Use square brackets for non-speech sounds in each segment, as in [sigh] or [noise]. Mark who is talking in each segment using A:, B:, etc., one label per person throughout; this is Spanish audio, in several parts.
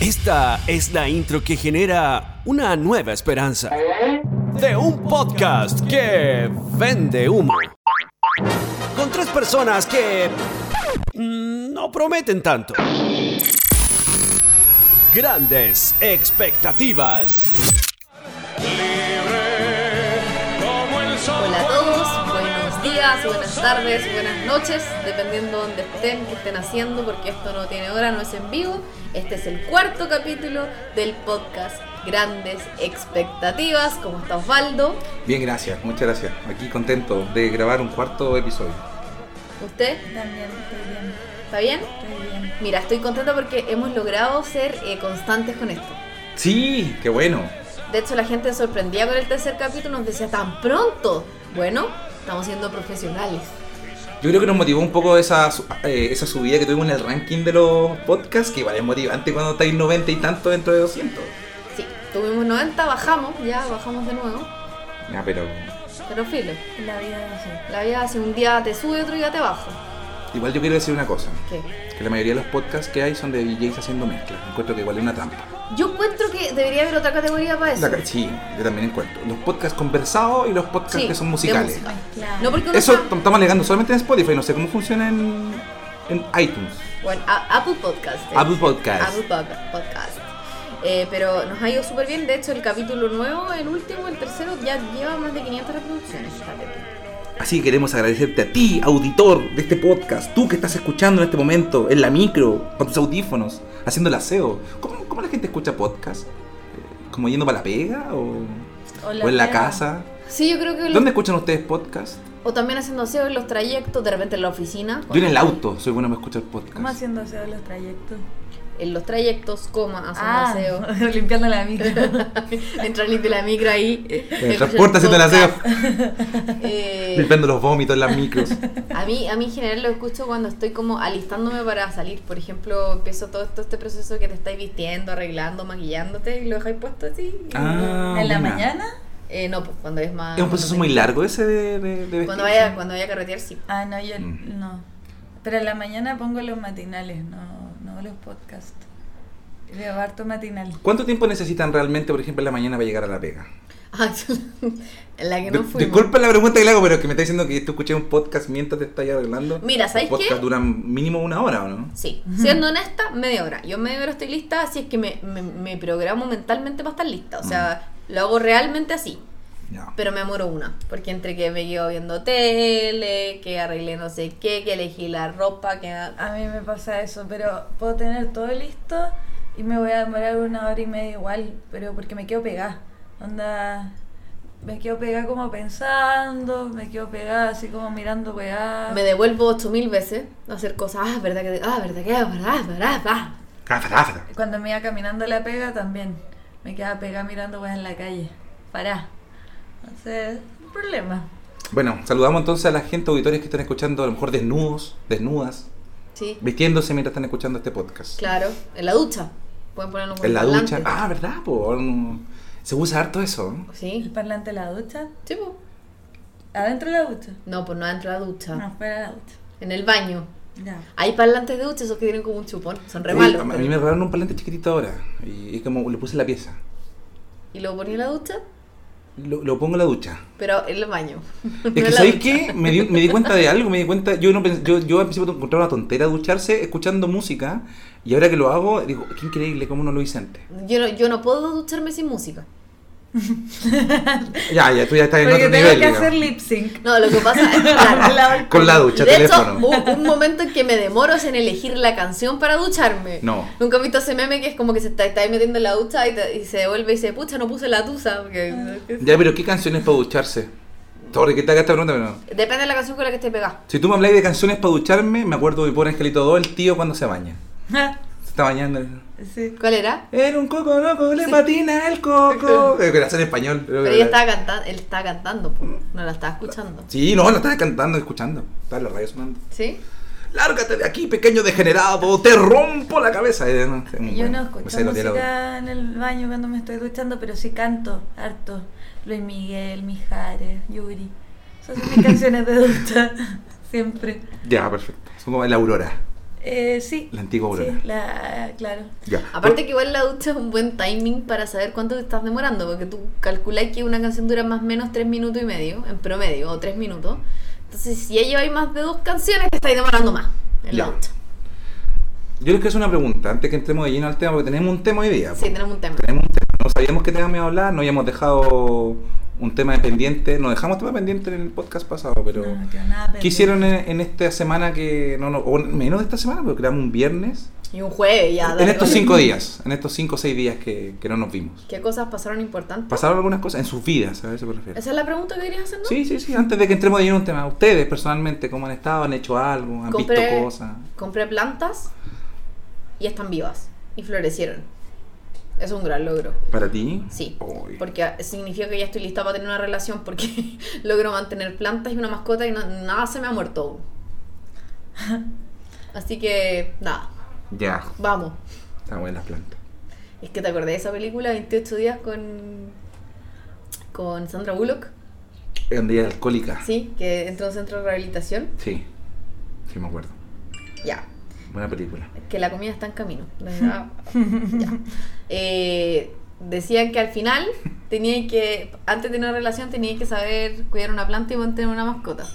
A: Esta es la intro que genera una nueva esperanza de un podcast que vende humo. Con tres personas que mm, no prometen tanto. Grandes expectativas.
B: Hola días, buenas tardes, buenas noches, dependiendo donde estén, qué estén haciendo, porque esto no tiene hora, no es en vivo. Este es el cuarto capítulo del podcast Grandes Expectativas. ¿Cómo está Osvaldo?
C: Bien, gracias, muchas gracias. Aquí contento de grabar un cuarto episodio.
B: ¿Usted?
D: También, estoy bien,
B: ¿Está bien?
D: estoy bien.
B: Mira, estoy contenta porque hemos logrado ser eh, constantes con esto.
C: Sí, qué bueno.
B: De hecho, la gente se sorprendía con el tercer capítulo, nos decía, ¿tan pronto? Bueno, estamos siendo profesionales.
C: Yo creo que nos motivó un poco esa, eh, esa subida que tuvimos en el ranking de los podcasts, que igual es motivante cuando estáis 90 y tanto dentro de 200.
B: Sí, tuvimos 90, bajamos, ya bajamos de nuevo,
C: Ya, pero
B: pero filo.
D: La vida es así.
B: La vida hace un día te sube, otro día te baja.
C: igual yo quiero decir una cosa.
B: ¿Qué?
C: Que la mayoría de los podcasts que hay son de DJs haciendo mezclas. Encuentro que igual es una trampa.
B: Yo encuentro que debería haber otra categoría para eso.
C: La- sí, yo también encuentro. Los podcasts conversados y los podcasts
B: Sí,
C: que son
B: de
C: musicales.
B: música.
D: Claro.
B: No porque uno
C: Eso
B: está-
C: estamos alegando solamente en Spotify, no sé cómo funciona en, en iTunes.
B: Bueno, a- Apple Podcast. eh.
C: Apple Podcast.
B: Apple Pod- Podcast. Eh, pero nos ha ido súper bien. De hecho, el capítulo nuevo, el último, el tercero, ya lleva más de 500 reproducciones. Fíjate.
C: Así que queremos agradecerte a ti, auditor de este podcast, tú que estás escuchando en este momento, en la micro, con tus audífonos, haciendo el aseo. ¿Cómo, cómo la gente escucha podcast? Eh, ¿Como yendo para la pega o,
D: O
C: o en la
D: pega.
C: casa?
B: Sí, yo creo que.
C: ¿Dónde escuchan ustedes podcast?
B: O también haciendo aseo en los trayectos, de repente en la oficina.
C: Yo en el auto soy bueno para escuchar
D: ¿Cómo
C: podcast.
D: haciendo aseo los trayectos?
B: En los trayectos, coma, haciendo
D: Ah,
B: aseo. [laughs]
D: limpiando la micro. [laughs]
B: Entrar limpio la micro ahí.
C: En el transporte haciendo el aseo, [laughs]
B: Eh,
C: limpiando los vómitos en las micros.
B: A mí, a mí en general lo escucho cuando estoy como alistándome para salir. Por ejemplo, empiezo todo esto, este proceso que te estáis vistiendo, arreglando, maquillándote y lo dejáis puesto así.
C: Ah,
D: ¿En la mañana?
B: Eh, no, pues cuando es más...
C: Es un proceso muy largo ese de, de, de
B: Cuando vaya, cuando vaya a carretear, sí.
D: Ah, no, yo
C: Mm.
D: no. Pero en la mañana pongo los matinales, no, los podcasts. Veo harto matinal.
C: ¿Cuánto tiempo necesitan realmente, por ejemplo, en la mañana para llegar a la pega?
B: Ah, [laughs] en la que no fuimos.
C: Disculpa la pregunta que le hago, pero es que me está diciendo que tú escuché un podcast mientras te estás arreglando.
B: Mira, ¿sabes
C: Los podcasts
B: qué?
C: duran mínimo una hora, ¿o no?
B: Sí, siendo honesta, media hora. Yo media hora estoy lista, así es que me, me, me programo mentalmente para estar lista. O sea,
C: Mm.
B: lo hago realmente así. Pero me amoro una, porque entre que me quedo viendo tele, que arreglé no sé qué, que elegí la ropa, que...
D: A mí me pasa eso, pero puedo tener todo listo y me voy a demorar una hora y media igual, pero porque me quedo pegada. Onda, me quedo pegada como pensando, me quedo pegada así como mirando weá.
B: Me devuelvo ocho mil veces a hacer cosas. Ah, verdad que... Ah, verdad que... Ah, verdad, verdad, verdad.
C: Ráfata.
D: Cuando me iba caminando la pega también, me quedaba pegada mirando weá en la calle. Pará. Entonces, un problema.
C: Bueno, saludamos entonces a la gente, auditores que están escuchando, a lo mejor desnudos, desnudas,
B: Sí,
C: vistiéndose mientras están escuchando este podcast.
B: claro. En la ducha. Pueden ponerlo
C: En la ducha. Ah, ¿verdad? po? No. Se usa harto eso. ¿no?
D: ¿El
B: Sí.
D: parlante de la ducha?
B: Sí, pues.
D: ¿Adentro de la ducha?
B: No, pues no adentro de la ducha.
D: No, fuera de la ducha.
B: En el baño.
D: Ya.
B: Hay parlantes de ducha, esos que tienen como un chupón. Son re malos.
C: a mí
B: pero-
C: me regalaron un parlante chiquitito ahora. Y es como lo puse la pieza.
B: ¿Y lo ponía en la ducha?
C: Lo, lo pongo en la ducha.
B: Pero en el baño.
C: Es [laughs] que, ¿sabéis qué? Me di, me di cuenta de algo, me di cuenta, yo no yo, yo al principio encontraba una tontera ducharse escuchando música, y ahora que lo hago, digo, qué increíble, cómo no lo hice antes.
B: Yo no, yo no puedo ducharme sin música. [laughs]
C: Ya, ya, tú ya estás en
D: Porque
C: otro
D: tengo
C: nivel,
D: que
C: digamos.
D: hacer lip sync.
B: No, lo que pasa es [laughs] claro,
C: Con la ducha,
B: De
C: teléfono.
B: hecho, hubo un momento en que me demoro en elegir la canción para ducharme.
C: No.
B: Nunca he visto ese meme que es como que se está, está ahí metiendo en la ducha y, te- y se devuelve y dice, pucha, no puse la tusa. Porque...
C: Ya, pero ¿qué canciones para ducharse? Sorry que te haga esta pregunta, pero no.
B: Depende de la canción con la que esté pegada.
C: Si tú me habláis de canciones para ducharme, me acuerdo de Pobre Angelito 2, el tío cuando se baña. Se está bañando.
D: Sí.
B: ¿Cuál era?
C: Era un coco loco, le patina el coco. [laughs] Eh, que la hace en español. pero-
B: Pero ella estaba cantando, él estaba cantando, po, no la estaba escuchando.
C: Sí, no, la estaba cantando, escuchando. Estaba en la radio sonando.
B: ¿Sí?
C: Lárgate de aquí, pequeño degenerado, te rompo la cabeza. Eh, no,
D: Yo
C: bueno.
D: no escucho
C: sé
D: música en el baño cuando me estoy duchando, pero sí canto harto. Luis Miguel, Mijares, Yuri. Esas son mis [laughs] canciones de ducha. [laughs] Siempre.
C: Ya, perfecto. Son como la aurora.
D: Eh, sí.
C: La antigua
D: Sí,
C: Aurora.
D: la, claro.
C: Ya.
B: Aparte que igual la ducha es un buen timing para saber cuánto te estás demorando, porque tú calculas que una canción dura más o menos 3 minutos y medio, en promedio, o 3 minutos. Entonces, si ya lleváis más de dos canciones, te estáis demorando más en
C: Ya.
B: la ducha.
C: Yo les quiero hacer una pregunta antes que entremos de lleno al tema, porque tenemos un tema hoy día.
B: Sí, tenemos un tema.
C: Tenemos un tema. No sabíamos que teníamos que hablar, no habíamos dejado un tema pendiente. Nos dejamos tema pendiente en el podcast pasado, pero.
D: No, nada.
C: ¿Qué hicieron en, en esta semana que no, no o menos de esta semana, porque creamos un viernes?
B: Y un jueves ya.
C: en estos
B: dale.
C: cinco [laughs] días, en estos cinco o seis días que, que no nos vimos.
B: ¿Qué cosas pasaron importantes?
C: ¿Pasaron algunas cosas en sus vidas? ¿A eso me refiero?
B: ¿Esa es la pregunta que querías hacer, no?
C: Sí, sí, sí. Antes de que entremos de lleno en un tema, ustedes personalmente, ¿cómo han estado? ¿Han hecho algo? ¿Han visto cosas?
B: compré plantas y están vivas. Y florecieron. Es un gran logro.
C: ¿Para ti?
B: Sí, porque significa que ya estoy lista para tener una relación porque [laughs] logro mantener plantas y una mascota y no- nada se me ha muerto. [laughs] Así que, nada,
C: Ya.
B: vamos.
C: Están buenas las plantas.
B: Es que te acordé de esa película 28 días con con Sandra Bullock,
C: donde ella es alcohólica.
B: sí, que entró a un centro de rehabilitación.
C: Sí. Sí, me acuerdo.
B: Ya,
C: Buena película.
B: que la comida está en camino. La verdad, ya. Eh, decían que al final tenía que, antes de una relación, tenía que saber cuidar una planta y mantener una mascota.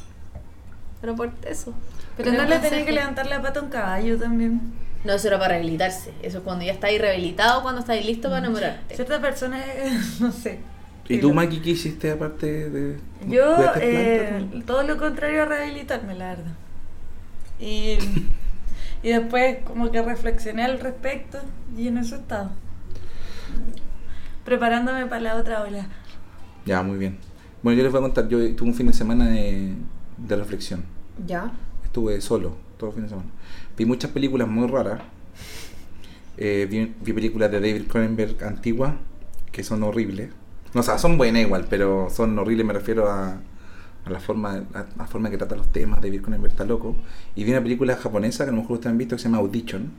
B: Pero por eso.
D: Pero no le tenía que levantar la pata a un caballo también.
B: No, eso era para rehabilitarse. Eso es cuando ya estáis rehabilitado, cuando estáis listo para enamorarte.
D: Ciertas personas, [laughs] no sé.
C: ¿Y tú, Mikey, qué hiciste aparte de.
D: Yo, eh, todo lo contrario a rehabilitarme, la verdad. Y, [laughs] y después como que reflexioné al respecto y en eso estaba. Preparándome para la otra ola.
C: Ya, muy bien. Bueno, yo les voy a contar. Yo tuve un fin de semana de, de reflexión.
B: Ya.
C: Estuve solo todo el fin de semana. Vi muchas películas muy raras. Eh, vi, vi películas de David Cronenberg antiguas que son horribles. No, o sea, son buenas igual, pero son horribles, me refiero a, a la forma a la forma que trata los temas. David Cronenberg está loco. Y vi una película japonesa que a lo mejor ustedes han visto que se llama Audition,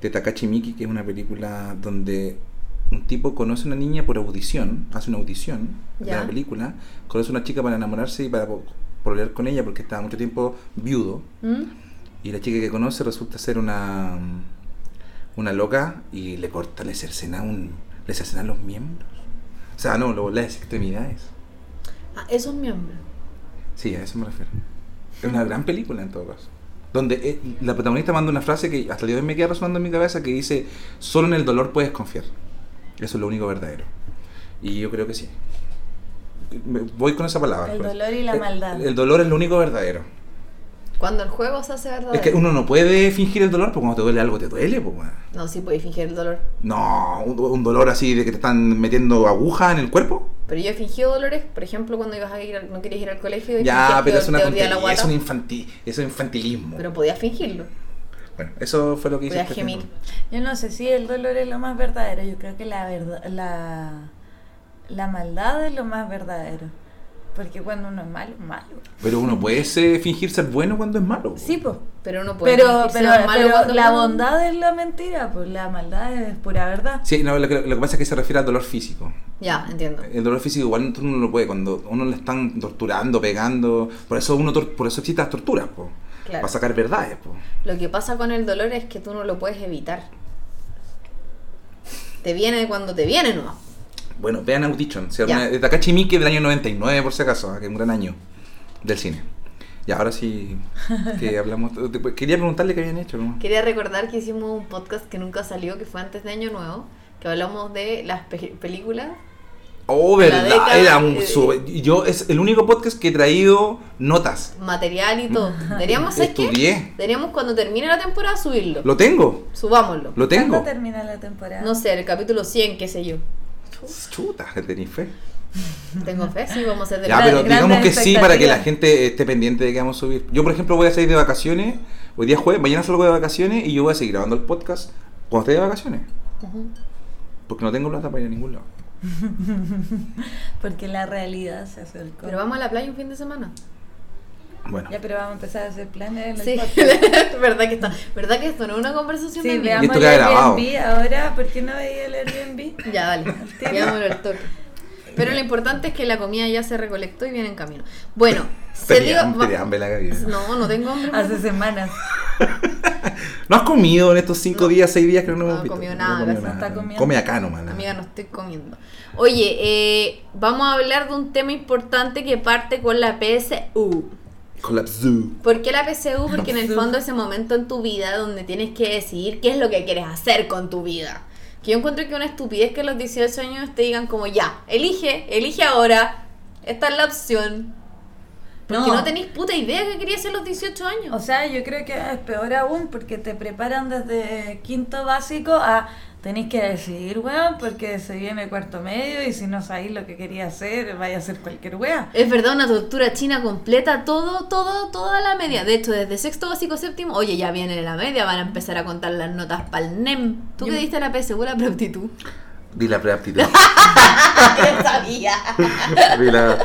C: de Takashi Miki, que es una película donde un tipo conoce a una niña por audición, hace una audición de la película, conoce a una chica para enamorarse y para volver con ella porque estaba mucho tiempo viudo.
B: ¿Mm?
C: Y la chica que conoce resulta ser una una loca y le corta, le cercena un, le cercena los miembros. O sea, no, lo- las extremidades.
B: Ah, esos miembros.
C: Sí, a eso me refiero. Es una gran película en todo caso. Donde eh, la protagonista manda una frase que hasta el día de hoy me queda resonando en mi cabeza que dice, solo en el dolor puedes confiar. Eso es lo único verdadero. Y yo creo que sí. Voy con esa palabra.
D: El
C: pues.
D: dolor y la
C: El-
D: maldad.
C: El, dolor es lo único verdadero.
B: Cuando el juego se hace verdadero.
C: Es que uno no puede fingir el dolor porque cuando te duele algo te duele. Pues, weón.
B: No, sí podéis fingir el dolor.
C: No, un, un dolor así de que te están metiendo aguja en el cuerpo.
B: Pero yo he fingido dolores, por ejemplo, cuando ibas a ir, al- no querías ir al colegio y
C: Ya, pero es una tontería, es un infantil, eso es infantilismo.
B: Pero podías fingirlo.
C: Bueno, eso fue lo que hice.
B: Podías
C: este
B: gemir.
C: tiempo.
D: Yo no sé si el dolor es lo más verdadero. Yo creo que la verdad, la, la maldad es lo más verdadero. Porque cuando uno es malo, es malo.
C: Pero uno puede [laughs] ser- fingir ser bueno cuando es malo.
D: Sí, pues.
B: Pero no puedes
D: Pero,
B: fingir
D: pero,
B: ser malo
D: pero
B: cuando
D: la bondad es la mentira, pues la maldad es pura verdad.
C: Sí, no, lo, que, lo que pasa es que se refiere al dolor físico.
B: Ya, entiendo.
C: El dolor físico igual uno no lo puede, cuando uno le están torturando, pegando, por eso uno tor- por eso existen las torturas, po,
B: Claro.
C: para sacar verdades, po.
B: Lo que pasa con el dolor es que tú no lo puedes evitar. Te viene cuando te viene, ¿no?
C: Bueno, vean Audition, se llama- de Takashi Miike del año 99 por si acaso, que es un gran año del cine. Y ahora sí [laughs] que hablamos, quería preguntarle qué habían hecho, ¿no?
B: Quería recordar que hicimos un podcast que nunca salió, que fue antes de Año Nuevo, que hablamos de las pe- películas.
C: Oh,
B: La
C: verdad,
B: década,
C: era un sube- Yo es el único podcast que he traído notas.
B: material y todo. [laughs] Deberíamos.
C: Estudié.
B: Deberíamos cuando termine la temporada subirlo.
C: Lo tengo,
B: Subámoslo.
C: lo tengo.
D: ¿Cuándo termina la temporada?
B: No sé, el capítulo 100, qué sé yo.
C: Chuta, tenéis fe.
B: Tengo fe, sí, vamos a hacer de
C: Ya, pero digamos que sí para que la gente esté pendiente de que vamos a subir. Yo, por ejemplo, voy a salir de vacaciones. Hoy día es jueves, mañana salgo de vacaciones y yo voy a seguir grabando el podcast cuando esté de vacaciones. Porque no tengo plata para ir a ningún lado. [laughs]
D: Porque la realidad se acercó.
B: Pero vamos a la playa un fin de semana.
C: Bueno,
D: Ya, pero vamos a empezar a hacer planes en el
B: Sí. [laughs] ¿verdad que está? ¿Verdad que esto no es una conversación
D: Sí, veamos el. Airbnb ahora. ¿Por qué no veía el Airbnb? [laughs]
B: Ya, dale. Veámoslo al toque. Pero lo importante es que la comida ya se recolectó y viene en camino. Bueno, se dio.
C: hambre, la.
B: No, no tengo hambre.
D: Hace semanas. [laughs]
C: ¿No has comido en estos cinco
B: No.
C: días, seis días que no,
B: No
C: hemos
B: he
C: visto?
B: comido
C: No
B: nada,
C: he comido
D: está comiendo.
C: Come acá nomás.
B: Amiga, no estoy comiendo. Oye, eh, vamos a hablar de un tema importante que parte con la PSU.
C: Colapsó.
B: ¿Por qué la PSU? Porque en el fondo ese momento en tu vida donde tienes que decidir qué es lo que quieres hacer con tu vida. Que yo encuentro que una estupidez que a los 18 años te digan como ya, elige, elige ahora, esta es la opción. Porque no,
D: No.
B: tenéis puta idea que querías hacer a los 18 años.
D: O sea, yo creo que es peor aún porque te preparan desde quinto básico a tenéis que decidir, weón, porque se viene cuarto medio y si no sabéis lo que quería hacer, vaya a hacer cualquier weá.
B: Es verdad, una tortura china completa, todo, todo, toda la media. De hecho, desde sexto básico séptimo, oye, ya viene la media, van a empezar a contar las notas para el NEM. ¿Tú
D: Yo-
B: qué diste la PSU, la preaptitud?
C: Di la preaptitud.
B: Yo sabía. [laughs]
C: Di la...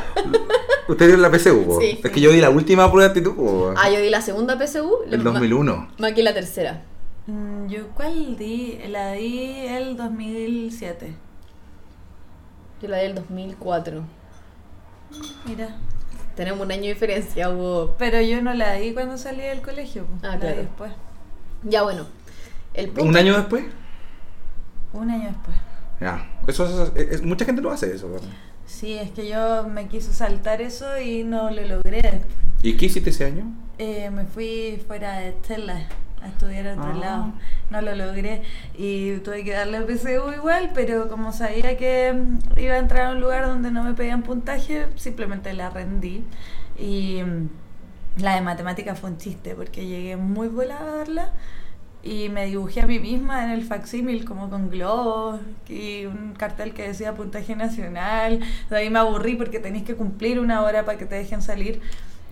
C: ¿Usted dio la PSU?
B: Sí.
C: Es que yo di la última prueba de aptitud.
B: Ah, yo di la segunda PSU.
C: el 2001.
B: Más que la tercera.
D: Mm, Yo, ¿cuál di? La di el 2007.
B: Yo la di el 2004.
D: Mira.
B: Tenemos un año de diferencia, hubo.
D: Pero yo no la di cuando salí del colegio.
B: Ah,
D: la
B: claro.
D: di después.
B: Ya bueno. El punto-
C: ¿Un año después?
D: Un año después.
C: Ya. Eso es, es- mucha gente lo hace eso. po.
D: Sí, es que yo me quise saltar eso y no lo logré.
C: ¿Y qué hiciste ese año?
D: Eh, me fui fuera de Estela a estudiar a otro
C: Ah.
D: lado. No lo logré y tuve que darle el PSU igual, pero como sabía que mm, iba a entrar a un lugar donde no me pedían puntaje, simplemente la rendí. Y mm, la de matemáticas fue un chiste porque llegué muy volada a darla y me dibujé a mí misma en el facsímil como con globos y un cartel que decía puntaje nacional. De ahí me aburrí porque tenéis que cumplir una hora para que te dejen salir.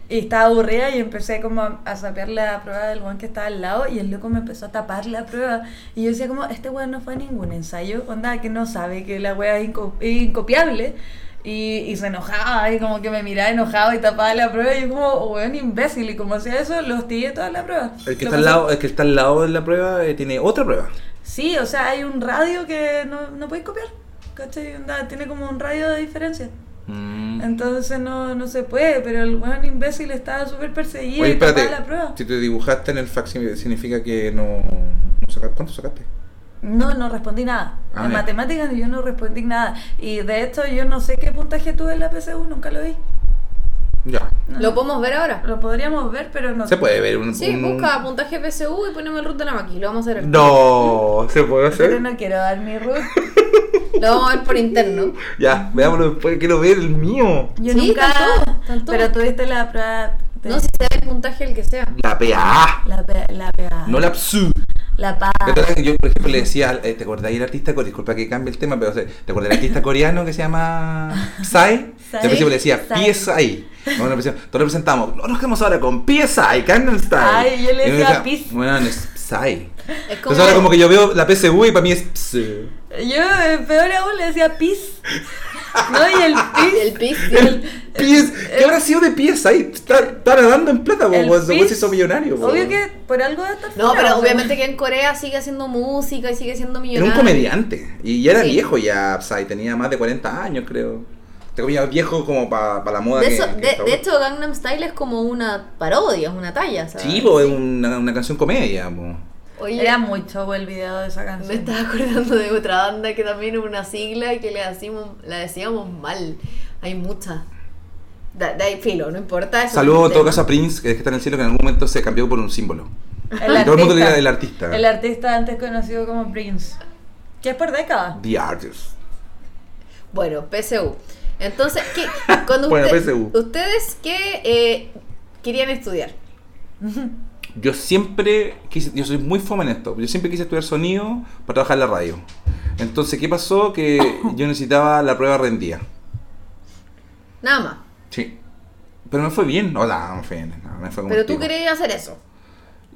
D: Y estaba aburrida y empecé como a, sapear la prueba del weón que estaba al lado y el loco me empezó a tapar la prueba. Y yo decía como, este weón no fue a ningún ensayo, onda que no sabe que la wea es, inco- es incopiable. Y, y se enojaba y como que me miraba enojado y tapaba la prueba y yo como, "Oh, weón imbécil. Y como hacía eso, lo hostigué toda la prueba.
C: El que,
D: Lo
C: está al lado, el que está al lado de la prueba eh, tiene otra prueba.
D: Sí, o sea, hay un radio que no, no podéis copiar. ¿Cachai? Onda, tiene como un radio de diferencia.
C: Mm.
D: Entonces no, no se puede, pero el weón imbécil estaba súper perseguido
C: Oye,
D: y
C: espérate.
D: la prueba.
C: Si te dibujaste en el fax significa que no, no sacaste. ¿Cuánto sacaste?
D: No, no respondí nada.
C: Ah,
D: en
C: ya.
D: matemáticas yo no respondí nada. Y de hecho yo no sé qué puntaje tuve en la PSU, nunca lo vi.
C: Ya.
D: No.
B: ¿Lo podemos ver ahora?
D: Lo podríamos ver, pero no.
C: Se puede ver un.
B: Sí,
C: un- un-
B: busca puntaje PSU y ponemos el root de la máquina. Lo vamos a hacer.
C: No, se puede
D: Pero
C: hacer.
D: no quiero dar mi root. [laughs]
B: Lo vamos a ver por interno.
C: Ya, veámoslo después. Quiero ver el mío.
D: Yo
B: Sí,
D: nunca.
B: tanto, tanto.
D: Pero tuviste la prueba. de-
B: No sé si sea el puntaje el que sea.
C: La PA.
D: La, pe- la pegada.
C: No la PSU.
D: La pa.
C: ¿Te acuerdas que Yo, por ejemplo, le decía, eh, ¿te acordás del artista coreano? Disculpa que cambie el tema, pero o sea, ¿te acordás del artista coreano que se llama Psy? Yo al principio le decía. PSI. No, no, todos representamos. No, nos quedamos ahora con PSI, Gangnam Style.
D: Ay, yo le decía PIS.
C: Bueno, es Psy.
B: Es como.
C: Entonces ahora como que yo veo la PSU y para mí es PSU.
D: Yo, eh, peor aún, le decía pis. No, y el pis.
B: El pis. El...
C: PS, ¿Qué habrá sido de PSI? Está, está nadando en plata, po,
D: el
C: pues, ese güey se hizo millonario. po.
D: Obvio que por algo de estar
B: No,
D: fuera,
B: pero
D: o sea,
B: obviamente que en Corea sigue haciendo música y sigue siendo
C: Era
B: millonario.
C: un comediante. Y ya era
B: Sí.
C: viejo ya Psy, tenía más de 40 años, creo. Te viejo como para la moda
B: De,
C: que,
B: eso-
C: que
B: de,
C: está
B: de
C: ahora.
B: hecho, Gangnam Style es como una parodia, es una talla, ¿sabes?
C: Sí, pues es una, una canción comedia. po.
B: Oye,
D: Era muy show el video de esa
B: me
D: canción.
B: estaba acordando de otra banda que también es una sigla y que le decimos, la decíamos mal. Hay muchas. Da, da ahí filo, no importa. eso
C: Saludos
B: no
C: en
B: es
C: todo caso a Prince, que está en el cielo, que en algún momento se cambió por un símbolo.
D: El
C: Y todo el mundo le era el artista.
D: El artista antes conocido como Prince. Que es por décadas.
C: The Artist.
B: Bueno, PSU. Entonces, ¿qué, [laughs] cuando
C: Bueno,
B: usted- ustedes qué eh, querían estudiar? [laughs]
C: Yo siempre quise, yo soy muy fome en esto, yo siempre quise estudiar sonido para trabajar en la radio. Entonces, ¿qué pasó? Que [laughs] yo necesitaba la prueba rendida.
B: Nada más.
C: Sí. Pero me fue bien. No, no, me fue bien. no, me fue como
B: Pero tú querías hacer eso.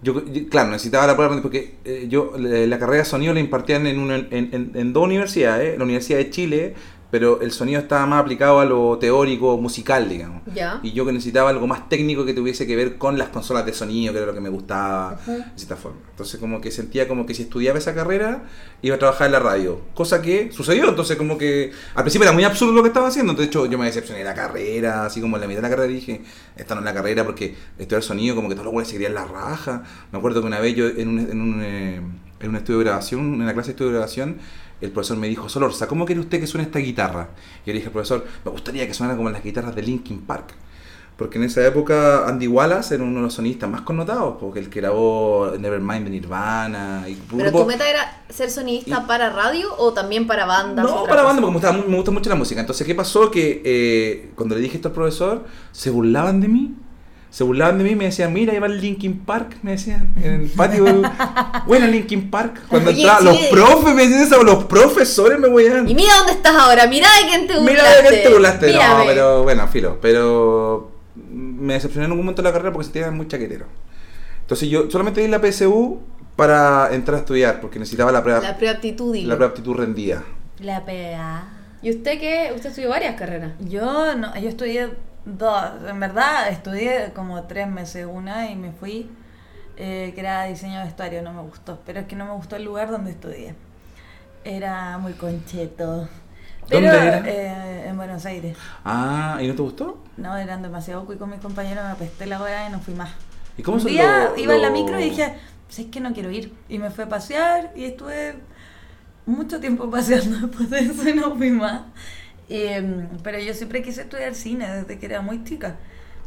C: Yo, yo- claro, necesitaba la prueba rendida porque eh, yo la, la carrera de sonido la impartían en, una, en, en- en dos universidades, la Universidad de Chile pero el sonido estaba más aplicado a lo teórico, musical, digamos. Y yo que necesitaba algo más técnico que tuviese que ver con las consolas de sonido, que era lo que me gustaba, de cierta forma. Entonces como que sentía como que si estudiaba esa carrera, iba a trabajar en la radio. Cosa que sucedió, entonces como que al principio era muy absurdo lo que estaba haciendo. De hecho, yo me decepcioné de la carrera, así como en la mitad de la carrera dije, esta no es la carrera porque estudiar sonido, como que todos los güeyes se querían la raja. Me acuerdo que una vez yo en un, en un, eh, en un estudio de grabación, en la clase de estudio de grabación, el profesor me dijo, Solorza, ¿cómo quiere usted que suene esta guitarra? Y yo le dije al profesor, me gustaría que sonara como las guitarras de Linkin Park. Porque en esa época Andy Wallace era uno de los sonistas más connotados, porque el que grabó Nevermind de Nirvana y
B: Pero tu meta era ser sonidista
C: Y-
B: para radio o también para bandas.
C: No, para
B: cosa?
C: banda, porque me gusta mucho la música. Entonces, ¿qué pasó? Que eh, cuando le dije esto al profesor, se burlaban de mí. Se burlaban de mí y me decían, mira, ahí va el Linkin Park, me decían, en el patio. [laughs] bueno, Linkin Park. Cuando
B: Oye,
C: entraba, los profes me decían eso, los profesores me voy
B: Y mira dónde estás ahora, mira de quién te burlaste.
C: Mira de qué te burlaste. No, pero bueno, filo. Pero me decepcioné en algún momento de la carrera porque sentía muy chaquetero. Entonces yo solamente di la PSU para entrar a estudiar, porque necesitaba la prueba,
B: La preaptitud,
C: la prueba aptitud rendida.
D: La PA.
B: ¿Y usted qué? Usted estudió varias carreras.
D: Yo no, yo estudié dos, en verdad estudié como tres meses una y me fui, eh, que era diseño de vestuario, no me gustó, pero es que no me gustó el lugar donde estudié. Era muy concheto. Pero,
C: ¿Dónde era?
D: eh, en Buenos Aires.
C: Ah, ¿y no te gustó?
D: No, eran demasiado cuy con mis compañeros, me apesté la weá y no fui más.
C: ¿Y cómo
D: Un día
C: los-
D: iba en la micro y dije, sé que no quiero ir. Y me fui a pasear y estuve mucho tiempo paseando [laughs] después de eso y no fui más. Eh, pero yo siempre quise estudiar cine desde que era muy chica.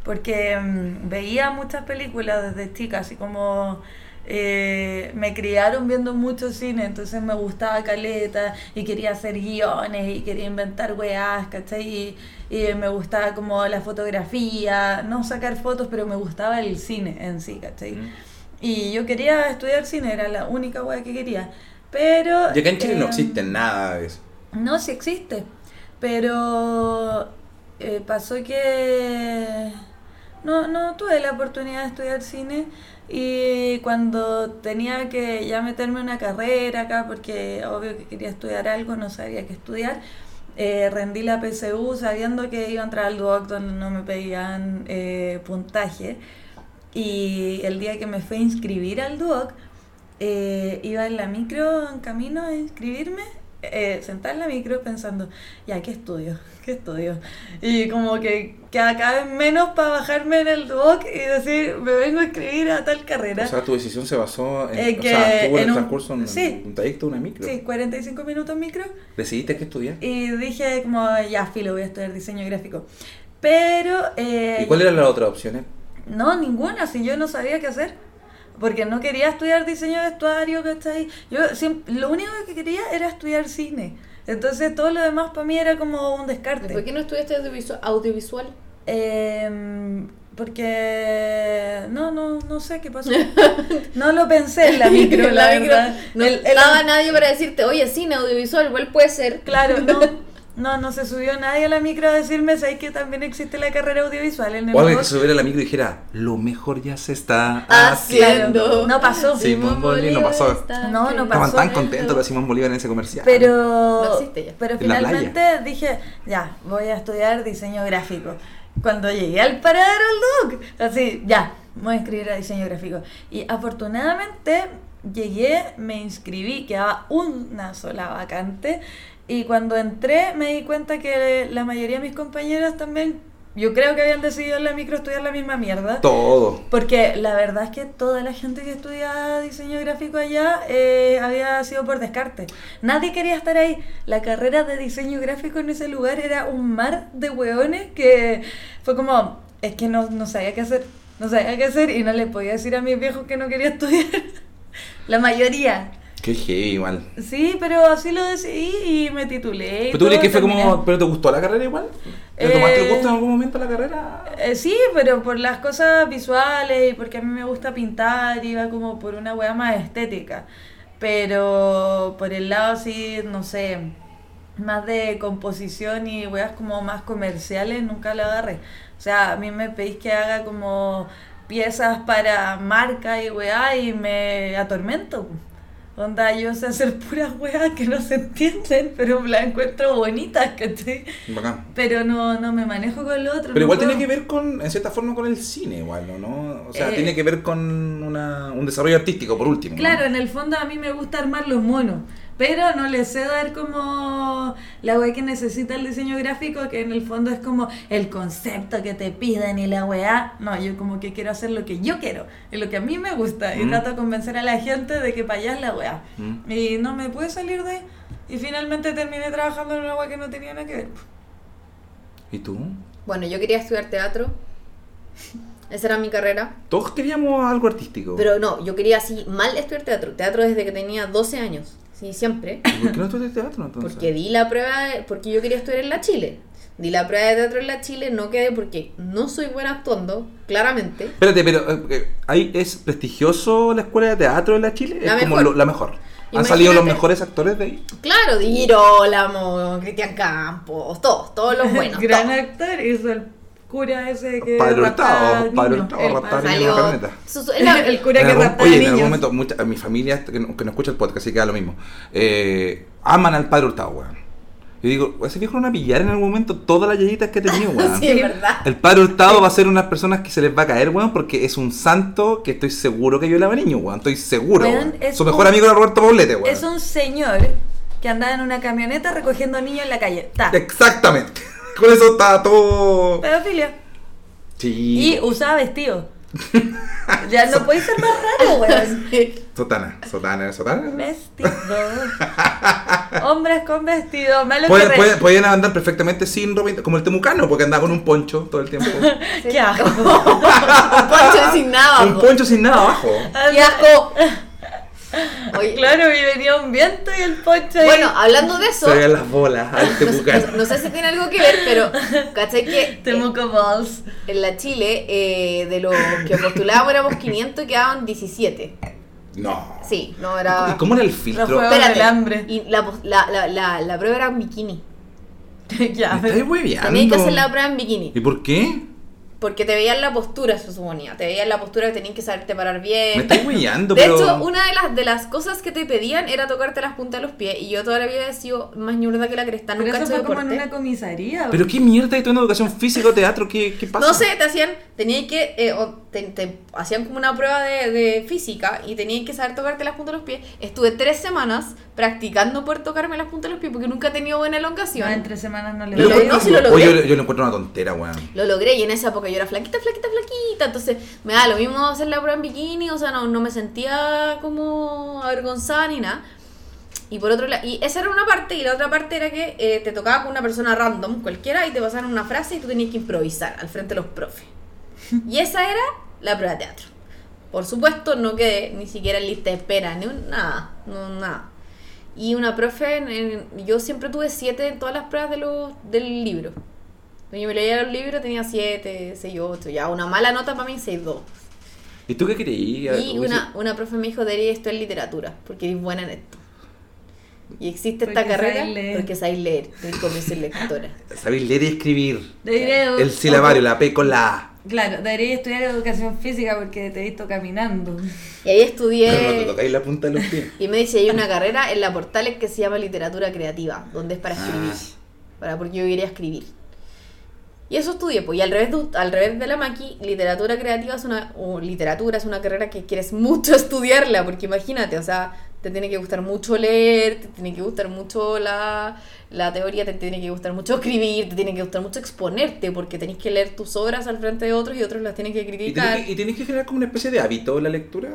D: Porque mm, veía muchas películas desde chica, así como eh, me criaron viendo mucho cine, entonces me gustaba caleta y quería hacer guiones y quería inventar weás, ¿cachai? Y, y me gustaba como la fotografía, no sacar fotos, pero me gustaba el cine en sí, ¿cachai?
C: Mm.
D: Y yo quería estudiar cine, era la única wea que quería. Pero...
C: Y acá en Chile no
D: eh,
C: existe nada de eso.
D: no, sí existe. Pero eh, pasó que no, no tuve la oportunidad de estudiar cine y cuando tenía que ya meterme una carrera acá, porque obvio que quería estudiar algo, no sabía qué estudiar, eh, rendí la PSU sabiendo que iba a entrar al DUOC donde no me pedían eh, puntaje. Y el día que me fui a inscribir al DUOC, eh, iba en la micro en camino a inscribirme, eh, sentada en la micro pensando, ya, ¿qué estudio? ¿Qué estudio? Y como que cada vez menos para bajarme en el DUOC y decir, me vengo a inscribir a tal carrera.
C: O sea, tu decisión se basó en.
D: Eh,
C: o
D: que
C: sea, tuvo en
D: en
C: el
D: un-
C: transcurso un,
D: sí.
C: un trayecto, una micro.
D: sí, 45 minutos micro.
C: ¿Decidiste qué estudiar?
D: Y dije como, ya, filo, voy a estudiar diseño gráfico. Pero... eh,
C: ¿Y cuáles eran las otras opciones?
D: No, ninguna, si yo no sabía qué hacer. Porque no quería estudiar diseño de vestuario, ¿cachai? Yo siempre, lo único que quería era estudiar cine. Entonces todo lo demás para mí era como un descarte.
B: ¿Por qué no estudiaste audiovisual? audiovisual?
D: Em, porque no, no, no sé qué pasó. [laughs] No lo pensé en la [laughs] micro, la,
B: micro,
D: verdad.
B: No
D: El- el-
B: estaba nadie para decirte, oye, cine, audiovisual, igual puede ser.
D: Claro, no. [laughs] No, no se subió nadie a la micro a decirme, ¿sabes que también existe la carrera audiovisual en el
C: O alguien
D: Vox?"
C: que se subiera a la micro y dijera, lo mejor ya se está
B: Haciendo.
C: haciendo.
D: No pasó.
C: Sí. Simón Bolívar no pasó.
D: No, no
C: Estaban
D: pasó.
C: tan contentos los Simón Bolívar en ese comercial.
D: Pero,
B: No existe ya.
D: pero finalmente dije, ya, voy a estudiar diseño gráfico. Cuando llegué al paradero Duc, así, ya, voy a inscribir a diseño gráfico. Y afortunadamente llegué, me inscribí, quedaba una sola vacante. Y cuando entré me di cuenta que la mayoría de mis compañeros también, yo creo que habían decidido en la micro estudiar la misma mierda.
C: Todo.
D: Porque la verdad es que toda la gente que estudia diseño gráfico allá eh, había sido por descarte. Nadie quería estar ahí. La carrera de diseño gráfico en ese lugar era un mar de hueones que fue como, es que no, no sabía qué hacer. No sabía qué hacer y no le podía decir a mis viejos que no quería estudiar. [laughs] la mayoría.
C: Qué heavy, igual.
D: Sí, pero así lo decidí y me titulé. y
C: ¿Pero tú crees que fue
D: terminé.
C: como. ¿Pero te gustó la carrera igual? ¿Le tomaste el
D: Eh,
C: gusto en algún momento la carrera?
D: Eh, sí, pero por las cosas visuales y porque a mí me gusta pintar, iba como por una wea más estética. Pero por el lado así, no sé, más de composición y weas como más comerciales, nunca la agarré. O sea, a mí me pedís que haga como piezas para marca y weá y me atormento. Onda, yo sé hacer puras weas que no se entienden, pero las encuentro bonitas, ¿cachai?
C: Bacán.
D: Pero no, no me manejo con lo otro.
C: Pero
D: no
C: igual
D: puedo.
C: tiene que ver con, en cierta forma, con el cine, igual, ¿no? ¿no? O sea,
D: Eh,
C: tiene que ver con una, un desarrollo artístico, por último. ¿no?
D: Claro, en el fondo a mí me gusta armar los monos, pero no le sé dar como la wea que necesita el diseño gráfico, que en el fondo es como el concepto que te piden y la weá. No, yo como que quiero hacer lo que yo quiero, y lo que a mí me gusta, y
C: Mm.
D: trato de convencer a la gente de que para allá es la weá.
C: Mm.
D: Y no me pude salir de ahí. Y finalmente terminé trabajando en una weá que no tenía nada que ver.
C: ¿Y tú?
B: Bueno, yo quería estudiar teatro. Esa era mi carrera.
C: Todos queríamos algo artístico.
B: Pero no, yo quería así mal estudiar teatro. Teatro desde que tenía 12 años. Sí, siempre.
C: ¿Y ¿Por qué no estudias teatro entonces?
B: Porque di la prueba, de- porque yo quería estudiar en la Chile. Di la prueba de teatro en la Chile, no quedé porque no soy buena actuando, claramente.
C: Espérate, pero eh, ¿ahí ¿es prestigioso la escuela de teatro en la Chile?
B: La
C: es como
B: mejor.
C: lo- la mejor. ¿Han
B: Imagínate.
C: salido los mejores actores de ahí?
B: Claro, Di Girolamo, Cristian Campos, todos, todos los [laughs] buenos.
D: Gran
B: todos.
D: actor hizo el cura ese que
C: Padre
D: raptaba
C: Hurtado, Padre. Hurtado,
D: El
C: raptaba
D: padre-
C: niños.
B: Salió.
C: camioneta.
B: su- su- la- [laughs]
D: el cura
C: En
D: que raptaba
C: oye, en
D: niños.
C: algún momento, mucha, mi familia que no, que no escucha el podcast, así que da lo mismo, eh, aman al Padre Hurtado, weón. Yo digo, ese viejo no va a pillar en algún momento todas las yayitas que ha tenido, weón. [laughs]
B: Sí, es verdad.
C: El Padre Hurtado va a ser unas personas que se les va a caer, weón, porque es un santo que estoy seguro que violaba niños, weón. Estoy seguro.
D: Weón,
C: weón.
D: es
C: Su mejor
D: un-
C: amigo era Roberto Poblete, weón.
D: Es un señor que andaba en una camioneta recogiendo niños en la calle. Ta.
C: Exactamente. Con eso está todo.
D: Pedofilia.
C: Sí.
D: Y usaba vestido. [laughs] ya no puede ser más raro, weón.
C: Sotana, sotana, sotana.
D: Vestido. [laughs] Hombres con vestido.
C: Pueden,
D: que re-
C: pueden, podían andar perfectamente sin ropa, como el temucano, porque andaba con un poncho todo el tiempo. [laughs]
D: Qué asco.
B: Un poncho sin nada
C: un
B: abajo.
C: poncho sin nada abajo.
B: ¡Qué asco! [laughs] Oye,
D: Claro, y venía un viento y el poncho ahí.
B: bueno, hablando de eso,
C: Se veían las bolas al [laughs]
B: no, sé-
C: temucano.
B: no sé si tiene algo que ver, pero ¿cachai que [laughs] eh,
D: Balls.
B: en la Chile de de los que postulábamos éramos 500 y quedaban 17?
C: No.
B: Sí, no
C: ¿Y
B: era...
C: cómo era el filtro?
B: Espérate,
D: hambre.
B: y la, la, la, la, la prueba era en bikini.
D: ya,
C: Me estáis hueveando.
B: Tenías que hacer la prueba en bikini.
C: ¿Y por qué?
B: Porque te veían la postura, se suponía. Te veían la postura que tenías que saberte parar bien.
C: Me estáis hueveando, [laughs]
B: De
C: pero.
B: hecho, una de las, de las cosas que te pedían era tocarte las puntas de los pies. Y yo toda la vida he sido más ñurda que la cresta.
D: Pero
B: Nunca he
D: eso fue como en una comisaría.
C: Pero qué mierda, ¿y tú en educación física o teatro? ¿Qué, qué pasa?
B: No sé, te hacían, tenías que, eh, o te, te hacían como una prueba de, de física y tenías que saber tocarte las puntas de los pies. Estuve tres semanas practicando poder tocarme las puntas de los pies porque nunca he tenido buena elongación.
D: No, en tres semanas no le
B: Lo-
D: doy.
B: no, si lo
C: Oye,
B: logré.
C: yo, yo lo encuentro una tontera, weón.
B: Lo logré y en esa época yo era flaquita, flaquita, flaquita. Entonces me da lo mismo hacer la prueba en bikini, o sea, no, no me sentía como avergonzada ni nada. Y por otro lado, y esa era una parte, y la otra parte era que eh, te tocaba con una persona random, cualquiera, y te pasaban una frase y tú tenías que improvisar al frente de los profes. [laughs] Y esa era la prueba de teatro. Por supuesto, no quedé ni siquiera en lista de espera, ni un, nada, no, nada. Y una profe, en- en- yo siempre tuve siete en todas las pruebas de los, del libro. Cuando yo me leía los libros tenía siete, seis, ocho, ya una mala nota para mí, seis, dos.
C: ¿Y tú qué creías?
B: Y una, una profe me dijo, debería esto en literatura, porque eres buena en esto. Y existe esta
D: Porque
B: carrera
D: leer.
B: porque sabes leer, ser lectora. [laughs]
C: Sabéis leer y escribir.
D: Debería-
C: El silabario, la P con la A.
D: Claro, debería estudiar educación física porque te he visto caminando.
B: Y ahí
C: Pero no te
B: estudié...
C: tocáis la punta de los pies. [laughs]
B: Y me dice, hay una carrera en la Portales que se llama literatura creativa, donde es para escribir.
C: Ah.
B: Para, porque yo quería escribir. Y eso estudié, pues, y al revés de, al revés de la Maki, literatura creativa es una, o literatura es una carrera que quieres mucho [laughs] estudiarla, porque imagínate, o sea, te tiene que gustar mucho leer, te tiene que gustar mucho la, la teoría, te tiene que gustar mucho escribir, te tiene que gustar mucho exponerte, porque tenés que leer tus obras al frente de otros y otros las tienen que
C: ¿Y
B: criticar.
C: que, y tienes que generar como una especie de hábito la lectura?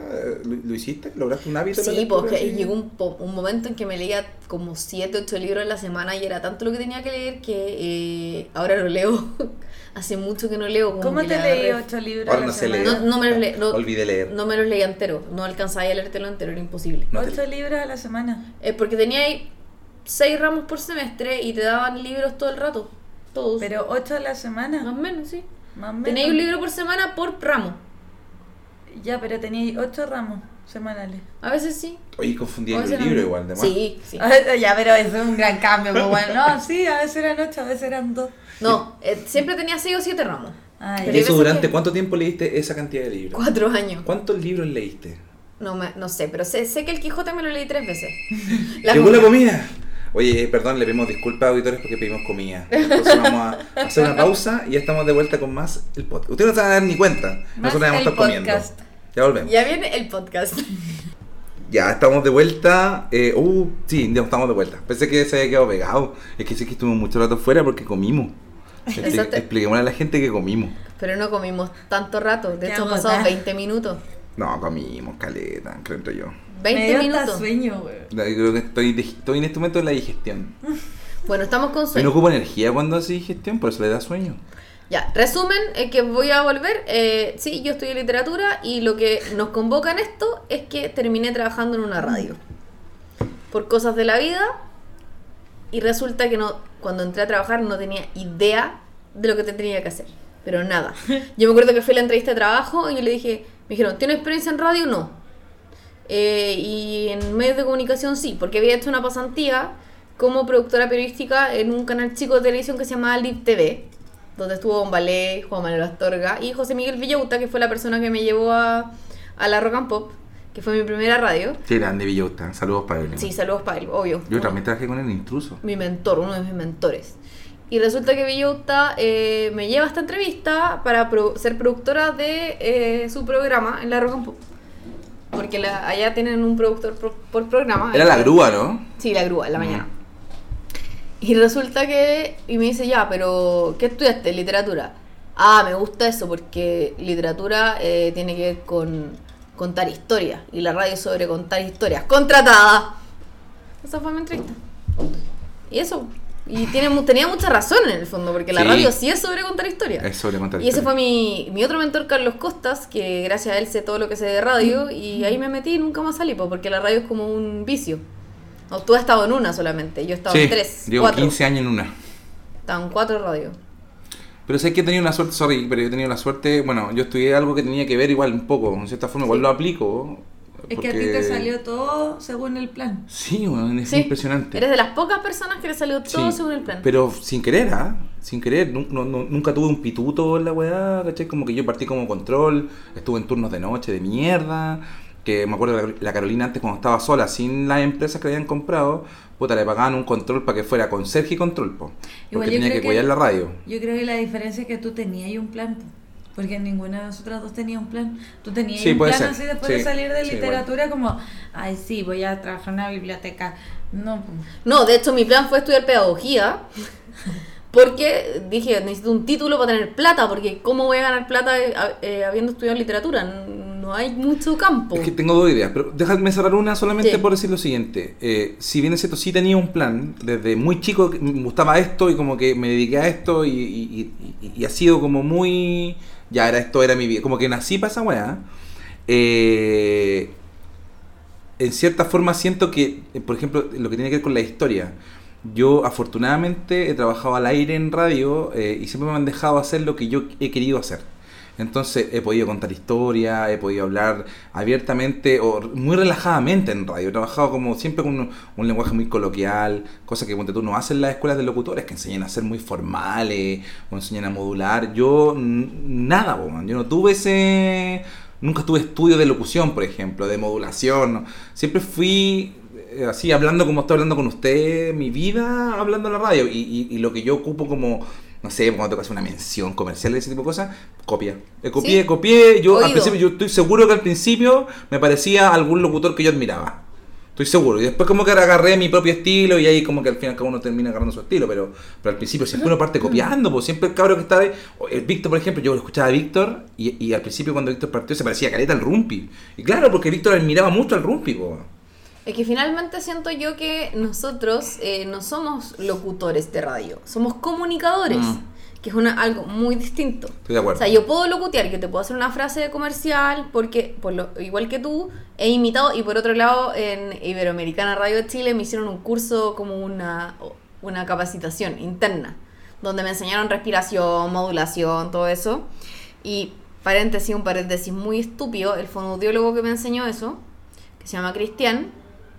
C: ¿Lo, lo hiciste? ¿Lograste un hábito? la
B: Sí, porque llegó un, un momento en que me leía como 7, 8 libros a la semana y era tanto lo que tenía que leer que eh, ahora lo leo. [laughs] Hace mucho que no leo. como
D: ¿Cómo te
B: le
D: leí ocho libros?
C: Ahora
D: a la
C: no sé
D: semana?
C: leer.
B: No, no me los le- no-
C: Olvidé leer.
B: No me los leía entero. No alcanzaba a leértelo entero, era imposible.
C: No
D: Ocho libros a la semana.
B: Eh, porque tenía ahí 6 ramos por semestre y te daban libros todo el rato. Todos.
D: Pero ocho a la
B: Más
D: semana.
B: o menos, sí.
D: Más o menos.
B: Tenéis un libro por semana por ramo.
D: Ya, pero teníais ocho ramos semanales.
B: A veces sí.
C: Oye, confundí el libro
B: no.
C: igual, de más.
B: Sí, sí. [laughs]
D: ya, pero eso es un gran cambio. Pues bueno, no, sí, a veces eran ocho, a veces eran dos.
B: No, eh, siempre tenía 6 o 7 ramos.
D: Ah,
C: ¿Y eso durante
B: que-
C: cuánto tiempo leíste esa cantidad de libros?
B: 4 años.
C: ¿Cuántos libros leíste?
B: No, me- no sé, pero sé, sé que el Quijote me lo leí tres veces. La
C: Llegó la
B: momia.
C: comida. Oye, eh, perdón, le pedimos disculpas a auditores porque pedimos comida. Entonces vamos a [laughs] hacer una pausa y ya estamos de vuelta con más el podcast. Ustedes no se van a dar ni cuenta.
D: Más
C: Nosotros vamos a estar comiendo. Ya volvemos.
B: Ya viene el podcast. [laughs]
C: Ya estamos de vuelta. Eh, uh, sí, ya estamos de vuelta. Pensé que se había quedado pegado. Es que sí que estuvimos mucho rato fuera porque comimos. Expli-
B: Exacto.
C: Expliquémosle a la gente que comimos.
B: Pero no comimos tanto rato. De hecho, han pasado
D: agotada.
B: 20 minutos.
C: No, comimos, caleta, creo yo.
B: 20
D: me dio
B: minutos.
D: hasta sueño, güey.
C: Yo Creo que estoy, en este momento en la digestión. [laughs]
B: Bueno, estamos con
C: Yo no
B: sueño.
C: ocupo energía cuando hace digestión, por eso le da sueño.
B: Ya, resumen, eh, que voy a volver. Eh, sí, yo estudié literatura y lo que nos convoca en esto es que terminé trabajando en una radio. Por cosas de la vida. Y resulta que no, cuando entré a trabajar no tenía idea de lo que tenía que hacer. Pero nada. [laughs] Yo me acuerdo que fui a la entrevista de trabajo y yo le dije, me dijeron, ¿tienes experiencia en radio? No. Eh, y en medios de comunicación sí, porque había hecho una pasantía como productora periodística en un canal chico de televisión que se llamaba Live TV, donde estuvo Don Ballet, Juan Manuel Astorga y José Miguel Villauta, que fue la persona que me llevó a, a la Rock and Pop, que fue mi primera radio.
C: Qué grande Villota. Saludos para él.
B: Sí, saludos para él, obvio.
C: Yo también trabajé con el intruso.
B: Mi mentor, uno de mis mentores. Y resulta que Villauta eh, me lleva a esta entrevista para pro- ser productora de eh, su programa en la Pop. Porque la- allá tienen un productor pro- por programa.
C: Era la grúa, ¿no?
B: Sí, la grúa, en la
C: Mm.
B: mañana. Y resulta que. Y me dice, ya, pero. ¿Qué estudiaste? Literatura. Ah, me gusta eso porque literatura eh, tiene que ver con contar historias. Y la radio sobre contar historias. ¡Contratada! Esa fue mi entrevista. Y eso. Y tiene, mu- tenía mucha razón en el fondo, porque la
C: Sí.
B: radio sí es sobre contar historias.
C: Es sobre contar
B: Y ese fue mi, mi otro mentor, Carlos Costas, que gracias a él sé todo lo que sé de radio y ahí me metí y nunca más salí, po, porque la radio es como un vicio. No, tú has estado en una solamente, yo he estado
C: Sí,
B: en tres,
C: llevo
B: cuatro.
C: 15 años en una.
B: Estaban cuatro radios.
C: Pero sé que he tenido una suerte, sorry, pero yo he tenido la suerte, bueno, yo estudié algo que tenía que ver igual un poco, en cierta forma, igual
B: Sí.
C: lo aplico.
D: Es que a ti te salió todo según el plan.
C: Sí, bueno, es
B: Sí,
C: impresionante.
B: Eres de las pocas personas que le salió todo
C: Sí,
B: según el plan.
C: Pero sin querer, ¿ah? Sin querer, no- no- nunca tuve un pituto en la weá, ¿cachai? Como que yo partí como control, estuve en turnos de noche de mierda, que me acuerdo la, la Carolina antes cuando estaba sola, sin las empresas que le habían comprado, puta, le pagaban un control para que fuera conserje y control, po,
D: Igual
C: porque
D: yo
C: tenía que
D: que-
C: cuidar la radio.
D: Yo creo que la diferencia es que tú tenías ahí un plan. po. Porque ninguna de nosotras dos tenía un plan. Tú tenías
C: Sí,
D: un plan
C: ser.
D: así después
C: Sí,
D: de salir de
C: sí,
D: literatura como, ay sí, voy a trabajar en una biblioteca. No, po.
B: No, de hecho mi plan fue estudiar pedagogía. Porque dije, necesito un título para tener plata, porque ¿cómo voy a ganar plata eh, habiendo estudiado literatura? No hay mucho campo.
C: Es que tengo dos ideas, pero déjame cerrar una solamente
B: Sí.
C: por decir lo siguiente. Eh, si bien es cierto, sí tenía un plan, desde muy chico me gustaba esto y como que me dediqué a esto y, y- y- y ha sido como muy... Ya era esto, era mi vida, como que nací para esa weá. Eh, en cierta forma siento que, eh, por ejemplo, lo que tiene que ver con la historia. Yo afortunadamente he trabajado al aire en radio eh, y siempre me han dejado hacer lo que yo he querido hacer. Entonces he podido contar historias, he podido hablar abiertamente o muy relajadamente en radio. He trabajado como siempre con un, lenguaje muy coloquial, cosa que ponte tú no hacen las escuelas de locutores, que enseñan a ser muy formales o enseñan a modular. Yo nada, yo no tuve ese... Nunca tuve estudio de locución, por ejemplo, de modulación. Siempre fui eh, así hablando como estoy hablando con usted, mi vida hablando en la radio. Y- y lo que yo ocupo como, no sé, cuando tengo que hacer una mención comercial, ese tipo de cosas, copia. Eh, copié,
B: Sí.
C: copié. Yo al principio, yo estoy seguro que al principio me parecía algún locutor que yo admiraba. Estoy seguro. Y después como que agarré mi propio estilo y ahí como que al final cada uno termina agarrando su estilo. Pero, pero al principio siempre uno parte copiando. Pues siempre el cabro que está ahí. o El Víctor, por ejemplo, yo lo escuchaba a Víctor y, y al principio cuando Víctor partió se parecía a Caleta al Rumpi. Y claro, porque Víctor admiraba mucho al Rumpi. po.
B: Es que finalmente siento yo que nosotros eh, no somos locutores de radio, somos comunicadores,
C: Mm.
B: que es una, algo muy distinto.
C: Estoy de acuerdo.
B: O sea, yo puedo locutear, yo te puedo hacer una frase de comercial, porque por lo, igual que tú, he imitado, y por otro lado, en Iberoamericana Radio de Chile me hicieron un curso como una, una capacitación interna, donde me enseñaron respiración, modulación, todo eso. Y paréntesis, un paréntesis muy estúpido, el fonoaudiólogo que me enseñó eso, que se llama Cristian,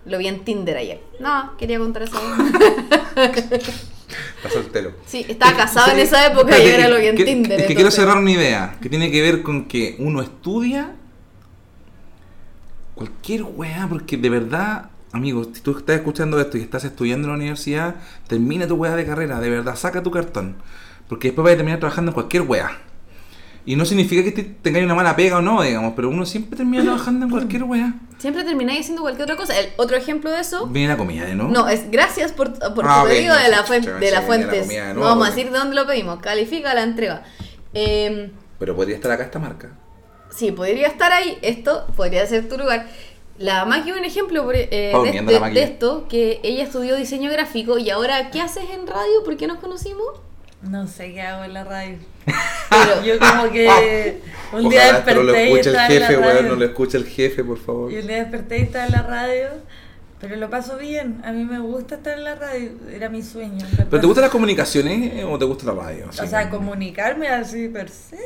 B: lo vi en Tinder ayer. No, quería contar eso.
C: Está soltero.
B: Sí, estaba casado en esa época y ahora lo vi en
C: que-
B: Tinder.
C: Es que quiero cerrar una idea que tiene que ver con que uno estudia Cualquier weá, porque de verdad, amigo, si tú estás escuchando esto y estás estudiando en la universidad, termina tu weá de carrera, de verdad, saca tu cartón. Porque después vas a terminar trabajando en cualquier weá. Y no significa que te- tengáis una mala pega o no, digamos, pero uno siempre termina trabajando en cualquier weá.
B: Siempre termináis haciendo cualquier otra cosa. El otro ejemplo de eso.
C: Viene la comida, ¿no?
B: No, es gracias por, por
C: Ah,
B: tu
C: ok,
B: pedido
C: no,
B: de la,
C: sí,
B: fuen-
C: chucha,
B: de la fuentes.
C: viene la de
B: no
C: nuevo,
B: vamos a
C: porque-
B: decir de dónde lo pedimos. Califica la entrega. Eh,
C: Pero podría estar acá esta marca.
B: sí, podría estar ahí. Esto podría ser tu lugar. La Maki un ejemplo eh,
C: Oh,
B: de, de-
C: Maki.
B: de esto, que ella estudió diseño gráfico y ahora, ¿qué haces en radio? ¿Por qué nos conocimos?
D: No sé qué hago en la radio.
B: Pero-
D: Yo como que [laughs] un día
C: Ojalá esto no lo
D: desperté y
C: escuche el
D: estaba en la
C: jefe, weón,
D: radio.
C: no lo escuche el jefe, por favor.
D: Y un día desperté y estaba en la radio, pero lo paso bien. A mí me gusta estar en la radio, era mi sueño. verdad.
C: ¿Pero te gustan las comunicaciones eh, o te gusta la radio?
D: O sea, comunicarme así per se,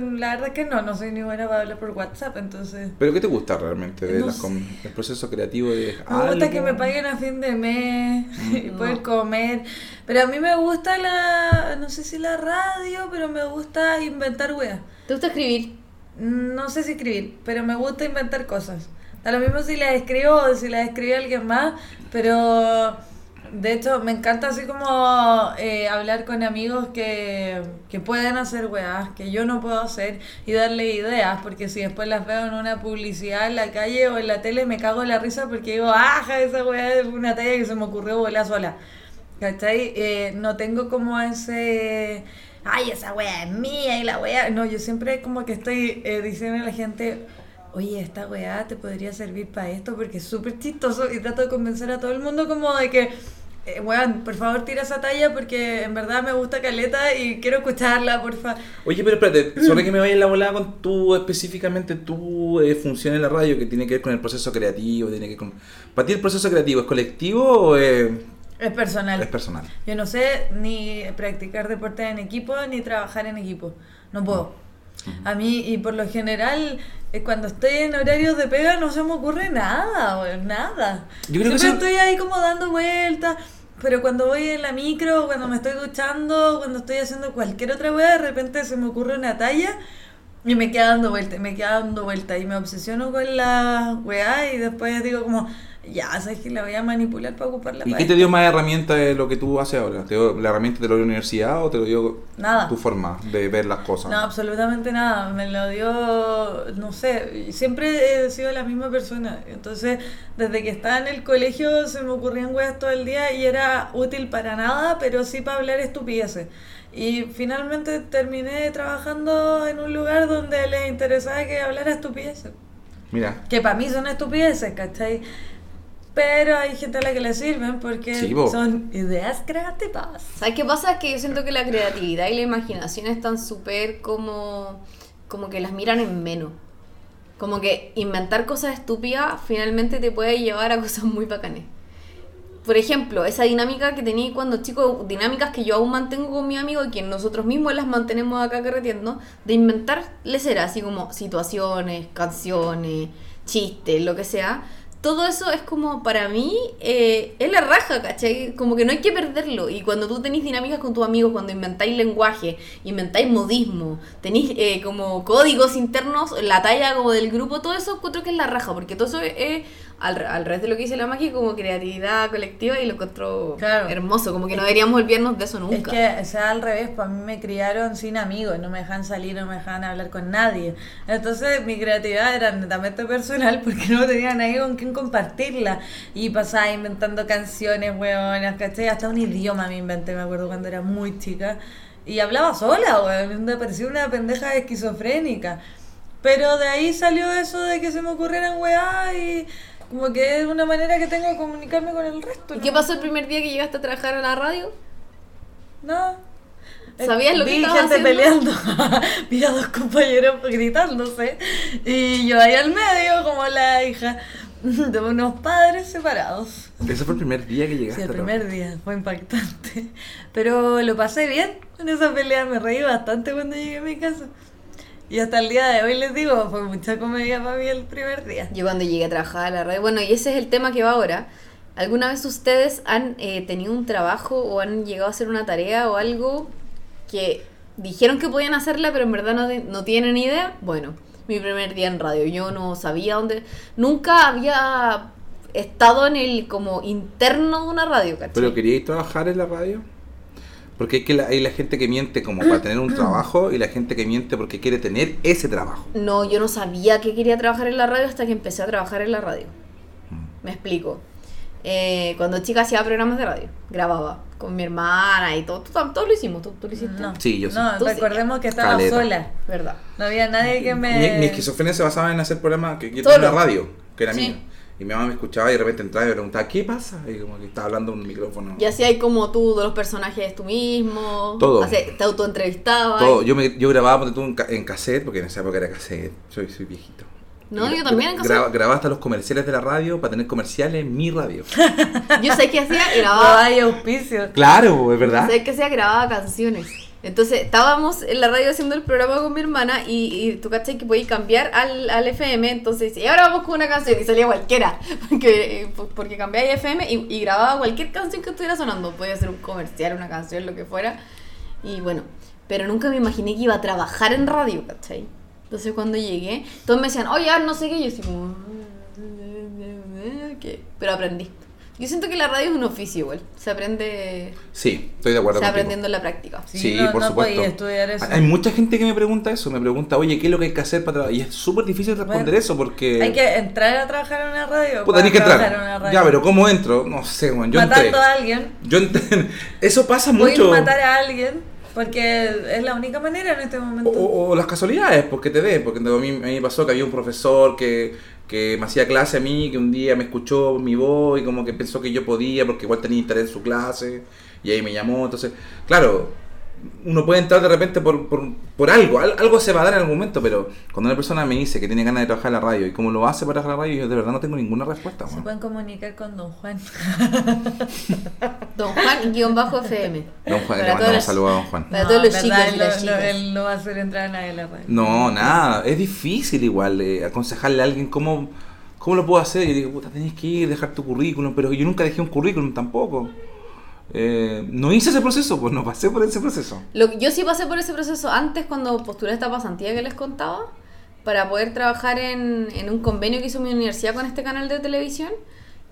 D: la verdad que no, no soy ni buena para hablar por WhatsApp, entonces...
C: ¿Pero qué te gusta realmente de
D: No
C: las
D: sé.
C: com- del proceso creativo de
D: Me gusta
C: algo?
D: que me paguen a fin de mes [laughs] y
B: No.
D: poder comer. Pero a mí me gusta la, no sé si la radio, pero me gusta inventar weas.
B: ¿Te gusta escribir?
D: No sé si escribir, pero me gusta inventar cosas. Da lo mismo si las escribo o si las escribe alguien más, pero de hecho me encanta así como eh, hablar con amigos que, que pueden hacer weas, que yo no puedo hacer y darle ideas, porque si después las veo en una publicidad en la calle o en la tele me cago en la risa porque digo, ajá, esa wea es una talla que se me ocurrió volar sola. ¿Cachai? Eh, no tengo como ese. Ay, esa wea es mía y la wea. No, yo siempre como que estoy eh, diciendo a la gente. Oye, esta weá te podría servir para esto porque es súper chistoso y trato de convencer a todo el mundo como de que, eh, weón, por favor tira esa talla porque en verdad me gusta Caleta y quiero escucharla, porfa.
C: Oye, pero espérate, sobre que me vaya en la volada con tu, específicamente tu eh, función en la radio, que tiene que ver con el proceso creativo, tiene que ver con... ¿Para ti el proceso creativo es colectivo o es,
D: Es personal.
C: es personal?
D: Yo no sé ni practicar deporte en equipo ni trabajar en equipo. No puedo. A mí, y por lo general, eh, cuando estoy en horarios de pega no se me ocurre nada, weón, nada.
C: Yo creo que
D: Siempre
C: eso-
D: estoy ahí como dando vueltas, pero cuando voy en la micro, cuando me estoy duchando, cuando estoy haciendo cualquier otra weá, de repente se me ocurre una talla y me queda dando vueltas, me queda dando vueltas y me obsesiono con la weá y después digo como, ya, sabes que la voy a manipular para ocuparla
C: ¿Y
D: para
C: qué te
D: esto".
C: dio más herramienta de lo que tú haces ahora? ¿Te dio la herramienta de la universidad o te lo dio
D: Nada.
C: tu forma de ver las cosas?
D: No, absolutamente nada. Me lo dio, no sé, siempre he sido la misma persona. Entonces, desde que estaba en el colegio se me ocurrían weas todo el día y era útil para nada, pero sí para hablar estupideces. Y finalmente terminé trabajando en un lugar donde les interesaba que hablara estupideces.
C: Mira,
D: Que para mí son estupideces, ¿cachai? Pero hay gente a la que le sirven porque
C: Sí,
D: son ideas creativas.
B: ¿Sabes qué pasa? Es que yo siento que la creatividad y la imaginación están súper como, como que las miran en menos. Como que inventar cosas estúpidas finalmente te puede llevar a cosas muy bacanes. Por ejemplo, esa dinámica que tenía cuando chico, dinámicas que yo aún mantengo con mi amigo y que nosotros mismos las mantenemos acá carreteando, de inventar leceras, así como situaciones, canciones, chistes, lo que sea. Todo eso es como, para mí, eh, es la raja, ¿cachai? Como que no hay que perderlo. Y cuando tú tenés dinámicas con tus amigos, cuando inventáis lenguaje, inventáis modismo, tenéis eh, como códigos internos, la talla como del grupo, todo eso encuentro que es la raja, porque todo eso es, es al, al revés de lo que dice la magia, como creatividad colectiva y lo
D: Claro.
B: hermoso, como que no deberíamos olvidarnos de eso
D: Es
B: nunca.
D: que, o sea, al revés, para mí me criaron sin amigos, no me dejan salir, no me dejan hablar con nadie. Entonces mi creatividad era netamente personal porque no tenía nadie con quien compartirla. Y pasaba inventando canciones, weonas, ¿cachai? Hasta un idioma me inventé, me acuerdo cuando era muy chica. Y hablaba sola, weón, me parecía una pendeja esquizofrénica. Pero de ahí salió eso de que se me ocurrieran weá y como que es una manera que tengo de comunicarme con el resto.
B: ¿Y
D: ¿no?
B: qué pasó el primer día que llegaste a trabajar a la radio?
D: No.
B: ¿Sabías lo que
D: Vi gente
B: haciendo?
D: peleando. [laughs] Vi a dos compañeros gritándose. Y yo ahí al medio, como la hija de unos padres separados.
C: ese fue el primer día que
D: Sí,
C: llegaste.
D: el
C: a
D: primer día fue impactante. Pero lo pasé bien en esa pelea. Me reí bastante cuando llegué a mi casa. Y hasta el día de hoy les digo, fue mucha comedia para mí el primer día.
B: Yo cuando llegué a trabajar a la radio, bueno, y ese es el tema que va ahora. ¿Alguna vez ustedes han eh, tenido un trabajo o han llegado a hacer una tarea o algo que dijeron que podían hacerla, pero en verdad no, no tienen idea? Bueno, mi primer día en radio. Yo no sabía dónde. Nunca había estado en el como interno de una radio, ¿cachai?
C: ¿Pero queríais trabajar en la radio? Porque hay, que la, hay la gente que miente como para tener un trabajo y la gente que miente porque quiere tener ese trabajo.
B: No, yo no sabía que quería trabajar en la radio hasta que empecé a trabajar en la radio.
C: Mm.
B: Me explico. Eh, cuando chica hacía programas de radio, grababa con mi hermana y todo. Tú Todos lo hicimos, tú, tú lo hiciste.
D: No,
C: Sí, yo sí.
D: no
B: Tú sí.
D: recordemos que estaba
C: Caleta.
D: sola.
B: ¿Verdad?
D: No había nadie que me.
C: Mi, mi esquizofrenia se basaba en hacer programas que yo tenía una radio, que era
B: Sí.
C: mía. Y mi mamá me escuchaba y de repente entraba y me preguntaba, ¿qué pasa? Y como que estaba hablando en un micrófono.
B: Y así hay como tú de los personajes tú mismo.
C: Todo.
B: Te autoentrevistabas.
C: Todo, yo, me, yo grababa tú, en, ca- en cassette, porque en esa época era cassette, soy, soy viejito.
B: No,
C: Y
B: yo también en
C: gra-
B: cassette.
C: Grababa hasta los comerciales de la radio para tener comerciales en mi radio. [laughs]
B: Yo sé que hacía, grababa.
D: hay auspicio.
C: claro, es verdad.
B: Sé que hacía, grababa canciones. Entonces estábamos en la radio haciendo el programa con mi hermana y, y tú cachai que podías cambiar al, al FM. Entonces, y ahora vamos con una canción y salía cualquiera. Porque, eh, porque cambiaba FM y, y grababa cualquier canción que estuviera sonando. Podía ser un comercial, una canción, lo que fuera. Y bueno, pero nunca me imaginé que iba a trabajar en radio, ¿cachai? Entonces cuando llegué, todos me decían, oye, ah, no sé qué, y yo así como... ¿qué? Pero aprendí. Yo siento que la radio es un oficio igual. Se aprende...
C: Sí, estoy de acuerdo
B: Se aprendiendo en la práctica.
D: Sí,
C: Sí,
D: no-
C: por
D: no
C: supuesto.
D: podía estudiar eso.
C: Hay mucha gente que me pregunta eso, me pregunta, oye, ¿qué es lo que hay que hacer para trabajar? Y es súper difícil responder
D: Bueno,
C: eso porque...
D: Hay que entrar a trabajar en una radio.
C: Pues tenés que
D: trabajar
C: entrar.
D: en una radio.
C: Ya, pero ¿cómo entro? No sé, man, yo
D: Matando
C: entré.
D: a alguien.
C: Yo entré. [laughs] Eso pasa
D: Puedes
C: mucho.
D: matar a alguien porque es la única manera en este momento.
C: O, o- o las casualidades, porque te den, porque a mí, a mí me pasó que había un profesor que, que me hacía clase a mí, que un día me escuchó mi voz y como que pensó que yo podía, porque igual tenía interés en su clase, y ahí me llamó, entonces, claro, uno puede entrar de repente por, por, por algo, al- algo se va a dar en algún momento, pero cuando una persona me dice que tiene ganas de trabajar en la radio y cómo lo hace para trabajar en la radio, yo de verdad no tengo ninguna respuesta.
D: Se pueden comunicar con Don Juan. [laughs]
B: Don Juan guion bajo FM.
C: Don Juan,
B: Para
C: le mandamos saludos a Don Juan.
B: Para todos los chicos y
D: Él
B: las
D: no-
B: chicas.
D: no- Él no va a hacer entrar a nadie en la radio.
C: No, nada, es difícil igual eh, aconsejarle a alguien cómo, cómo lo puedo hacer. Y digo, puta, tenés que ir, dejar tu currículum, pero yo nunca dejé un currículum tampoco. Eh, no hice ese proceso, pues no pasé por ese proceso.
B: Lo yo sí pasé por ese proceso antes cuando postulé esta pasantía que les contaba para poder trabajar en, en un convenio que hizo mi universidad con este canal de televisión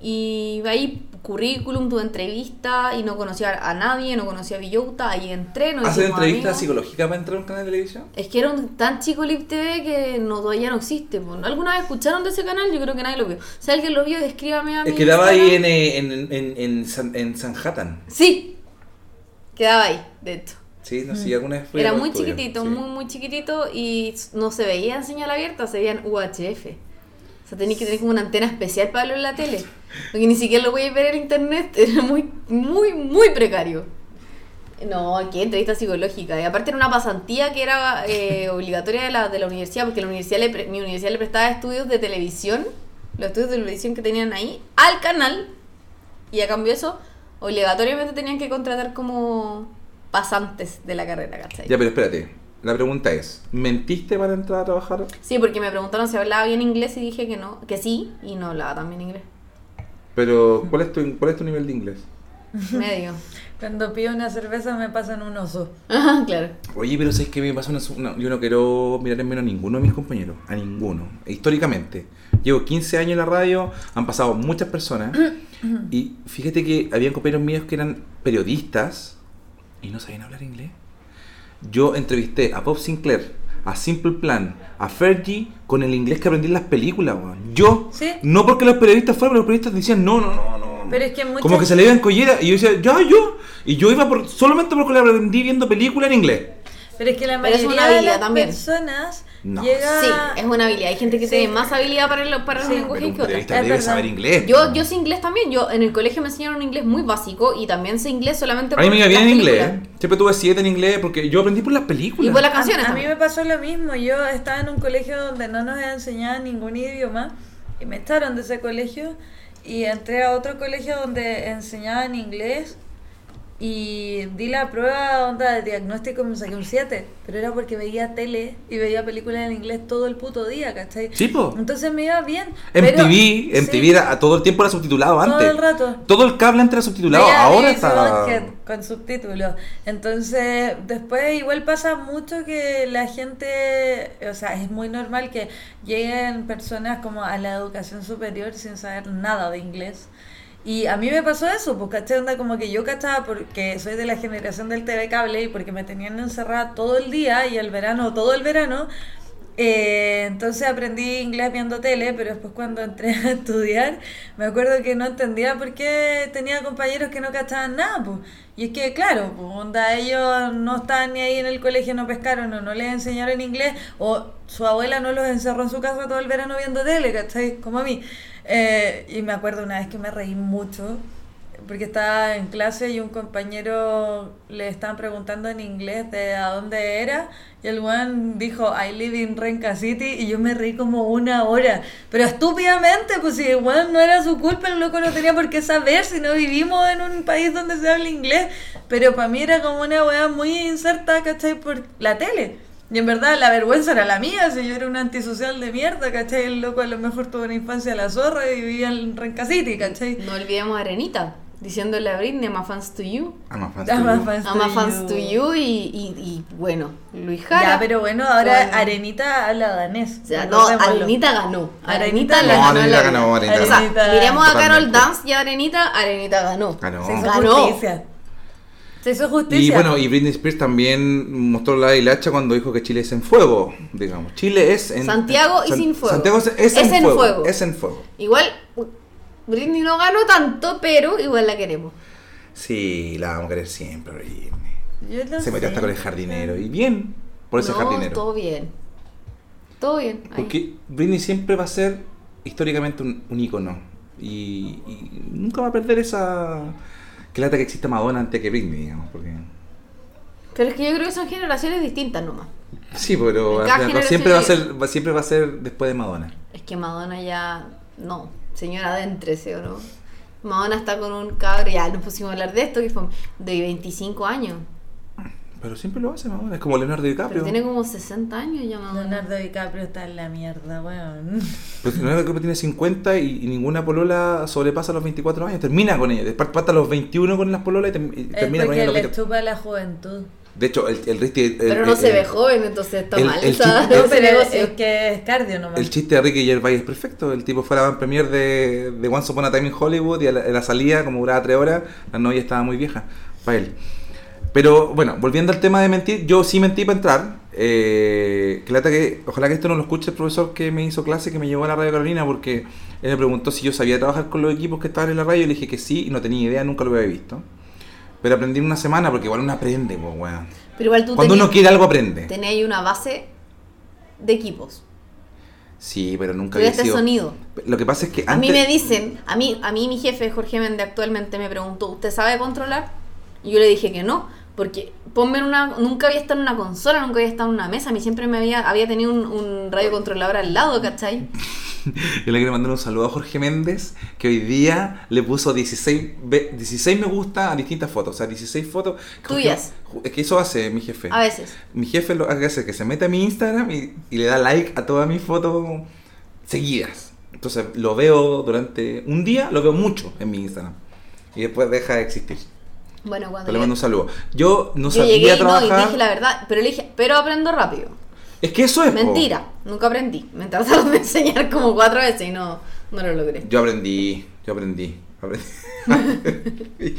B: y ahí currículum, tuve entrevista y no conocía a nadie, no conocía a Villota, ahí entré, no
C: ¿Hacer
B: hicimos
C: entrevistas
B: amigos.
C: psicológicas para entrar a un canal de televisión?
B: Es que era un tan chico Lip TV que no, todavía no existe. po. ¿Alguna vez escucharon de ese canal? Yo creo que nadie lo vio. Si alguien lo vio, escríbame a mi
C: Es que daba ahí
B: Instagram.
C: en, eh, en, en, en, San, en Sanhattan.
B: Sí, quedaba ahí, de hecho.
C: Sí, no sé, alguna vez fui
B: Era muy chiquitito,
C: sí.
B: muy, muy chiquitito y no se veía en señal abierta, se veía en UHF. Sea, tenía que tener como una antena especial para verlo en la tele. Porque ni siquiera lo podía ver en internet, [laughs] era muy, muy, muy precario. No, aquí entrevista psicológica. Y aparte era una pasantía que era eh, obligatoria de la, de la universidad, porque la universidad le pre- mi universidad le prestaba estudios de televisión, los estudios de televisión que tenían ahí, al canal. Y a cambio de eso, obligatoriamente tenían que contratar como pasantes de la carrera, ¿cachai?
C: Ya, pero espérate. La pregunta es, ¿mentiste para entrar a trabajar?
B: Sí, porque me preguntaron si hablaba bien inglés y dije que no, que sí, y no hablaba tan bien inglés.
C: Pero, ¿cuál es tu, cuál es tu nivel de inglés? [laughs]
B: Medio.
D: Cuando pido una cerveza me pasan un oso.
B: Ajá, claro.
C: Oye, pero ¿sabes qué me pasa? Una, una- yo no quiero mirar en menos a ninguno de mis compañeros, a ninguno. Históricamente. Llevo 15 años en la radio, han pasado muchas personas. [coughs] y fíjate que habían compañeros míos que eran periodistas y no sabían hablar inglés. Yo entrevisté a Bob Sinclair, a Simple Plan, a Fergie con el inglés que aprendí en las películas, weón. Yo,
D: Sí.
C: no porque los periodistas fueran, pero los periodistas decían, no, no, no, no.
D: Pero es que muchas-
C: Como que se le iban collera y yo decía, ya, yo. Y yo iba por, solamente porque lo aprendí viendo películas en inglés.
D: Pero es que la
B: es
D: mayoría
B: una
D: de las
B: también.
D: personas
C: No.
D: llega...
B: Sí, es una habilidad. Hay gente que
D: Sí.
B: tiene más habilidad para, el, para
D: Sí,
B: los lenguajes
C: Pero un
B: que otras.
C: periodista
D: Es
C: debe
D: verdad.
C: saber inglés.
B: Yo, yo sé inglés también. Yo en el colegio me enseñaron un inglés muy básico y también sé inglés solamente
C: A mí me iba bien en inglés. Siempre tuve 7 en inglés porque yo aprendí por las películas.
B: Y por las
D: A-
B: canciones
D: A, mí
B: también.
D: me pasó lo mismo. Yo estaba en un colegio donde no nos enseñaban ningún idioma y me echaron de ese colegio y entré a otro colegio donde enseñaban inglés Y di la prueba onda de diagnóstico y me saqué un 7. Pero era porque veía tele y veía películas en inglés todo el puto día, ¿cachai?
C: Sí, po.
D: Entonces me iba bien.
C: MTV,
D: pero-
C: MTV
D: sí,
C: era, todo el tiempo era subtitulado antes.
D: Todo el rato.
C: Todo el cable antes era subtitulado,
D: Veía
C: ahora está...
D: Con subtítulos. Entonces, después igual pasa mucho que la gente, o sea, es muy normal que lleguen personas como a la educación superior sin saber nada de inglés. Y a mí me pasó eso, pues caché, onda como que yo cachaba porque soy de la generación del TV cable y porque me tenían encerrada todo el día y el verano, todo el verano. Eh, entonces aprendí inglés viendo tele, pero después cuando entré a [laughs] estudiar, me acuerdo que no entendía por qué tenía compañeros que no cachaban nada, pues. Y es que, claro, pues, onda, ellos no estaban ni ahí en el colegio, no pescaron o no les enseñaron inglés, o su abuela no los encerró en su casa todo el verano viendo tele, ¿cachai? Como a mí. Eh, y me acuerdo una vez que me reí mucho, porque estaba en clase y un compañero le estaban preguntando en inglés de a dónde era y el one dijo I live in Renca City y yo me reí como una hora. Pero estúpidamente pues si el one no era su culpa el loco no tenía por qué saber si no vivimos en un país donde se habla inglés. Pero para mí era como una weá muy inserta ¿cachai? por la tele y en verdad la vergüenza era la mía, si yo era un antisocial de mierda, ¿cachai? El loco a lo mejor tuvo una infancia a la zorra y vivía en Renca City, ¿cachai?
B: No olvidemos a Arenita, diciéndole a Britney, I'm a fans to you.
C: I'm a fan
D: I'm a
C: to you.
D: fan
B: I'm a fans to you y, y, y, bueno, Luis Jara.
D: Ya, pero bueno, ahora
B: Bueno.
D: Arenita habla danés.
B: O sea, no. Arenita ganó.
D: Arenita
B: Arenita
D: No,
B: ganó.
C: Arenita
B: la
C: ganó. Arenita
B: O sea, miremos a Carol. Dance y a Arenita, Arenita ganó.
C: Ganó.
D: Se hizo
B: Ganó.
D: justicia. Se hizo justicia.
C: Y bueno, y Britney Spears también mostró la hilacha cuando dijo que Chile es en fuego, digamos. Chile es en...
B: Santiago y
C: San-
B: sin fuego.
C: Santiago es, es
B: Es
C: en,
B: en
C: fuego,
B: fuego.
C: Es en fuego.
B: Igual, Britney no ganó tanto, pero igual la queremos.
C: Sí, la vamos a querer siempre, Britney.
D: Yo lo
C: Se metió
D: sé.
C: hasta con el jardinero. Y bien, por ese
B: no,
C: jardinero.
B: todo bien. Todo bien. ahí.
C: Porque Britney siempre va a ser históricamente un, un ícono. Y, y nunca va a perder esa... Lata que exista Madonna antes que Britney, digamos. Porque...
B: Pero es que yo creo que son generaciones distintas nomás.
C: Sí, pero siempre va, a ser, va- siempre va a ser después de Madonna.
B: Es que Madonna ya. No, señora, adéntrese o no. Madonna está con un cabro, ya nos pusimos a hablar de esto, que fue de 25 años.
C: Pero siempre lo hace Madonna. Es como Leonardo DiCaprio.
B: Pero tiene como 60 años ya Madonna.
D: Leonardo DiCaprio está en la mierda, weón. [laughs]
C: Pues Leonardo DiCaprio tiene 50 y, y ninguna polola sobrepasa los 24 años. Termina con ella. Después pasa los 21 con las pololas y, term- y termina con
D: porque
C: ella los
D: le
C: 20.
D: chupa la juventud.
C: De hecho, el, el, Ricky- el-
B: Pero
C: el-
B: no se
C: el-
B: ve joven, entonces está
C: el-
B: mal.
C: el chiste-
D: No, pero es que es cardio nomás.
C: El chiste de Ricky Gervais es perfecto. El tipo fue a la van premier de, de Once Upon a Time in Hollywood y a la, a la salida, como duraba tres horas, la novia estaba muy vieja para él. Pero bueno, volviendo al tema de mentir, yo sí mentí para entrar. Eh, que lata que, ojalá que esto no lo escuche el profesor que me hizo clase, que me llevó a la Radio Carolina, porque él me preguntó si yo sabía trabajar con los equipos que estaban en la radio. Y le dije que sí, y no tenía idea, nunca lo había visto. Pero aprendí en una semana, porque igual uno aprende, pues, weón.
B: Pero igual tú
C: Cuando
B: tenías,
C: uno quiere algo, aprende.
B: ahí una base de equipos.
C: Sí, pero nunca había sido.
B: sonido.
C: Lo que pasa es que
B: A mí
C: antes-
B: me dicen, a mí, a mí mi jefe Jorge Méndez actualmente me preguntó, ¿usted sabe controlar? Y yo le dije que no, porque ponme en una, nunca había estado en una consola, nunca había estado en una mesa, a mí siempre me había, había tenido un, un radio controlador al lado, ¿cachai? [laughs]
C: Yo le quiero mandar un saludo a Jorge Méndez, que hoy día le puso 16, ve- 16 me gusta a distintas fotos, o sea, 16 fotos.
B: Tuyas.
C: Es que eso hace mi jefe.
B: A veces.
C: Mi jefe lo hace que se mete a mi Instagram y, y le da like a todas mis fotos seguidas. Entonces lo veo durante un día, lo veo mucho en mi Instagram. Y después deja de existir.
B: Bueno, cuando
C: Te le
B: yo,
C: mando un saludo. Yo no
B: yo
C: sabía
B: llegué no, y
C: trabajar.
B: dije la verdad, pero le dije, pero aprendo rápido.
C: Es que eso es. po.
B: Mentira, nunca aprendí. Me trataron de enseñar como cuatro veces y no, no lo logré.
C: Yo aprendí, yo aprendí. aprendí. [laughs]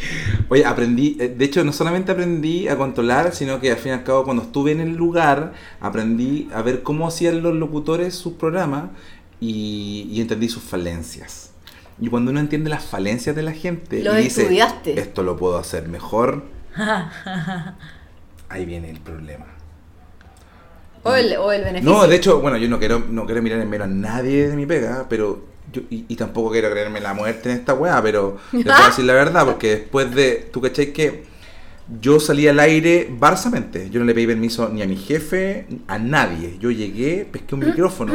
C: Oye, aprendí, eh, de hecho no solamente aprendí a controlar, sino que al fin y al cabo cuando estuve en el lugar, aprendí a ver cómo hacían los locutores sus programas y, y entendí sus falencias. Y cuando uno entiende las falencias de la gente
B: Lo
C: y dice, esto lo puedo hacer mejor, [laughs] ahí viene el problema.
B: O el, o el beneficio.
C: No, de hecho, bueno, yo no quiero, no quiero mirar en menos a nadie de mi pega, pero yo, y, y tampoco quiero creerme la muerte en esta weá, pero les voy a decir la verdad, porque después de, tú cachai que yo salí al aire barsamente, yo no le pedí permiso ni a mi jefe, a nadie, yo llegué, pesqué un micrófono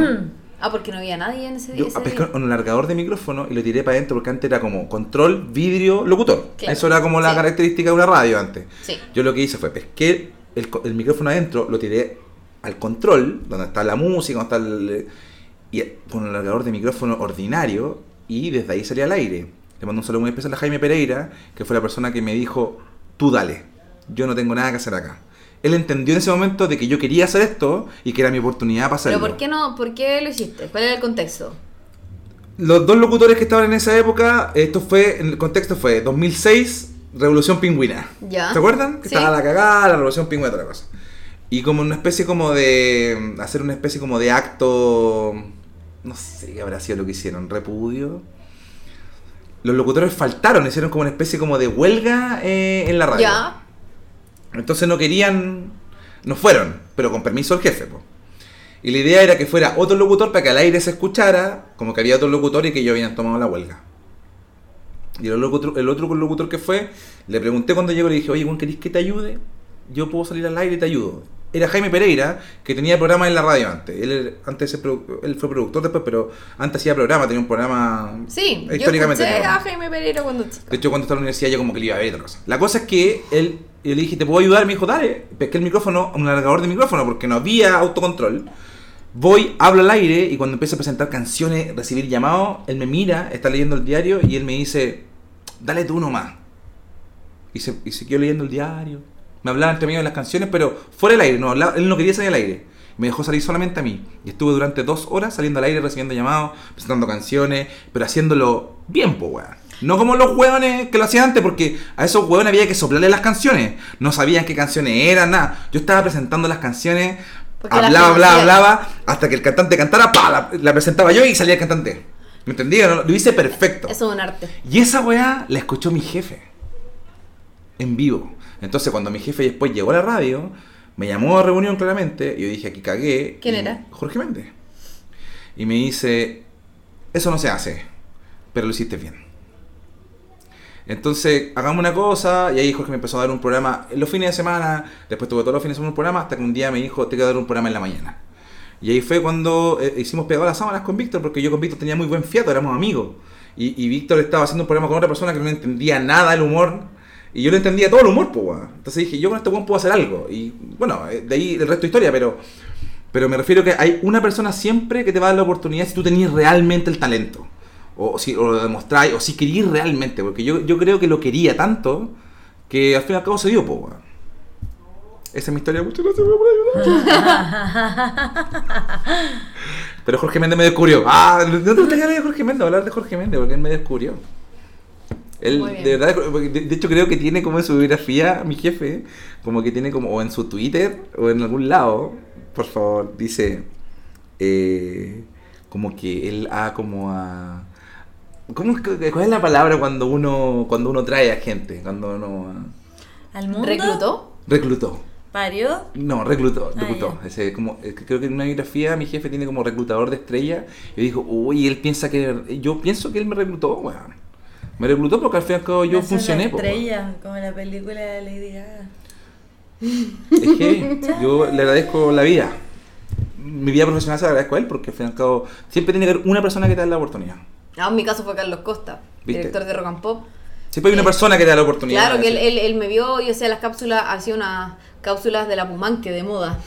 B: Ah, porque no había nadie en ese,
C: Yo
B: ese
C: pesqué
B: día.
C: un alargador de micrófono y lo tiré para adentro porque antes era como control, vidrio, locutor.
B: Claro.
C: Eso era como la
B: Sí.
C: característica de una radio antes.
B: Sí.
C: Yo lo que hice fue pesqué el, el micrófono adentro, lo tiré al control, donde está la música, donde está el. Y con un alargador de micrófono ordinario, y desde ahí salía al aire. Le mando un saludo muy especial a Jaime Pereira, que fue la persona que me dijo: Tú dale, yo no tengo nada que hacer acá. Él entendió en ese momento de que yo quería hacer esto y que era mi oportunidad para hacerlo.
B: Pero ¿por qué no? ¿Por qué lo hiciste? ¿Cuál era el contexto?
C: Los dos locutores que estaban en esa época, esto fue, en el contexto fue 2006, Revolución Pingüina.
B: Ya.
C: ¿Se acuerdan? Que
B: Sí.
C: estaba la cagada, la Revolución Pingüina, toda la cosa. Y como una especie como de, hacer una especie como de acto, no sé qué habrá sido lo que hicieron, repudio. Los locutores faltaron, hicieron como una especie como de huelga eh, en la radio.
B: Ya.
C: Entonces no querían, no fueron, pero con permiso del jefe. Y la idea era que fuera otro locutor para que al aire se escuchara, como que había otro locutor y que ellos habían tomado la huelga. Y el otro locutor que fue, le pregunté cuando llegó, le dije, oye, Juan, ¿querés que te ayude? Yo puedo salir al aire y te ayudo. Era Jaime Pereira, que tenía programa en la radio antes. Él, antes él fue productor después, pero antes hacía programa, tenía un programa
B: Sí, yo
C: históricamente.
B: a Jaime Pereira cuando chica.
C: De hecho, cuando estaba en la universidad, yo como que le iba a ver otra cosa. La cosa es que él, yo le dije, ¿te puedo ayudar? Me dijo, dale. Pesqué el micrófono, un alargador de micrófono, porque no había autocontrol. Voy, hablo al aire y cuando empiezo a presentar canciones, recibir llamados, él me mira, está leyendo el diario y él me dice, dale tú nomás. Y, se, y siguió leyendo el diario. Me hablaba entre medio de las canciones, pero fuera del aire, no, hablaba- él no quería salir al aire. Me dejó salir solamente a mí. Y estuve durante dos horas saliendo al aire, recibiendo llamados, presentando canciones, pero haciéndolo bien, po, weón. No como los hueones que lo hacían antes, porque a esos hueones había que soplarle las canciones. No sabían qué canciones eran, nada. Yo estaba presentando las canciones,
B: Porque
C: hablaba, hablaba, hablaba, hasta que el cantante cantara, pa, la, la presentaba yo y salía el cantante. ¿Me entendí? No, Lo hice perfecto.
B: Eso es un arte.
C: Y esa weá la escuchó mi jefe. En vivo. Entonces cuando mi jefe después llegó a la radio, me llamó a reunión claramente, y yo dije, aquí cagué.
B: ¿Quién era?
C: Jorge Méndez. Y me dice, eso no se hace, pero lo hiciste bien. Entonces, hagamos una cosa, y ahí Jorge me empezó a dar un programa en los fines de semana, después tuve todos los fines de semana un programa, hasta que un día me dijo, te voy a dar un programa en la mañana. Y ahí fue cuando eh, hicimos pegar las sábanas con Víctor, porque yo con Víctor tenía muy buen fiato, éramos amigos. Y, y Víctor estaba haciendo un programa con otra persona que no entendía nada del humor. Y yo le entendía todo el humor, pues, weón. Entonces dije, yo con este weón puedo hacer algo. Y bueno, eh, de ahí el resto de historia, pero, pero me refiero que hay una persona siempre que te va a dar la oportunidad si tú tenías realmente el talento. O, si o lo demostráis, o si querías realmente. Porque yo, yo creo que lo quería tanto que al fin y al cabo se dio, pues, weón. Esa es mi historia. Muchas gracias weón, por ayudar. [laughs] Pero Jorge Méndez me descubrió. Ah, no te gustaría hablar de Jorge Méndez, hablar de Jorge Méndez, porque él me descubrió. Él, de verdad, de, de hecho creo que tiene como en su biografía, mi jefe, como que tiene como, o en su Twitter, o en algún lado, por favor, dice, eh, como que él ha como a... ¿Cómo ¿Cuál es la palabra cuando uno cuando uno trae a gente? Cuando uno... ah,
D: ¿Al mundo?
B: ¿Reclutó?
C: reclutó.
D: ¿Parió?
C: No, reclutó,
D: Ah,
C: reclutó. Ese, como, creo que en una biografía mi jefe tiene como reclutador de estrella. Y dijo, uy, él piensa que. Yo pienso que él me reclutó, weón. Me reclutó porque al fin y al cabo yo
D: Nació una
C: funcioné, po, weón.
D: estrella, como la película de Lady Gaga.
C: Es que yo le agradezco la vida. Mi vida profesional se la agradezco a él porque al fin y al cabo siempre tiene que haber una persona que te da la oportunidad.
B: Ah, en mi caso fue Carlos Costa,
C: ¿Viste?
B: director de Rock and Pop.
C: Siempre hay una
B: Eh,
C: persona que te da la oportunidad.
B: Claro, que él, él, él me vio y hacía las cápsulas, hacía unas cápsulas de la Pumanque de moda.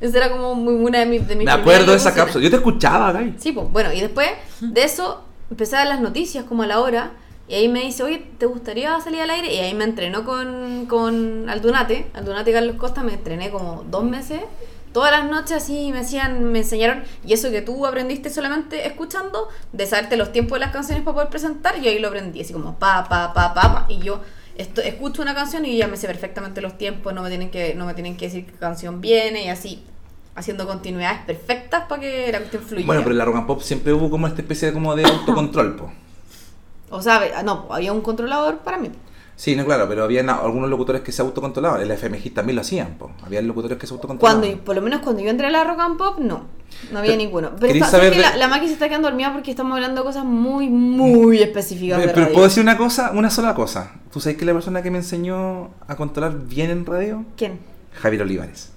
B: Esa era como muy una de mis de mis
C: Me acuerdo de esa cápsula. Yo te escuchaba, Guy.
B: Sí, pues bueno, y después de eso empecé a dar las noticias como a la hora. Y ahí me dice, oye, ¿te gustaría salir al aire? Y ahí me entrenó con, con Aldunate, Aldunate Carlos Costa, me entrené como dos meses. Todas las noches así me hacían, me enseñaron, y eso que tú aprendiste solamente escuchando, de saberte los tiempos de las canciones para poder presentar, yo ahí lo aprendí, así como pa, pa, pa, pa, pa. Y yo esto, escucho una canción y ya me sé perfectamente los tiempos, no me tienen que, no me tienen que decir qué canción viene, y así, haciendo continuidades perfectas para que la cuestión fluya.
C: Bueno, pero en la rock and pop siempre hubo como esta especie de, como de autocontrol, po.
B: O sea, no, había un controlador para mí.
C: Sí, no, claro, pero había algunos locutores que se autocontrolaban. El FMG también lo hacían, po. Había locutores que se autocontrolaban.
B: Cuando, por lo menos cuando yo entré a la Rock and Pop, no. No había
C: Pero,
B: ninguno. Pero
C: ¿queréis
B: está- ¿sabes
C: saber
B: que
C: de-
B: la, la Maki se está quedando dormida porque estamos hablando de cosas muy, muy específicas de
C: Pero, pero
B: radio.
C: puedo decir una cosa, una sola cosa. ¿Tú sabes que la persona que me enseñó a controlar bien en radio?
B: ¿Quién?
C: Javier Olivares.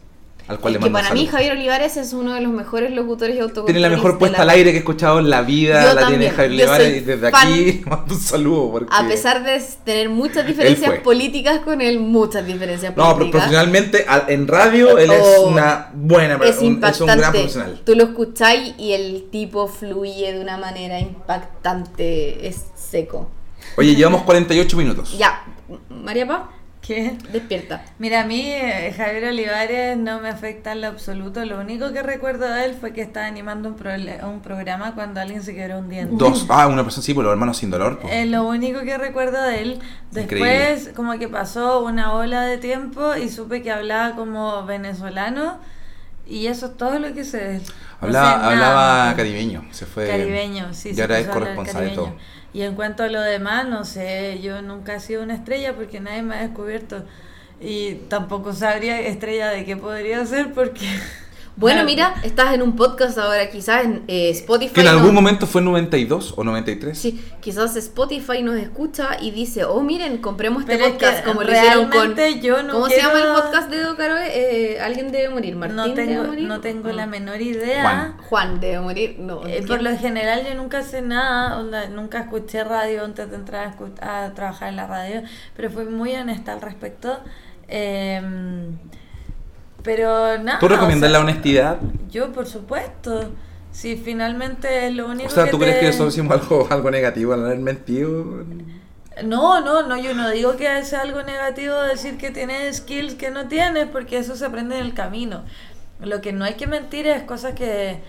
C: Al cual
B: Es
C: le
B: que
C: mando
B: para mí. Javier Olivares es uno de los mejores locutores y autocontroles.
C: Tiene la mejor puesta al aire que he escuchado en la vida,
B: Yo
C: la tiene Javier Olivares y desde
B: fan.
C: aquí [laughs] mando un saludo porque...
B: A pesar de tener muchas diferencias políticas con él, muchas diferencias
C: No, pero
B: políticas.
C: profesionalmente en radio él es
B: Oh,
C: una buena
B: es
C: un- es un gran profesional.
B: Tú lo escucháis y el tipo fluye de una manera impactante, es seco.
C: Oye, llevamos 48 minutos.
B: Ya, María Paz,
D: ¿Qué?
B: despierta.
D: Mira, a mí eh, Javier Olivares no me afecta en lo absoluto. Lo único que recuerdo de él fue que estaba animando un, prole- un programa cuando alguien se quebró un diente.
C: Dos. Ah, una persona sí, por los hermanos sin dolor. po.
D: Es lo único que recuerdo de él.
C: Increíble.
D: Después, como que pasó una ola de tiempo y supe que hablaba como venezolano. Y eso es todo lo que sé de él. No
C: Hablaba,
D: sé
C: hablaba caribeño. Se fue.
D: Caribeño, sí.
C: Y
D: se
C: ahora es corresponsal de todo.
D: Y en cuanto a lo demás, no sé, yo nunca he sido una estrella porque nadie me ha descubierto. Y tampoco sabría estrella de qué podría ser porque... [laughs]
B: Bueno, mira, estás en un podcast ahora, quizás en eh, Spotify.
C: Que en
B: no-
C: algún momento fue 92 o 93.
B: Sí, quizás Spotify nos escucha y dice, oh, miren, compremos este
D: Pero es
B: podcast,
D: que
B: como lo hicieron con...
D: realmente yo no
B: ¿Cómo se llama el podcast de Edo Caroe? Eh, Alguien debe morir, Martín
D: No tengo,
B: debe morir.
D: no tengo la
B: No.
D: menor idea.
C: Juan.
B: Juan debe morir, no.
D: Eh, por lo general yo nunca sé nada, onda, nunca escuché radio antes de entrar a, escu- a trabajar en la radio, pero fui muy honesta al respecto. Eh, pero nada.
C: ¿Tú recomiendas
D: o sea,
C: la honestidad?
D: Yo, por supuesto. Si finalmente es lo único
C: O sea, ¿tú
D: que
C: crees
D: te-
C: que eso hicimos algo, algo negativo al haber mentido?
D: No, no, no, yo no digo que sea algo negativo decir que tienes skills que no tienes, porque eso se aprende en el camino. Lo que no hay que mentir es cosas que,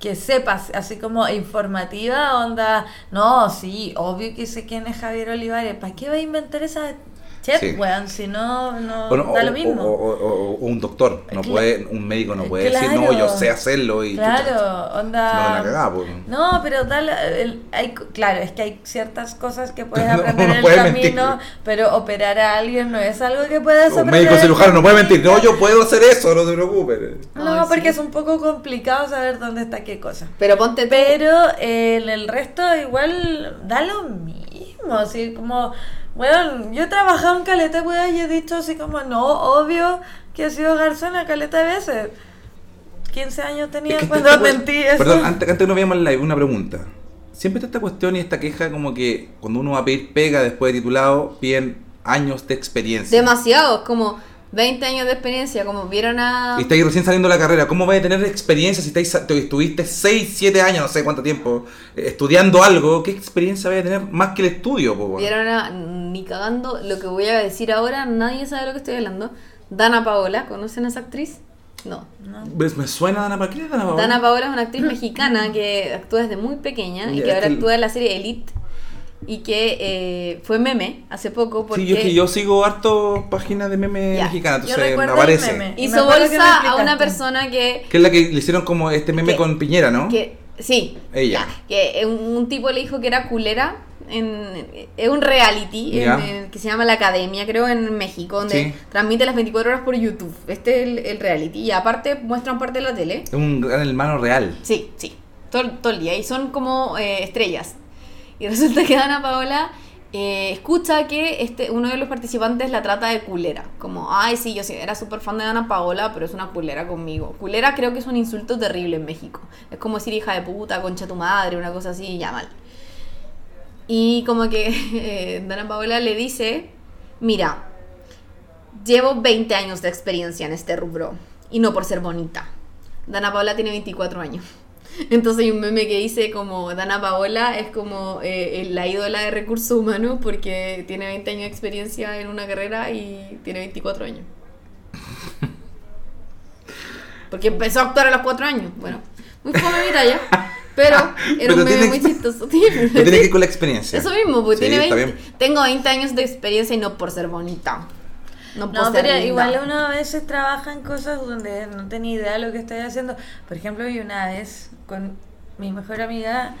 D: que sepas, así como informativa, onda, no, sí, obvio que sé quién es Javier Olivares, ¿para qué va a inventar esa chat,
C: Sí.
D: weón? Si no, no da
C: o-
D: lo mismo.
C: o- o- o- o un doctor, no puede, un médico no puede decir, no, yo sé hacerlo y chucha,
D: Claro, onda.
C: pues.
D: No, pero da la- el- hay, claro, es que hay ciertas cosas que puedes [laughs] aprender
C: no
D: en el camino,
C: mentir.
D: pero operar a alguien no es algo que puedes
C: Un médico
D: el
C: cirujano no puede mentir, no, yo puedo hacer eso, no te preocupes.
D: No,
B: Ay,
D: porque
B: sí.
D: es un poco complicado saber dónde está qué cosa.
B: Pero ponte tú-
D: Pero eh, en el resto igual da lo mismo, así como, bueno, yo he trabajado en caleta, pues, y he dicho así como, no, obvio que he sido garzona caleta de veces. 15 años tenía
C: Es que
D: cuando
C: esta
D: mentí eso.
C: Perdón, antes, antes no veíamos el live, una pregunta. Siempre está esta cuestión y esta queja como que cuando uno va a pedir pega después de titulado, piden años de experiencia.
B: demasiado, es como 20 años de experiencia, como vieron a...
C: Y estáis recién saliendo de la carrera, ¿cómo vais a tener experiencia si estáis, te- estuviste 6, 7 años, no sé cuánto tiempo, eh, estudiando algo? ¿Qué experiencia vais a tener más que el estudio? po?
B: Vieron a... Ni cagando, lo que voy a decir ahora, nadie sabe de lo que estoy hablando. Dana Paola, ¿conocen a esa actriz? No.
C: ¿Me suena Dana Paola? ¿Quién es Dana Paola?
B: Dana Paola es una actriz mexicana que actúa desde muy pequeña y que ahora
C: que-
B: actúa en la serie Elite y que eh, fue meme hace poco porque
C: Sí, yo, es que yo sigo harto páginas de meme
D: yo
C: entonces
D: recuerdo
C: aparece.
D: el meme. Me
B: hizo
D: me
B: bolsa a una persona que,
C: Que es la que le hicieron como este meme
B: Que-
C: con Piñera, ¿no?
B: que sí,
C: Ella.
B: ya, que un, un tipo le dijo que era culera. En, es un reality en-
C: Ya.
B: en- que se llama La Academia, creo, en México, donde
C: Sí.
B: transmite las 24 horas por YouTube. Este es el, el reality. Y aparte muestran parte de la tele.
C: Es un gran hermano real.
B: Sí, sí, todo, todo el día. Y son como eh, estrellas. Y resulta que Ana Paola eh, escucha que este, uno de los participantes la trata de culera. Como, ay, sí, yo era súper fan de Ana Paola, pero es una culera conmigo. Culera creo que es un insulto terrible en México. Es como decir hija de puta, concha tu madre, una cosa así, ya mal. Y como que [laughs] eh, Dana Paola le dice, mira, llevo 20 años de experiencia en este rubro y no por ser bonita. Dana Paola tiene 24 años. Entonces hay un meme que dice como Dana Paola es como eh, la ídola de recursos humanos porque tiene 20 años de experiencia en una carrera y tiene 24 años. [laughs] Porque empezó a actuar a los 4 años. Bueno, muy fome mi talla, pero [laughs] era
C: Pero
B: un meme muy chistoso. [laughs]
C: Tiene que ir con la experiencia.
B: Eso mismo, porque
C: Sí,
B: tiene
C: está
B: 20,
C: bien.
B: tengo 20 años de experiencia y no por ser bonita. No,
D: No, pero igual uno a veces trabaja en cosas donde no tenía idea de lo que estoy haciendo. Por ejemplo, yo una vez con mi mejor amiga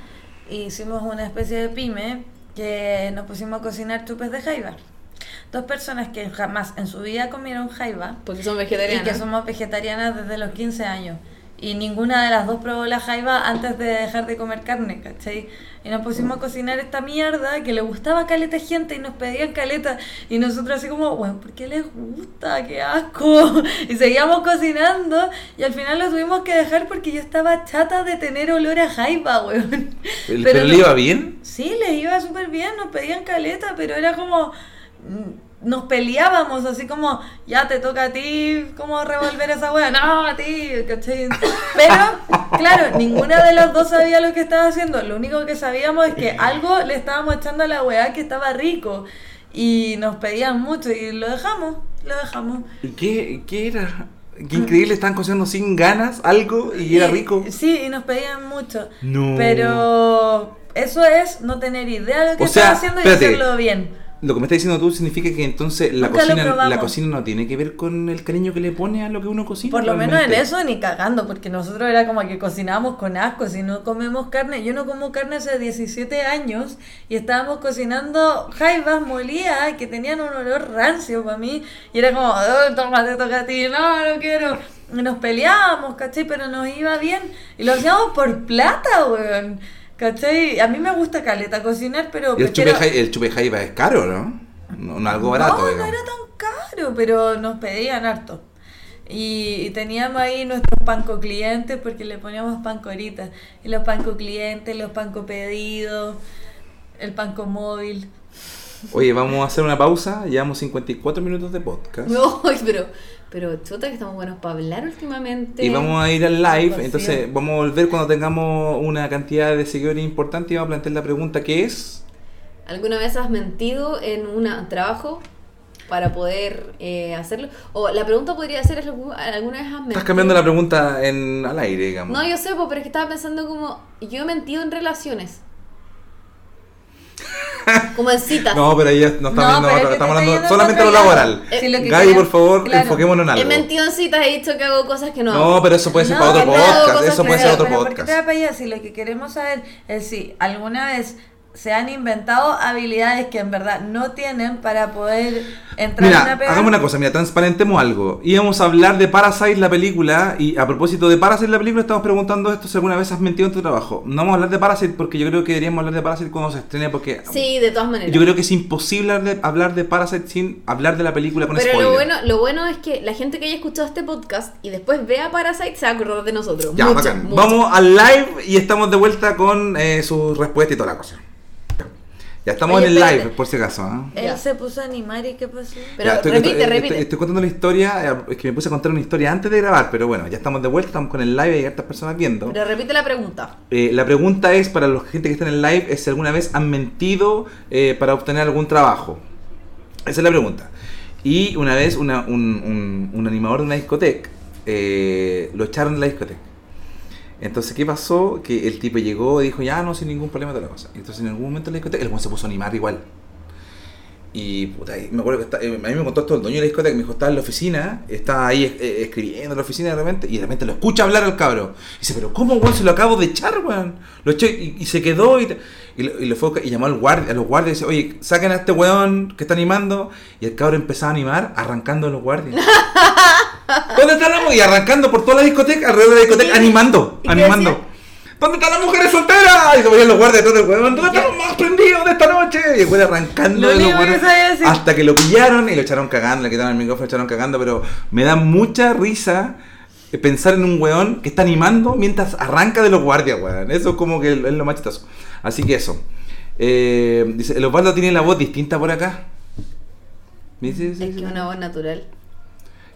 D: hicimos una especie de pyme que nos pusimos a cocinar chupes de jaiba. Dos personas que jamás en su vida comieron jaiba
B: Porque son
D: y
B: vegetarianas.
D: que somos vegetarianas desde los 15 años. Y ninguna de las dos probó la jaiba antes de dejar de comer carne, ¿cachai? Y nos pusimos a cocinar esta mierda que le gustaba caleta gente y nos pedían caleta. Y nosotros así como, bueno, ¿por qué les gusta? ¡Qué asco! [laughs] Y seguíamos cocinando y al final lo tuvimos que dejar porque yo estaba chata de tener olor a jaiba, weón. [laughs]
C: ¿El- ¿Pero le iba bien?
D: Sí, les iba súper bien, nos pedían caleta, pero era como... Nos peleábamos, así como, ya te toca a ti, ¿cómo revolver esa wea? No, a ti, ¿cachai? Pero, claro, ninguna de los dos sabía lo que estaba haciendo. Lo único que sabíamos es que algo le estábamos echando a la weá que estaba rico. Y nos pedían mucho y lo dejamos, lo dejamos.
C: ¿Y ¿Qué, qué era? Qué increíble, estaban cocinando sin ganas algo y era rico.
D: Sí, y nos pedían mucho.
C: No.
D: Pero eso es no tener idea de lo que
C: O sea,
D: haciendo
C: espérate.
D: y hacerlo bien.
C: Lo que me estás diciendo tú significa que entonces la
D: Nunca
C: cocina, la cocina no tiene que ver con el cariño que le pone a lo que uno cocina.
D: Por lo menos en eso ni cagando, porque nosotros era como que cocinábamos con asco, si no comemos carne. Yo no como carne hace 17 años y estábamos cocinando jaivas molidas que tenían un olor rancio para mí. Y era como, oh, toma, te toca a ti, no, no quiero. Y nos peleábamos, ¿cachai? Pero nos iba bien. Y lo hacíamos por plata, weón. ¿Cachai? A mí me gusta caleta cocinar, pero
C: Y el
D: prefiero-
C: jai- el es caro, ¿no? No, no algo barato,
D: no, no era tan caro, pero nos pedían harto. Y, y teníamos ahí nuestros panco clientes porque le poníamos pancoritas. Y los panco clientes, los panco pedidos, el panco móvil.
C: Oye, vamos a hacer una pausa. Llevamos 54 minutos de podcast. [laughs]
B: No, pero, pero chuta que estamos buenos para hablar últimamente.
C: Y vamos a ir al live, entonces vamos a volver cuando tengamos una cantidad de seguidores importante y vamos a plantear la pregunta que es...
B: ¿Alguna vez has mentido en un trabajo para poder eh, hacerlo? O la pregunta podría ser, ¿algu- ¿alguna vez has mentido?
C: Estás cambiando la pregunta en, al aire, digamos.
B: No, yo sé, pero es que estaba pensando como, yo he mentido en relaciones. [laughs] como en citas.
C: No, pero ya no estamos,
D: No,
C: viendo
D: es
C: otra-
D: que
C: estamos hablando
D: está
C: solamente lo laboral.
D: Si lo
C: Gaby, por favor,
D: claro.
C: enfoquémonos en algo.
B: He mentido en citas, he dicho que hago cosas que no hago.
C: No, pero eso puede ser
D: No,
C: para otro podcast. Eso puede ser otro
D: pero ¿por qué
C: podcast.
D: te va para allá? Si lo que queremos saber es si alguna vez se han inventado habilidades que en verdad no tienen para poder entrar en
C: Mira,
D: una pega.
C: hagamos una cosa, mira, transparentemos algo. Íbamos a hablar de Parasite, la película, y a propósito de Parasite, la película, estamos preguntando esto si alguna vez has mentido en tu trabajo. No vamos a hablar de Parasite porque yo creo que deberíamos hablar de Parasite cuando se estrene, porque
B: Sí, de todas maneras.
C: yo creo que es imposible hablar de, hablar de Parasite sin hablar de la película con
B: Pero
C: spoiler.
B: lo bueno, lo bueno es que la gente que haya escuchado este podcast y después vea Parasite se va a acordar de nosotros.
C: Ya,
B: Mucho,
C: bacán.
B: mucho.
C: Vamos al live y estamos de vuelta con eh, su respuesta y toda la cosa. Ya. Estamos
B: Oye,
C: en el
B: espérate.
C: live, por si acaso. ¿ah?
D: Él
B: Ya.
D: se puso a animar y ¿qué pasó?
B: Pero
C: Ya, estoy,
B: repite,
C: estoy-
B: repite.
C: Estoy, estoy contando la historia, eh, es que me puse a contar una historia antes de grabar, pero bueno, ya estamos de vuelta, estamos con el live y hay hartas personas viendo.
B: Pero repite la pregunta.
C: Eh, la pregunta es para la gente que está en el live, es si alguna vez han mentido eh, para obtener algún trabajo. Esa es la pregunta. Y una vez una- un, un- un animador de una discoteca eh, lo echaron de la discoteca. Entonces, ¿qué pasó? Que el tipo llegó y dijo, ya no, sin ningún problema de la cosa. Entonces, en algún momento en la discoteca, el buen se puso a animar igual. Y puta, me acuerdo que eh, a mí me contó esto el dueño de la discoteca, me dijo, estaba en la oficina, estaba ahí eh, escribiendo en la oficina de repente, y de repente lo escucha hablar al cabro. Y dice, pero ¿cómo, weón? Se lo acabo de echar, weón. Lo echó y, se quedó y, y, lo- fue, y llamó al guardia, a los guardias y dice, oye, saquen a este weón que está animando. Y el cabro empezaba a animar arrancando a los guardias. [laughs] ¿Dónde está la mujer? Y arrancando por toda la discoteca, alrededor de la discoteca,
D: ¿Y-
C: animando, animando. ¿Dónde están las mujeres solteras? Y se ponían los guardias detrás del huevón. ¿Dónde están los más prendidos de esta noche? Y güey arrancando de los guardias hasta que lo pillaron y lo echaron cagando, le quitaron el micrófono, lo echaron cagando, pero me da mucha risa eh, pensar en un weón que está animando mientras arranca de los guardias, weón. Eso es como que es lo más chistoso. Así que eso. Eh, dice, el Osvaldo tiene la voz distinta por acá. Dice,
B: Es que
C: dice.
B: una voz natural.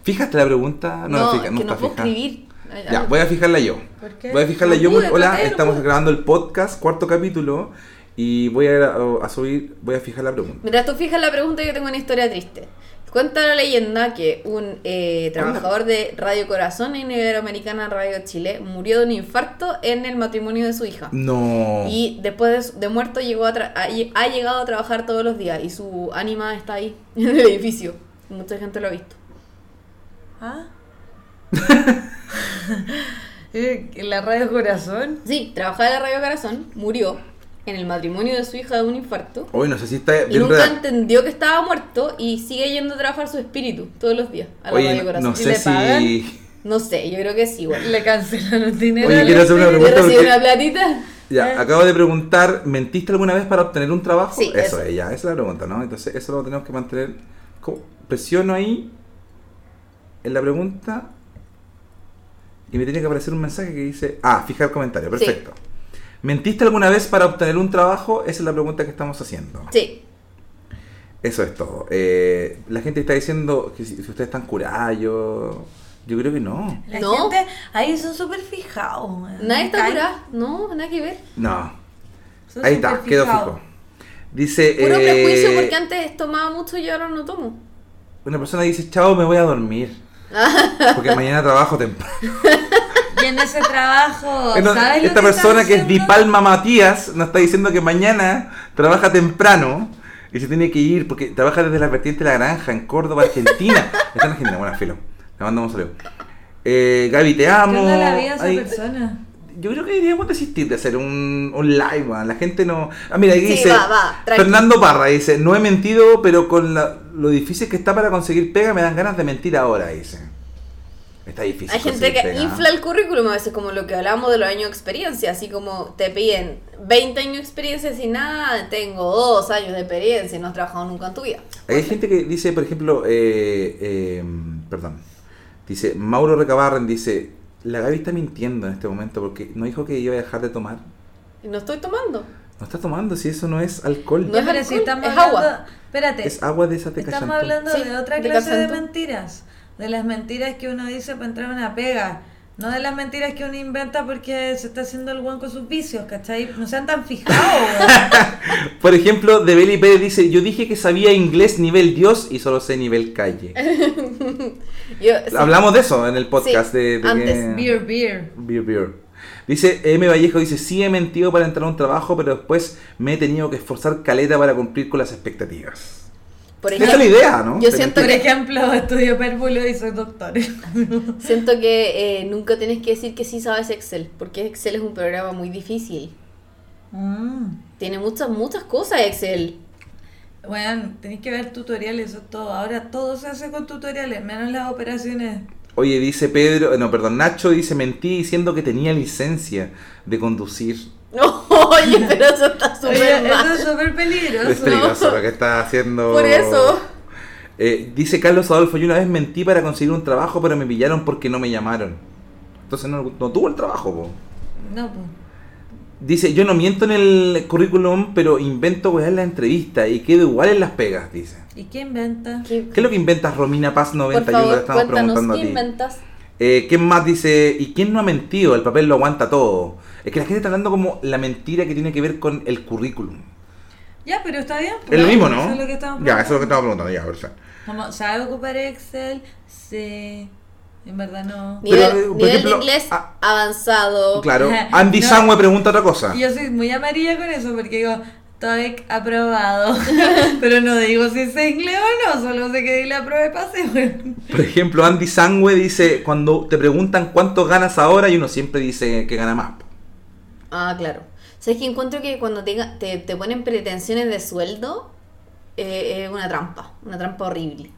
C: ¿Fijaste la pregunta? No,
B: No,
C: la fija,
B: es
C: no
B: que no
C: está
B: puedo
C: fija.
B: escribir.
C: Ya, voy a fijarla yo.
D: ¿Por qué?
C: Voy a fijarla
B: No
C: yo.
B: pude,
C: Hola,
B: traté,
C: estamos
B: pude.
C: grabando el podcast, cuarto capítulo. Y voy a, a subir, voy a fijar la pregunta.
B: Mientras tú fijas la pregunta, yo tengo una historia triste. Cuenta la leyenda que un eh, trabajador de Radio Corazón en Iberoamericana Radio Chile murió de un infarto en el matrimonio de su hija.
C: No.
B: Y después de, muerto llegó a tra- ha, lle- ha llegado a trabajar todos los días y su ánima está ahí, [laughs] en el edificio. Mucha gente lo ha visto.
D: ¿Ah? ¿En [laughs] la radio corazón?
B: Sí, trabajaba en la Radio Corazón, murió en el matrimonio de su hija de un infarto.
C: Hoy no sé si está
B: Y
C: bien
B: nunca entendió que estaba muerto y sigue yendo a trabajar su espíritu todos los días a la
C: Oye,
B: Radio
C: no,
B: Corazón.
C: no
B: ¿Y
C: sé
B: le pagan?
C: si.
B: No sé, yo creo que sí, igual.
D: Le cancelaron dinero.
C: Oye, quiero hacer una
D: espíritu.
B: ¿Yo
C: pregunta porque-
B: una platita?
C: Ya,
D: Eh.
C: acabo de preguntar, ¿mentiste alguna vez para obtener un trabajo?
B: Sí,
C: eso,
B: eso.
C: es, ya, esa es la pregunta, ¿no? Entonces, eso lo tenemos que mantener. ¿Cómo? Presiono ahí en la pregunta y me tiene que aparecer un mensaje que dice, ah, fijar comentario,
B: Sí.
C: perfecto. ¿Mentiste alguna vez para obtener un trabajo? Esa es la pregunta que estamos haciendo.
B: Sí.
C: Eso es todo. Eh, la gente está diciendo que si, si ustedes están curados, yo, yo creo que no.
D: La
B: No.
D: gente ahí son súper fijados.
B: Nadie está curado. No, nada que ver.
C: No.
D: son
C: Ahí está, quedó fijo. Dice...
B: Puro
C: eh,
B: prejuicio porque antes tomaba mucho y ahora no tomo.
C: Una persona dice, chao, me voy a dormir. [laughs] Porque mañana trabajo temprano.
D: Y en ese trabajo,
C: no,
D: ¿sabes lo
C: Esta
D: que
C: persona que es? Dipalma Matías nos está diciendo que mañana trabaja temprano y se tiene que ir porque trabaja desde la vertiente de la granja en Córdoba, Argentina. [laughs] Está en Argentina, buena filo. Le mandamos un saludo. Eh, Gaby, te
D: ¿Qué
C: amo.
D: onda la vida esa
C: Ay,
D: persona?
C: Yo creo que deberíamos desistir de hacer un, un live, man. La gente no. Ah, mira, aquí
B: Sí,
C: dice.
B: va, va.
C: Fernando Parra dice: No he mentido, pero con la- lo difícil que está para conseguir pega, me dan ganas de mentir ahora, dice. Está difícil.
B: Hay gente que
C: pega.
B: infla el currículum a veces, como lo que hablábamos de los años de experiencia, así como te piden 20 años de experiencia sin nada, tengo dos años de experiencia y no has trabajado nunca en tu vida.
C: Hay gente que dice, por ejemplo, eh, eh, perdón, dice, Mauro Recabarren dice, la Gaby está mintiendo en este momento porque no dijo que iba a dejar de tomar.
B: Y no estoy tomando.
C: No está tomando si eso no es alcohol.
B: No es
D: pero
B: alcohol,
D: si estamos
B: es
D: hablando,
B: agua.
D: Espérate.
C: Es agua de esa teca
D: Estamos hablando
B: Sí,
D: de otra
B: de
D: clase de
B: Capsantú.
D: mentiras. De las mentiras que uno dice para entrar a una pega. No de las mentiras que uno inventa porque se está haciendo el guan con sus vicios, ¿cachai? No sean tan fijados. [laughs]
C: Por ejemplo, de Beli Pérez dice, yo dije que sabía inglés nivel Dios y solo sé nivel calle. [laughs]
B: Yo, sí.
C: Hablamos de eso en el podcast
B: Sí,
C: de, de
B: antes.
C: que-
D: Beer, beer.
C: Beer, beer. Dice M. Vallejo, dice, sí he mentido para entrar a un trabajo, pero después me he tenido que esforzar caleta para cumplir con las expectativas.
B: Por
C: Esa es la idea, ¿no?
B: Yo siento
D: Por
B: que,
D: ejemplo, estudio pérvulo y soy doctor. [laughs]
B: siento que eh, nunca tienes que decir que sí sabes Excel, porque Excel es un programa muy difícil.
D: Mm.
B: Tiene muchas, muchas cosas Excel.
D: Bueno, tenéis que ver tutoriales, eso es todo. Ahora todo se hace con tutoriales, menos las operaciones.
C: Oye, dice Pedro, no, perdón, Nacho dice, mentí diciendo que tenía licencia de conducir. [laughs]
B: Oye, pero eso está
D: Oye,
B: súper
D: eso es súper peligroso.
C: Es peligroso lo que está haciendo.
B: Por eso.
C: Eh, dice Carlos Adolfo, yo una vez mentí para conseguir un trabajo, pero me pillaron porque no me llamaron. Entonces no, no tuvo el trabajo, po.
D: No, pues.
C: Dice, yo no miento en el currículum, pero invento weá en la entrevista y quedo igual en las pegas, dice.
D: ¿Y qué inventa?
B: ¿Qué-
C: ¿Qué es lo que inventas, Romina Paz 91?
B: Por
C: que le
B: favor,
C: estamos
B: cuéntanos
C: preguntando a
B: qué
C: ti.
B: inventas.
C: Eh, ¿Quién más dice? ¿Y quién no ha mentido? El papel lo aguanta todo. Es que la gente está hablando como la mentira que tiene que ver con el currículum.
D: Ya, pero está bien. pues,
C: Es lo mismo, ¿no?
D: Eso es lo que estamos
C: ya, eso es lo que estamos preguntando, ya, perfecto.
D: Como, ¿sabe ocupar Excel? Sí. En verdad no.
B: Nivel,
C: eh, por
B: nivel
C: ejemplo,
B: de inglés
C: ah,
B: avanzado.
C: Claro. [laughs] Andy
D: No.
C: Samwe pregunta otra cosa.
D: Y Yo soy muy amarilla con eso porque digo, TOEIC aprobado. [laughs] pero no digo si sé inglés o no, solo sé que di la prueba y pasé.
C: Por ejemplo, Andy Sangwe dice, cuando te preguntan cuánto ganas ahora, y uno siempre dice que gana más.
B: Ah, claro. ¿Sabes que encuentro que cuando te, te, te ponen pretensiones de sueldo eh, es una trampa, una trampa horrible?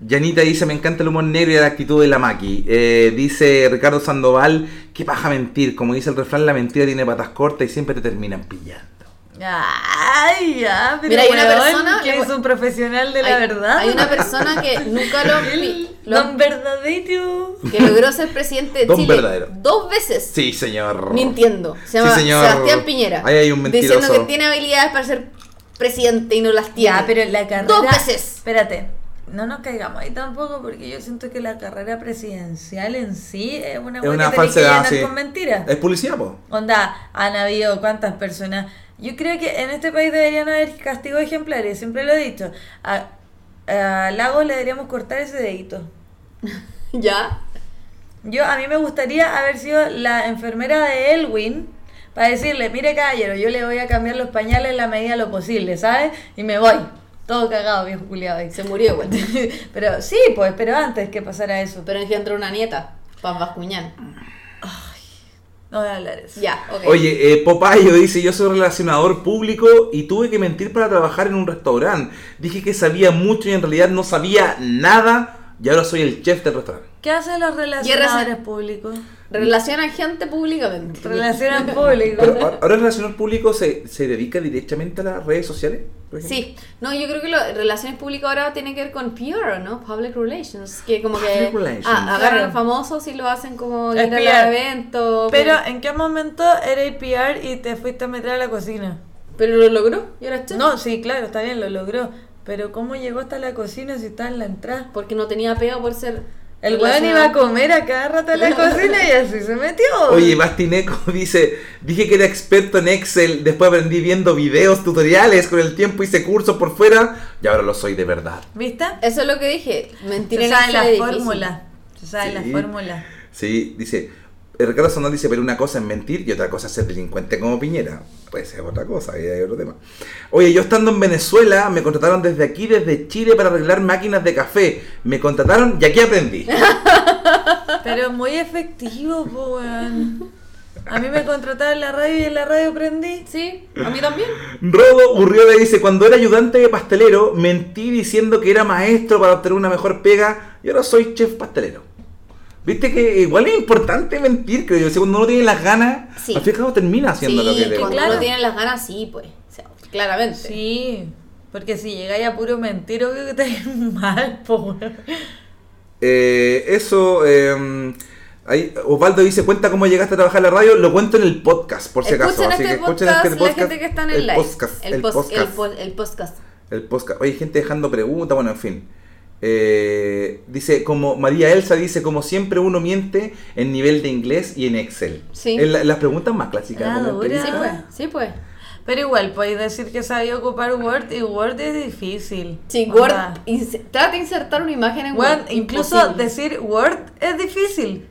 C: Yanita dice, me encanta el humor negro y la actitud de la maqui. Eh, dice Ricardo Sandoval, qué paja mentir. Como dice el refrán, la mentira tiene patas cortas y siempre te terminan pillando.
D: Ay, ya, pero
B: Mira, hay una
D: weón,
B: persona-
D: que es un profesional de la
B: hay,
D: verdad.
B: Hay una persona que [laughs] nunca lo, lo-
D: don verdadero.
B: que logró ser presidente de
C: Don
B: Chile
C: verdadero.
B: dos veces.
C: Sí, señor.
B: Mintiendo. Se llama
C: Sí, señor.
B: Sebastián Piñera.
C: Ahí hay un mentiroso.
B: Diciendo que tiene habilidades para ser presidente y no las tiene.
D: Ya, pero la carrera.
B: Dos veces.
D: Espérate, no nos caigamos ahí tampoco porque yo siento que la carrera presidencial en sí es una
C: Es una
D: que que
C: falsedad, sí.
D: con mentiras.
C: Es policía, po.
D: Onda, han habido cuántas personas. Yo creo que en este país deberían haber castigos ejemplares, siempre lo he dicho. A, a Lagos le deberíamos cortar ese dedito. [laughs]
B: ¿Ya?
D: Yo, a mí me gustaría haber sido la enfermera de Elwin para decirle, mire caballero, yo le voy a cambiar los pañales en la medida de lo posible, ¿sabes? Y me voy. Todo cagado, viejo culiado.
B: Se murió igual. [laughs]
D: pero sí, pues, pero antes que pasara eso.
B: Pero engendró una nieta, Paz Bascuñán.
D: No voy a hablar de eso.
B: Ya, ok.
C: Oye, eh, Popayo dice, yo soy relacionador público y tuve que mentir para trabajar en un restaurante. Dije que sabía mucho y en realidad no sabía nada y ahora soy el chef del restaurante.
D: ¿Qué hacen los relacionadores públicos?
B: Relaciona gente públicamente.
D: Relacionan [laughs] público.
C: Pero ahora el relacionador público se, se dedica directamente a las redes sociales. Por.
B: Sí, no, yo creo que lo, relaciones públicas ahora tiene que ver con PR, ¿no? Public Relations, que como que
C: Public relations.
B: ah, agarran
D: Claro.
B: famosos y lo hacen como ir a eventos.
D: Pero, ¿en qué momento eres PR y te fuiste a meter a la cocina?
B: pero lo logró, y ahora chef.
D: No, sí, claro, está bien, lo logró. Pero ¿cómo llegó hasta la cocina si está en la entrada?
B: Porque no tenía pega por ser.
D: El weón iba a comer a cada rato en la [laughs] cocina y así se metió.
C: Oye, Bastineco [laughs] dice, dije que era experto en Excel, después aprendí viendo videos, tutoriales, con el tiempo hice cursos por fuera y ahora lo soy de verdad.
D: ¿Viste?
B: Eso es lo que dije. Mentira
D: Se
B: en
D: sabe la fórmula. Se sabe
C: Sí.
D: la fórmula.
C: Sí, dice, Ricardo Sonal dice, pero una cosa es mentir y otra cosa es ser delincuente como Piñera. Puede ser otra cosa, ahí hay otro tema. Oye, yo estando en Venezuela, me contrataron desde aquí, desde Chile, para arreglar máquinas de café. Me contrataron y aquí aprendí. [laughs]
D: Pero muy efectivo, po, weón. A mí me contrataron en la radio y en la radio aprendí.
B: Sí, a mí también.
C: Rodo Urriola dice, cuando era ayudante de pastelero, mentí diciendo que era maestro para obtener una mejor pega y ahora soy chef pastelero. Viste que igual es importante mentir, creo yo. Si cuando uno tiene las ganas,
B: Sí.
C: al fin y al cabo termina haciendo
B: sí,
C: lo que le
B: cuando uno tiene las ganas, sí, pues. O sea, claramente.
D: Sí, porque si llegáis a puro mentir, obvio que te ves [laughs] mal, po, weón.
C: Eh, eso, eh, ahí, Osvaldo dice, cuenta cómo llegaste a trabajar en la radio, lo cuento en el podcast, por si acaso.
B: Escuchen
C: Así
B: este
C: que escuchen
B: podcast,
C: este
B: la gente que está en el,
C: el
B: live.
C: podcast,
B: el,
C: el podcast.
B: el po- el podcast.
C: El podcast. Oye, gente dejando preguntas, bueno, en fin. Eh, dice, como María Elsa dice, como siempre uno miente en nivel de inglés y en Excel.
B: Sí.
C: En la- las preguntas más clásicas.
D: Ah,
C: de la
D: dura.
B: Sí, pues. Sí, pues.
D: Pero igual, podéis decir que sabía ocupar Word y Word es difícil.
B: Sí. Word. Trata de insertar una imagen en Word.
D: incluso
B: imposible.
D: decir Word es difícil.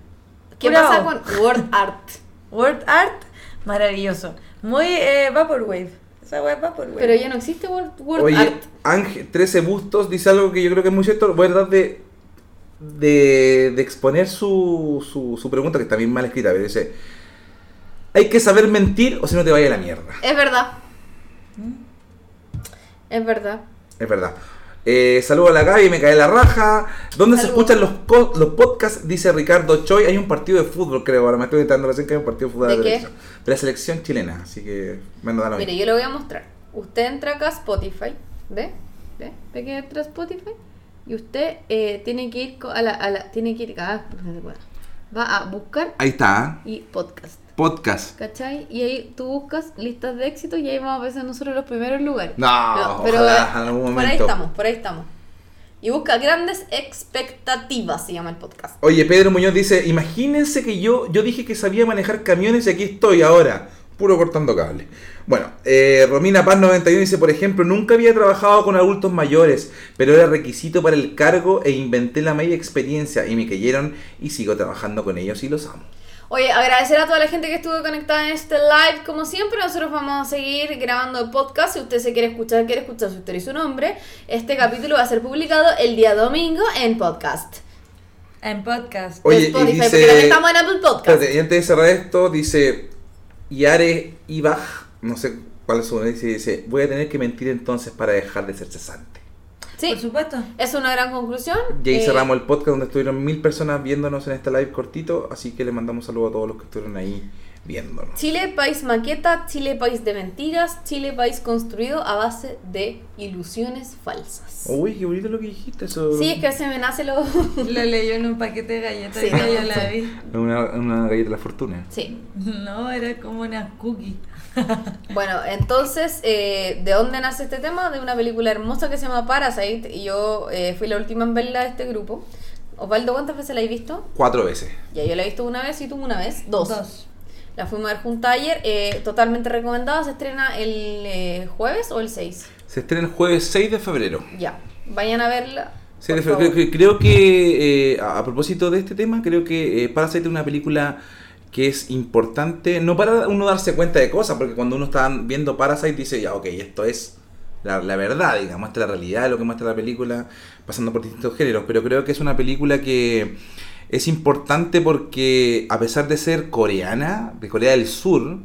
B: ¿Qué
D: Bravo.
B: pasa con Word Art?
D: Word Art, maravilloso. Muy eh, Vaporwave. Esa.
B: Pero ya no existe Word
C: Oye,
B: Art.
C: Ángel 13 Bustos dice algo que yo creo que es muy cierto. Voy a tratar de, de, de exponer su, su, su pregunta, que está bien mal escrita, pero dice: Hay que saber mentir o si no te vaya a la mierda.
B: Es verdad. Es verdad.
C: Es verdad. Eh, saludo a la Gaby, me cae la raja. ¿Dónde se escuchan los, co- los podcasts? Dice Ricardo Choi. Hay un partido de fútbol, creo. Ahora me estoy enterando recién que hay un partido de fútbol
B: ¿De
C: la
B: qué?
C: televisión. De la selección chilena. Así que me dado
B: Mire, yo le voy a mostrar. Usted entra acá a Spotify. ¿Ve? ¿Ve? ¿Ve que entra a Spotify? Y usted eh, tiene que ir a la, a la- Tiene que ir. Ah, no se puede. Va a buscar
C: Ahí está.
B: y podcast.
C: Podcast.
B: ¿Cachai? Y ahí tú buscas listas de éxito y ahí vamos a aparecer nosotros los primeros lugares.
C: No, ojalá,
B: eh,
C: en algún
B: por ahí
C: momento.
B: estamos, por ahí estamos. Y busca grandes expectativas, se llama el podcast.
C: Oye, Pedro Muñoz dice, imagínense que yo, yo dije que sabía manejar camiones y aquí estoy ahora, puro cortando cable. Bueno, eh, Romina Paz 91 dice, por ejemplo, nunca había trabajado con adultos mayores, pero era requisito para el cargo e inventé la media experiencia y me cayeron y sigo trabajando con ellos y los amo.
B: Oye, agradecer a toda la gente que estuvo conectada en este live. Como siempre, nosotros vamos a seguir grabando el podcast. Si usted se quiere escuchar, quiere escuchar su historia y su nombre, este capítulo va a ser publicado el día domingo en podcast.
D: En podcast.
C: Oye,
B: de
C: y
B: Spotify,
C: dice-
B: porque también estamos en Apple Podcast.
C: Espérate, y antes de cerrar esto, dice Yare Ibaj, no sé cuál es su nombre, dice, dice, voy a tener que mentir entonces para dejar de ser cesante.
B: Sí,
D: Por supuesto.
B: es una gran conclusión.
C: Y ahí
B: Eh,
C: cerramos el podcast donde estuvieron mil personas viéndonos en este live cortito, así que le mandamos saludos a todos los que estuvieron ahí viéndonos.
B: Chile, país maqueta, Chile, país de mentiras, Chile, país construido a base de ilusiones falsas.
C: Uy, qué bonito lo que dijiste, eso.
B: Sí, es que se me nace lo... [laughs]
D: Lo leyó en un paquete de galletas
B: Sí.
D: y yo la vi.
C: Una, una galleta de la fortuna.
B: Sí. [laughs]
D: No, era como una cookie. [laughs]
B: Bueno, entonces, eh, ¿de dónde nace este tema? De una película hermosa que se llama Parasite. Y yo eh, fui la última en verla de este grupo. Osvaldo, ¿cuántas veces la he visto?
C: Cuatro veces.
B: Ya, yo la he visto una vez y tú una vez. Dos.
D: Dos.
B: La fuimos a ver juntas ayer. eh, totalmente recomendada. Se estrena el eh, jueves o el 6.
C: Se estrena el jueves 6 de febrero.
B: Ya. Vayan a verla.
C: 6 de
B: por
C: febrero.
B: favor.
C: Creo, creo que, eh, a a propósito de este tema, creo que eh, Parasite es una película que es importante, no para uno darse cuenta de cosas, porque cuando uno está viendo Parasite dice, ya, ok, esto es la, verdad, digamos, esta es la realidad de lo que muestra la película, pasando por distintos géneros, pero creo que es una película que es importante porque a pesar de ser coreana, de Corea del Sur,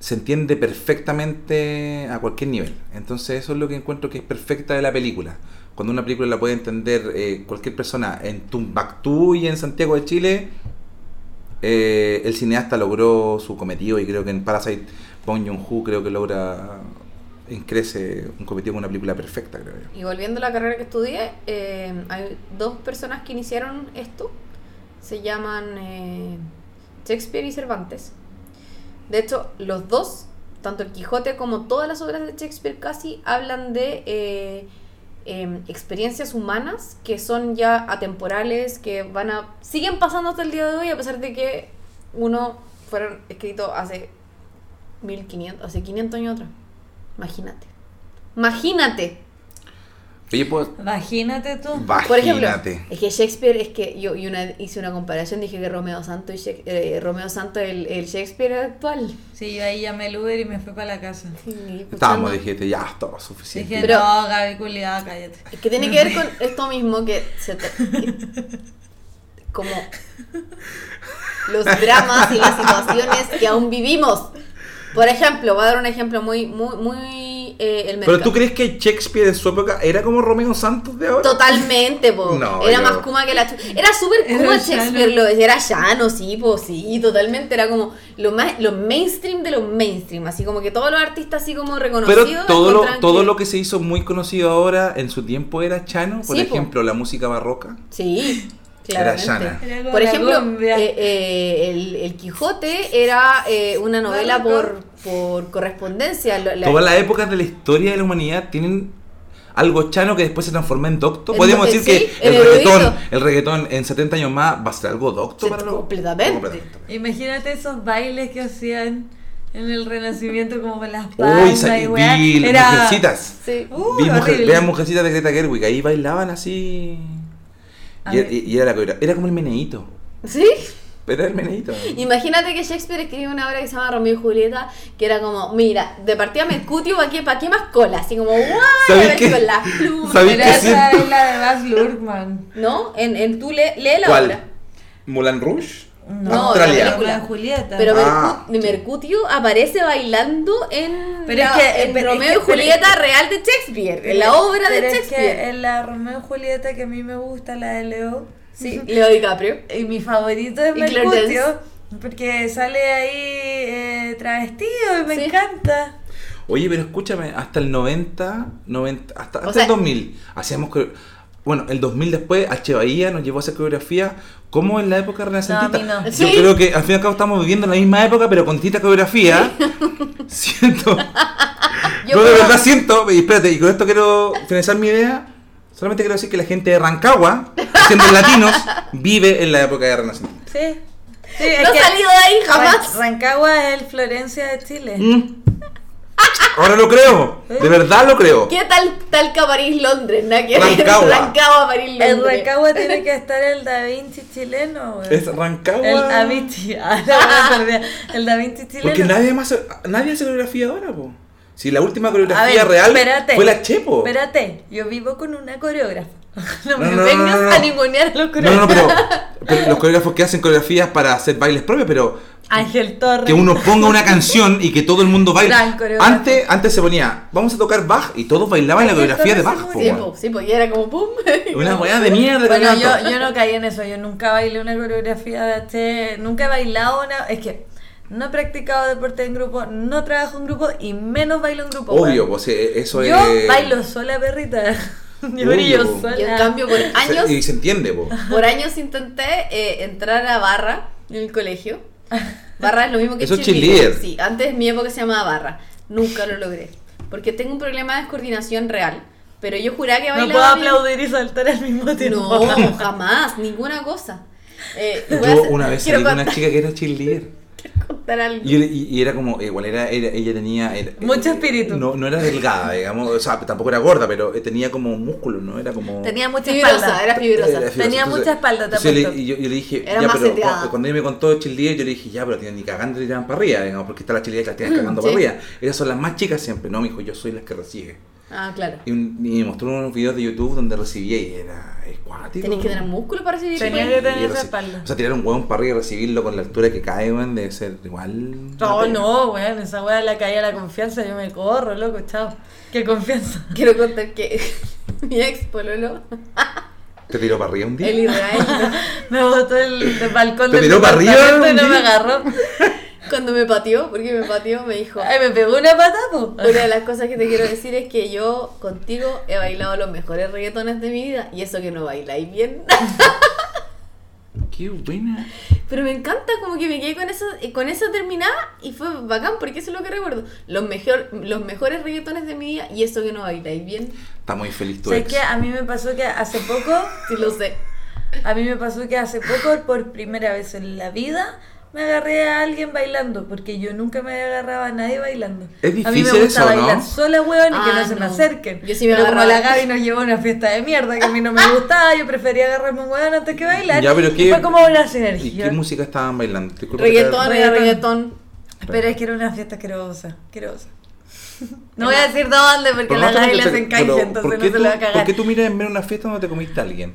C: se entiende perfectamente a cualquier nivel. Entonces eso es lo que encuentro que es perfecta de la película. Cuando una película la puede entender eh, cualquier persona en Tumbactú y en Santiago de Chile, eh, el cineasta logró su cometido y creo que en Parasite Bong Joon-ho creo que logra Crece un cometido con una película perfecta, creo yo.
B: Y volviendo a la carrera que estudié, eh, hay dos personas que iniciaron esto. Se llaman eh, Shakespeare y Cervantes. De hecho, los dos, tanto el Quijote como todas las obras de Shakespeare casi, hablan de em, experiencias humanas que son ya atemporales, que van a siguen pasando hasta el día de hoy, a pesar de que uno fueron escritos hace 1500, hace 500 años atrás. Imagínate. Imagínate.
C: Oye, pues,
D: Imagínate tú.
B: Por ejemplo, es que Shakespeare es que yo una, hice una comparación, dije que Romeo Santo y Shak- eh, Romeo Santo el, el Shakespeare actual.
D: Sí, yo ahí llamé el Uber y me fui para la casa.
B: Sí,
C: Estábamos, dijiste, ya, todo suficiente.
D: Dije,
B: Pero-
D: no, Gaby culiada, cállate.
B: Es que tiene que ver [laughs] con esto mismo que se te- como los dramas y las situaciones que aún vivimos. Por ejemplo, voy a dar un ejemplo muy, muy, muy eh, el
C: Pero tú crees que Shakespeare en su época era como Romeo Santos de ahora?
B: Totalmente, po.
C: No,
B: era
C: yo-
B: más kuma que la chu- Era súper kuma
D: llano.
B: Shakespeare, lo, era llano, sí, po, sí, totalmente. Era como lo más lo mainstream de lo mainstream. Así como que todos los artistas así como reconocidos.
C: Pero todo lo, todo lo que se hizo muy conocido ahora en su tiempo era chano. Por
B: Sí, po.
C: ejemplo, la música barroca.
B: Sí,
C: Era llana.
D: Era
B: Por ejemplo, eh, eh, el, el Quijote era eh, una novela por, por correspondencia. La-
C: Todas las épocas de la historia de la humanidad tienen algo chano que después se transforma en docto. Podemos decir
B: sí,
C: que
B: en
C: el reggaetón, el reggaetón en 70 años más va a ser algo docto para
B: completamente.
D: Imagínate esos bailes que hacían en el Renacimiento como con las
C: Uy,
D: palmas
C: sa-
D: y weá.
C: vi
D: Era-
C: mujercitas.
B: Sí.
D: Uh,
C: Vi mujer- vean mujercitas de Greta Gerwig, ahí bailaban así. Y, y- y era la coreografía. Era como el meneíto.
B: ¿Sí?
C: Era el meneíto.
B: Imagínate que Shakespeare escribió una obra que se llama Romeo y Julieta, que era como, mira, de partida Mercutio, ¿para qué, pa' qué más cola? Así como, ¡guau!
C: ¿Sabéis
B: A ver,
C: qué?
B: Con las plumas.
C: ¿Sabéis
D: Pero
C: qué
D: esa es la de Baz Luhrmann.
B: ¿No? En, en tú le, lee la
C: ¿Cuál?
B: obra.
C: ¿Mulan Rouge?
B: No,
C: Australia.
B: la película.
D: y Julieta.
B: Pero
C: Ah.
B: Mercu- Mercutio aparece bailando en,
D: Pero
B: la-
D: es que-
B: en
D: pero es
B: Romeo
D: que-
B: y
D: es
B: Julieta
D: que-
B: real de Shakespeare, en la obra de
D: es
B: Shakespeare.
D: que en la Romeo y Julieta que a mí me gusta, la de Leo.
B: Sí, Leo DiCaprio.
D: Y mi favorito es
B: Y
D: Mercutio. Porque sale ahí eh, travestido y me
B: Sí.
D: encanta.
C: Oye, pero escúchame, hasta el 90, 90 hasta, hasta
B: sea-
C: el 2000, hacíamos que... Bueno, el 2000 después, H. Bahía nos llevó a hacer coreografía como en la época renacentista.
D: No, no.
C: Yo
B: Sí.
C: creo que al fin y al cabo estamos viviendo en la misma época, pero con distinta coreografía. [laughs] siento...
B: Yo
C: de verdad siento, y espérate, y con esto quiero finalizar mi idea. Solamente quiero decir que la gente de Rancagua, siendo latinos, [laughs] vive en la época de Renacimiento.
D: Sí. Sí,
B: No he salido de ahí jamás.
D: Ran- Rancagua es el Florencia de Chile.
C: Mm. Ahora lo creo, de verdad lo creo.
B: ¿Qué tal Talca, París, Londres?
C: Rancagua.
B: Rancagua, París, Londres.
D: En Rancagua tiene que estar el Da Vinci chileno, güey.
C: Es Rancagua.
D: El Da Vinci. [laughs] Ah, no. El Da Vinci chileno.
C: Porque nadie más nadie hace coreografía ahora, po. Si la última coreografía
D: ver,
C: real
D: espérate.
C: fue la Chepo.
D: Espérate, yo vivo con una coreógrafa. [laughs] No,
C: No,
D: me
C: no, no,
D: vengas
C: no, no.
D: a ningunear a los
C: No,
D: coreógrafos.
C: no, no, pero, pero los coreógrafos que hacen coreografías para hacer bailes propios, pero
D: Ángel Torres.
C: que uno ponga una canción y que todo el mundo baile. Antes, antes se ponía, vamos a tocar Bach y todos bailaban la
D: Ángel
C: coreografía de
D: Torres
C: Bach,
D: se
C: po,
B: Sí, po, sí, porque era como pum.
C: Una weá de mierda.
D: Bueno, yo, yo no caí en eso, yo nunca bailé una coreografía de este, nunca he bailado una, es que no he practicado deporte en grupo, no trabajo en grupo y menos bailo en grupo.
C: Obvio, pues eh, eso
D: Yo
C: es.
D: bailo sola, perrita. [laughs] Yo
C: Obvio,
D: brillo sola.
B: Y en cambio, por años,
C: Y se entiende, po.
B: por años intenté eh, entrar a barra en el colegio. [laughs] Barra es lo mismo que
C: Eso es
B: cheerleader.
C: cheerleader.
B: Sí, antes mi época se llamaba barra. Nunca lo logré. Porque tengo un problema de descoordinación real. Pero yo juraba que
D: no
B: bailaba
D: puedo
B: bien.
D: aplaudir y saltar al mismo tiempo.
B: No, jamás, ninguna cosa. Eh,
C: Yo una vez [laughs] salí con una chica que era cheerleader.
B: Algo.
C: Y, y- y era como, igual era, era- ella tenía... era-
D: Mucho espíritu.
C: No, no era delgada, digamos, o sea, tampoco era gorda, pero eh, tenía como músculo, ¿no? Era como...
D: Tenía mucha
B: Fibrosa,
D: espalda.
B: era fibrosa.
C: Era fibrosa.
D: Tenía mucha espalda, apuesto.
C: y yo, yo le dije,
B: Era
C: ya,
B: más
C: pero
B: seteada.
C: cu- cuando ella me contó cheerleader, yo le dije, ya, pero tienen ni cagando le tiraban para arriba, digamos, porque está la cheerleader que las tienen cagando [laughs]
B: Sí.
C: para arriba. Esas son las más chicas siempre, no, mijo, yo soy las que recibe.
B: Ah, claro.
C: Y, un- y me mostró unos videos de YouTube donde recibía y era escuático.
B: Tenés que tener músculo para recibir
D: Tenía
B: chupes.
D: que tener esa espalda.
C: O sea, tirar un hueón para arriba y recibirlo con la altura que cae, weón, debe ser igual.
D: No, no, weón, esa weá la caía la confianza, yo me corro, loco, chao. ¿Qué confianza? [laughs]
B: Quiero contar que [laughs] mi ex pololo,
C: ¿Te tiró para arriba un día?
B: el [laughs] Israel,
D: Me botó el, del balcón
C: ¿Te
D: del
C: tiró para arriba
D: y no me agarró.
B: Cuando me pateó, porque me pateó, me dijo,
D: Ay, me pegó una patada, po.
B: una de las cosas que te quiero decir es que yo contigo he bailado los mejores reggaetones de mi vida y eso que no bailáis bien.
C: Qué buena.
B: Pero me encanta, como que me quedé con esa, con esa terminada y fue bacán porque eso es lo que recuerdo. Los, mejor, los mejores reggaetones de mi vida y eso que no bailáis bien.
C: Está muy feliz tu
D: ¿Sabes
C: ex.
D: qué? A mí me pasó que hace poco,
B: Sí lo sé.
D: a mí me pasó que hace poco, por primera vez en la vida, me agarré a alguien bailando, porque yo nunca me agarraba a nadie bailando.
C: Es
D: a mí me
C: difícil
D: gusta
C: eso, ¿no?
D: bailar sola, weón, y que
B: Ah,
D: no se me acerquen.
B: Yo sí me
D: Pero como la Gaby nos llevó a una fiesta de mierda que a mí no me gustaba, yo prefería agarrarme un weón antes que bailar.
C: Ya, pero
D: y
C: ¿qué-
D: fue como una
C: ¿Y
D: sinergia.
C: qué música estaban bailando? Disculpa
B: Reggaetón
D: Reggaetón.
B: reggaetón.
D: Pero es que era una fiesta asquerosa, asquerosa. [laughs] No voy a decir dónde porque
C: Pero
D: la Gaby le
C: te-
D: hacen
C: pero,
D: canje, entonces
C: ¿por
D: no se le va a
C: tú-
D: cagar.
C: ¿Por qué tú miras en ver una fiesta donde te comiste a alguien?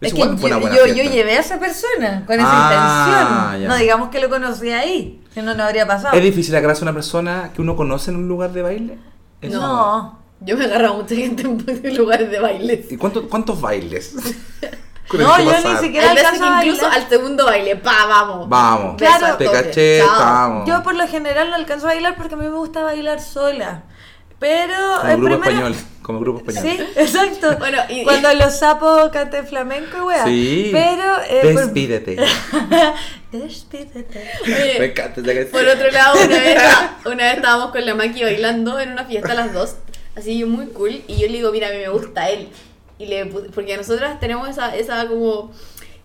D: Es que yo, yo, llevé a esa persona con esa
C: Ah,
D: intención.
C: ya.
D: No digamos que lo conocí ahí, que no nos habría pasado.
C: ¿Es difícil agarrarse a una persona que uno conoce en un lugar de baile?
D: No.
B: Yo me agarraba a mucha gente en [laughs] lugares de bailes.
C: ¿Y cuánto- cuántos bailes? [laughs]
D: No, yo ni siquiera- alcanzo a
B: incluso
D: bailar.
B: al segundo baile, pa, vamos.
C: Vamos.
D: Claro.
C: Te caché, vamos.
D: Yo por lo general no alcanzo a bailar porque a mí me gusta bailar sola. Pero
C: Como
D: el
C: grupo
D: primero-
C: español. Como grupo español.
D: Sí, [laughs] exacto.
B: Bueno, y-
D: Cuando los sapos canten flamenco, weá.
C: Sí.
D: Pero. eh, por-
C: Despídete. [laughs]
D: Despídete.
B: Oye,
C: Me encanta esa canción.
B: Por otro lado, una vez, una vez estábamos con la Maki bailando en una fiesta a las dos, así muy cool, y yo le digo, mira, a mí me gusta él. Y le porque nosotras tenemos esa, esa como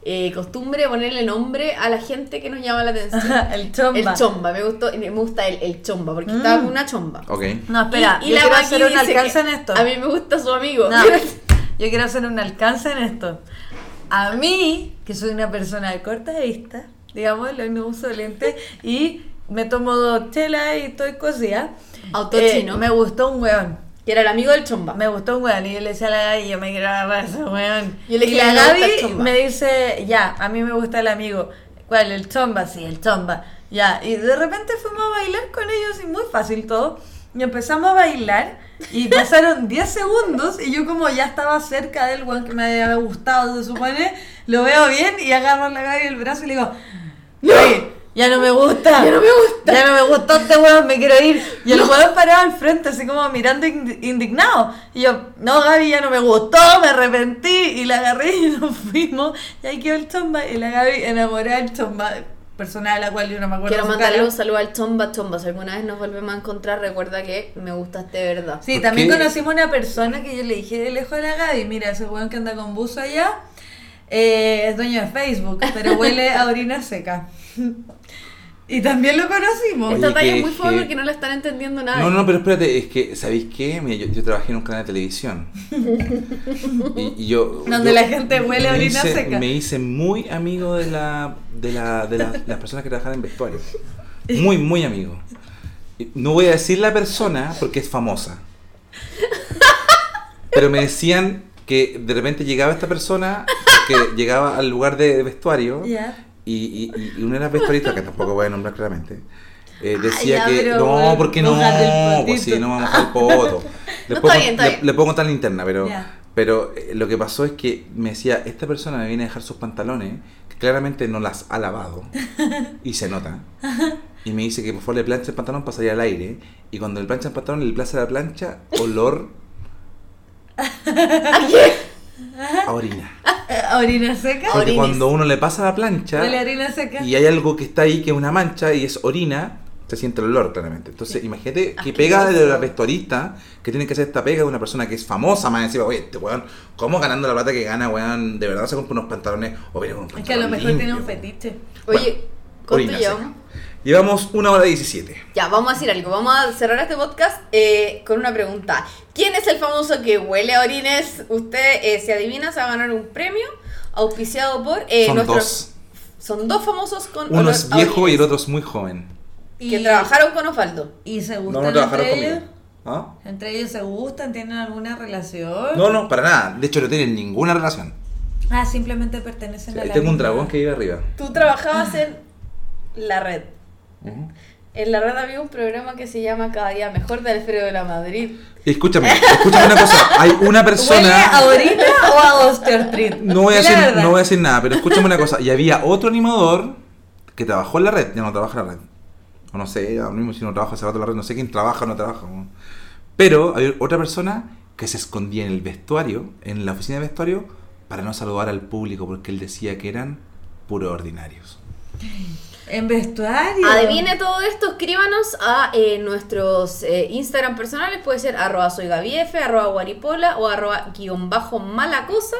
B: eh, costumbre de ponerle nombre a la gente que nos llama la [laughs] atención.
D: el chomba.
B: El chomba, me gustó, me gusta el, el chomba, porque estaba con una chomba.
C: Ok.
D: No, espera,
B: Y- y
D: yo
B: la
D: quiero hacer un alcance en esto.
B: A mí me gusta su amigo.
D: No, [laughs] yo quiero hacer un alcance en esto. A mí, que soy una persona de corta vista, digámoslo, no uso lentes y me tomo dos chelas y estoy cosida.
B: Autochino.
D: eh, me gustó un weón.
B: Que era el amigo del chomba.
D: Me gustó un weón y yo le decía a la Gaby, yo me quiero agarrar a ese weón.
B: Yo le
D: y
B: dije,
D: la
B: "Me gusta el
D: Gaby
B: chomba".
D: me dice, ya, a mí me gusta el amigo. ¿Cuál? ¿El chomba? Sí, el chomba. Ya, y de repente fuimos a bailar con ellos y muy fácil todo. Y empezamos a bailar y [laughs] pasaron 10 segundos y yo como ya estaba cerca del weón que me había gustado, se supone, lo veo bien y agarro a la Gaby el brazo y le digo, "Oye, ya no me gusta.
B: Ya no me gusta.
D: Ya no me gustó este weón, me quiero ir. Y el weón parado al frente, así como mirando indi- indignado. Y yo, no, Gaby, ya no me gustó, me arrepentí. Y la agarré y nos fuimos. Y ahí quedó el chomba. Y la Gaby enamorada del chomba. Persona de la cual yo no me acuerdo.
B: Quiero mandarle
D: cara.
B: un saludo al chomba chomba. Si alguna vez nos volvemos a encontrar, recuerda que me gustaste de verdad.
D: Sí,
C: ¿Por
D: también
C: qué?
D: conocimos una persona que yo le dije de lejos a la Gaby, mira, ese weón que anda con buzo allá, eh, es dueño de Facebook, pero huele a orina seca. y también lo conocimos.
C: Oye,
B: Esta talla
C: que-
B: es muy fome
C: que-
B: porque no la están entendiendo nada.
C: No, no, pero espérate, es que, ¿sabéis qué? Mira, yo, yo trabajé en un canal de televisión. [laughs] y, y yo.
D: Donde
C: yo
D: la gente huele a orina
C: hice-
D: seca.
C: Me hice muy amigo de, la, de, la, de la- las personas que trabajan en vestuario. Muy, muy amigo. No voy a decir la persona porque es famosa. [laughs] Pero me decían que de repente llegaba esta persona, que llegaba al lugar de vestuario. Y, y, y una de las vestuaristas, que tampoco voy a nombrar claramente, eh, decía
D: ya,
C: que no, porque no, pues sí, no vamos a mojar el poto. [laughs] Le,
B: No, bien,
C: le- puedo contar la interna, pero, pero eh, lo que pasó es que me decía, esta persona me viene a dejar sus pantalones, que claramente no las ha lavado, y se nota. Y me dice que por favor le planche el pantalón para salir al aire, y cuando le plancha el pantalón, le plaza la plancha, olor [laughs] a orina. [laughs]
D: Eh, ¿Orina seca?
C: Porque
B: Orines.
C: cuando uno le pasa la plancha,
D: Huele a orina seca.
C: y hay algo que está ahí que es una mancha y es orina, se siente el olor claramente. Entonces, imagínate que pega de la vestuarista que tiene que hacer esta pega de una persona que es famosa, más encima, oye, este weón, ¿cómo ganando la plata que gana, weón? De verdad se compra unos pantalones o viene con un
D: Es que a lo
C: pantalón
D: mejor tiene un fetiche.
B: Oye, ¿cuánto
C: Orina
B: llevamos?
C: Llevamos una hora diecisiete.
B: Ya, vamos a decir algo. Vamos a cerrar este podcast eh, con una pregunta. ¿Quién es el famoso que huele a orines? Usted, eh, si adivina, se va a ganar un premio auspiciado por eh,
C: Son
B: nuestros-
C: dos.
B: Son dos famosos con
C: Uno es viejo y el otro es muy joven.
B: Que trabajaron con Osvaldo.
D: ¿Y se
C: No,
D: gustan
C: no trabajaron
D: entre ellos?
C: ¿Ah?
D: ¿Entre ellos se gustan? ¿Tienen alguna relación?
C: No, no, para nada. De hecho, no tienen ninguna relación.
D: Ah, simplemente pertenecen a la
C: Tengo un dragón que vive arriba.
B: Tú trabajabas en la red. En la red había un programa que se llama Cada día mejor de Alfredo de la Madrid.
C: Escúchame, escúchame una cosa. Hay una
D: ¿Huele
C: persona.
D: a orina o a osteoartritis?
C: No voy, a decir, no voy a decir nada, pero escúchame una cosa. Y había otro animador que trabajó en la red, ya no trabaja en la red. O no sé, ahora mismo si no trabaja hace rato en la red, no sé quién trabaja o no trabaja. Pero había otra persona que se escondía en el vestuario, en la oficina de vestuario, para no saludar al público, porque él decía que eran puro ordinarios.
D: En vestuario.
B: Adivine todo esto, escríbanos a eh, nuestros eh, Instagram personales, puede ser arroba soy Gabief, arroba guaripola o arroba guion bajo mala cosa.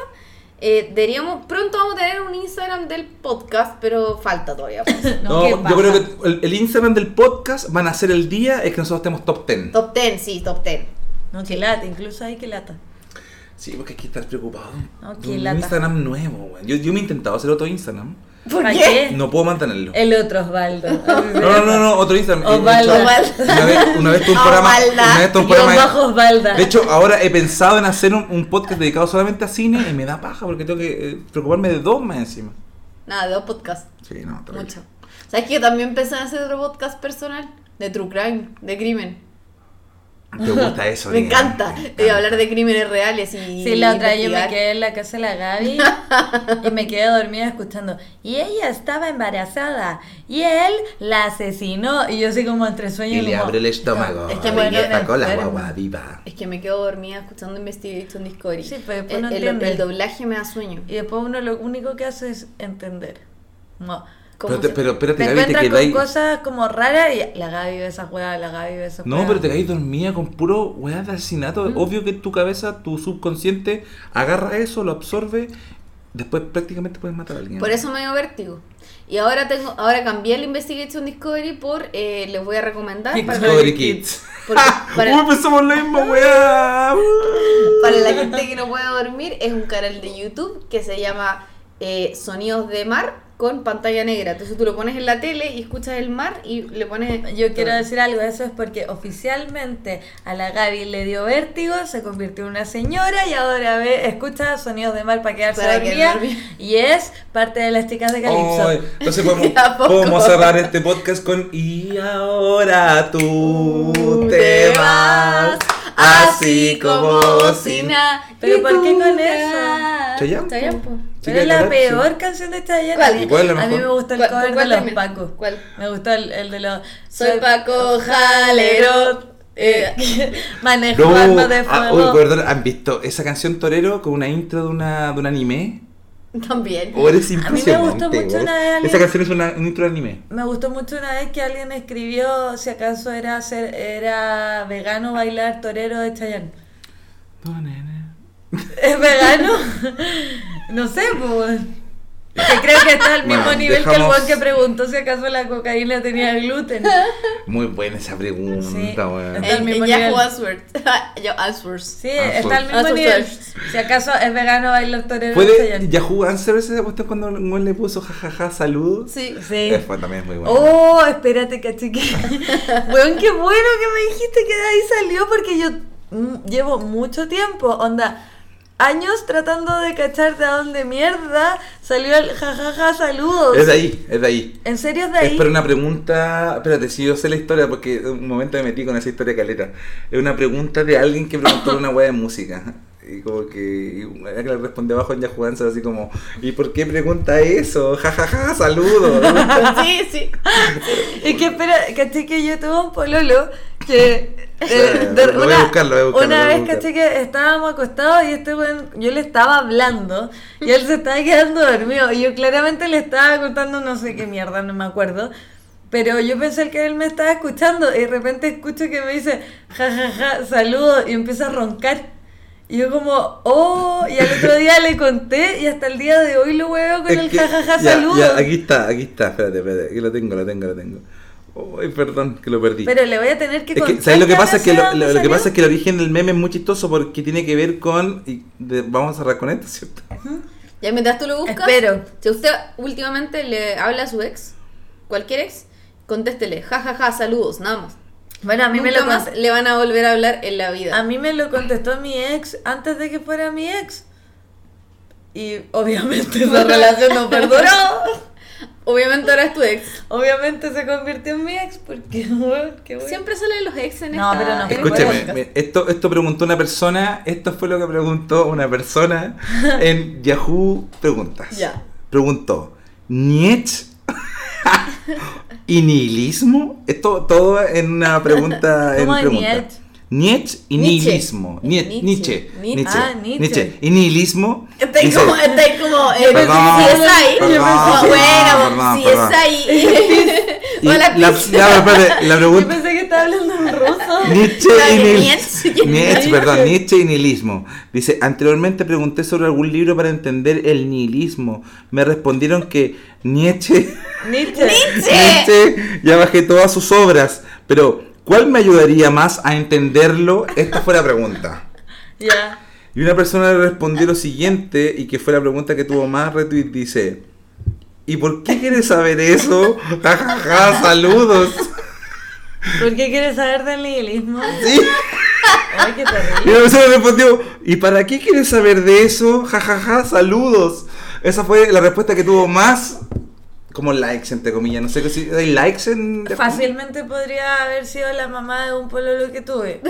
B: Eh, deberíamos, pronto vamos a tener un Instagram del podcast, pero falta todavía. [laughs] pues.
D: No, ¿qué
C: yo creo que el, el Instagram del podcast van a ser el día es que nosotros estemos top 10.
B: top 10, sí, top 10.
D: No, que lata, incluso hay que lata.
C: Sí, porque hay que estar preocupado. De
D: qué
C: un
D: lata.
C: Instagram nuevo, güey. Yo, yo me he intentado hacer otro Instagram.
B: ¿Por
D: ¿Para
B: qué?
C: No puedo mantenerlo.
D: El otro Osvaldo. [laughs]
C: No, no, no, no, otro Instagram.
D: Osvaldo.
C: De hecho, Una vez, una vez tuve un programa.
B: Osvalda.
C: Una vez tuve un programa.
D: bajo Osvalda.
C: De hecho, ahora he pensado en hacer un, un podcast dedicado solamente a cine y me da paja porque tengo que eh, preocuparme de dos más encima.
B: Nada, de dos podcasts.
C: Sí, no.
B: Mucho. ¿Sabes que yo también pensé en hacer otro podcast personal? De true crime, de crimen.
C: Me gusta eso. [laughs]
B: Me encanta.
C: me
B: De hablar de crímenes reales y.
D: Sí, la otra vez yo me quedé en la casa de la Gaby [laughs] y me quedé dormida escuchando. Y ella estaba embarazada y él la asesinó. Y yo así como entre sueños
C: Y
D: y
C: le
D: como,
C: abre el estómago.
B: Es que
C: y
B: bueno,
C: le sacó la guagua viva.
B: Es que me quedo dormida escuchando Investigation Discovery.
D: Sí, pero después
B: el,
D: no
B: el- el doblaje me da sueño.
D: Y después uno lo único que hace es entender. No.
B: ¿Cómo
C: Pero, te- pero espérate,
D: Te
C: Gaby, te
D: encuentras con
C: quedáis.
D: cosas como raras y la Gaby ve esa juega, la Gaby ve esa
C: No, pero te caes dormida con puro weá de asesinato. Obvio que tu cabeza, tu subconsciente, agarra eso, lo absorbe. Después prácticamente puedes matar a alguien.
B: Por eso me dio vértigo. Y ahora tengo, ahora cambié el Investigation Discovery por eh, les voy a recomendar para,
C: Discovery Kids. [laughs]
B: porque para-
C: Uy, pensamos la misma [laughs] weá.
B: para la gente que no puede dormir, es un canal de YouTube que se llama eh, Sonidos de Mar con pantalla negra. Entonces tú lo pones en la tele y escuchas el mar y le pones.
D: Yo quiero decir algo, eso es porque oficialmente a la Gaby le dio vértigo, se convirtió en una señora y ahora ve, escucha sonidos de mar para quedarse
B: Para
D: dormida y es parte de las chicas de Calypso.
C: Ay, entonces [laughs] podemos,
B: De a poco.
C: podemos cerrar este podcast con Y ahora tú te vas así como sin
B: nada.
D: ¿Pero por qué con eso?
C: Chayanne.
D: Pero es la peor canción de Chayanne.
B: ¿Cuál?
D: A mí-
C: ¿Y cuál es la
D: A mí
C: mejor?
D: me gusta el
B: ¿Cuál-
D: cover de los? Pacos.
B: ¿Cuál?
D: Me gusta el, el de los...
B: Soy Paco Jalero.
D: Eh, [laughs] manejo
C: No,
D: armas de
C: ah,
D: fuego.
C: perdón, ¿han visto esa canción Torero con una intro de, una, de un anime?
B: También.
C: ¿O eres
D: A mí me
C: impresionante?
D: gustó mucho una vez alguien-
C: Esa canción es una, un intro de anime.
D: Me gustó mucho una vez que alguien escribió si acaso era ser, era vegano bailar torero de Chayanne. ¿Es vegano? [laughs] no sé, pues. Que creo que está al mismo
C: Bueno,
D: nivel que el buen que preguntó si acaso la cocaína tenía gluten.
C: Muy buena esa pregunta,
D: Sí.
C: weón.
D: Está al mismo nivel.
B: Answers. [laughs] Yo Answers.
D: Sí, está al mismo nivel. Si acaso es vegano bailar torero de
C: ¿Puede. Yahoo Answer esa cuestión cuando güey le puso jajaja salud?
B: Sí.
D: Sí.
C: Eh, fue también muy bueno.
D: Oh, espérate, cachique. [laughs] Weón, qué bueno que me dijiste que de ahí salió porque yo mm, llevo mucho tiempo, onda, años tratando de cachar de dónde mierda salió el jajaja saludos.
C: Es de ahí, es de ahí.
D: ¿En serio es de
C: Es
D: ahí?
C: pero una pregunta, espérate, si yo sé la historia porque un momento me metí con esa historia caleta. Es una pregunta de alguien que preguntó una weá de música. Y como que y que le respondió abajo en Answer así como, ¿y por qué pregunta eso? Jajaja, saludos. [laughs]
B: Sí, sí.
D: Es que espera, caché que yo tuve un pololo que [laughs] eh, de-
C: lo voy a buscar, lo voy a buscar, lo
D: una
C: voy a
D: vez caché que estábamos acostados y este weón, yo le estaba hablando y él se estaba quedando dormido y yo claramente le estaba contando no sé qué mierda, no me acuerdo. Pero yo pensé que él me estaba escuchando y de repente escucho que me dice jajaja, saludo y empieza a roncar. Y yo como, oh, y al otro día le conté y hasta el día de hoy lo veo con
C: Es
D: el jajaja,
C: ya,
D: saludo.
C: ya, aquí está, aquí está, espérate, espérate, aquí lo tengo, lo tengo, lo tengo. Ay, perdón, que lo perdí.
D: Pero le voy a tener que
C: Es
D: contar.
C: que, ¿sabes lo que pasa? Es que lo, lo- lo que pasa es que el origen del meme es muy chistoso porque tiene que ver con. y de- vamos a cerrar con esto, ¿cierto?
B: Ya mientras tú lo buscas.
D: Espero.
B: Si usted últimamente le habla a su ex, cualquier ex, contéstele, jajaja, saludos, nada más.
D: Bueno, a mí me lo
B: más le van a volver a hablar en la vida.
D: A mí me lo contestó mi ex antes de que fuera mi ex. Y obviamente esa relación no perduró. [laughs]
B: Obviamente ahora es tu ex.
D: Obviamente se convirtió en mi ex porque, [laughs] bueno, qué bueno.
B: Siempre salen los ex en
D: No,
B: esta-
D: pero no.
B: podcast.
C: me- esto, esto preguntó una persona, esto fue lo que preguntó una persona [laughs] en Yahoo Preguntas.
B: Ya.
C: Preguntó, ¿Nietzsche y nihilismo? Esto todo en una pregunta [laughs] en
D: ¿Cómo
C: pregunta.
D: Nietzsche?
C: Nietzsche y
B: Nietzsche.
C: nihilismo. Nie-
B: Nietzsche.
C: Nietzsche.
B: Nietzsche.
D: Ah, Nietzsche.
C: Nietzsche. Y nihilismo. Dice-
B: como, como, eh,
C: Perdón,
B: si es ahí,
C: perdón,
B: como,
C: perdón,
B: bueno, si es ahí. Hola,
C: la, la- la [laughs]
D: Yo
C: pregunta.
D: pensé que estaba hablando en ruso.
C: Nietzsche y
B: Nietzsche.
C: Nietzsche, perdón, Nietzsche y nihilismo. Dice, anteriormente pregunté sobre algún libro para entender el nihilismo. Me respondieron que [laughs] Nietzsche,
D: Nietzsche.
C: Nietzsche ya bajé todas sus obras, pero ¿cuál me ayudaría más a entenderlo? Esta fue la pregunta. [laughs]
D: Ya.
C: Y una persona le respondió lo siguiente, y que fue la pregunta que tuvo más retweet, dice, ¿y por qué quieres saber eso? Ja, ja, ja, saludos.
D: ¿Por qué quieres saber del nihilismo?
C: Sí.
D: Ay, qué
C: Y
D: terrible.
C: la persona respondió, ¿y para qué quieres saber de eso? Ja, ja, ja, saludos. Esa fue la respuesta que tuvo más como likes, entre comillas. No sé si hay likes en...
D: Fácilmente podría haber sido la mamá de un pololo que tuve.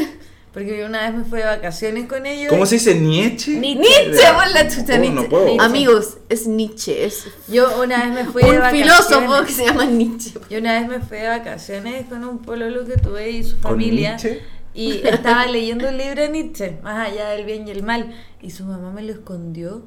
D: Porque yo una vez me fui de vacaciones con ellos.
C: ¿Cómo se dice? ¿Nietzsche?
B: Nietzsche, por la chucha, Nietzsche.
C: no puedo.
B: Amigos, es Nietzsche, es
D: Yo una vez me fui de
B: un
D: vacaciones.
B: filósofo que se llama Nietzsche.
D: Yo una vez me fui de vacaciones con un pololo que tuve y su
C: ¿Con
D: familia.
C: Nietzsche?
D: Y estaba leyendo un libro de Nietzsche, más allá del bien y el mal. Y su mamá me lo escondió.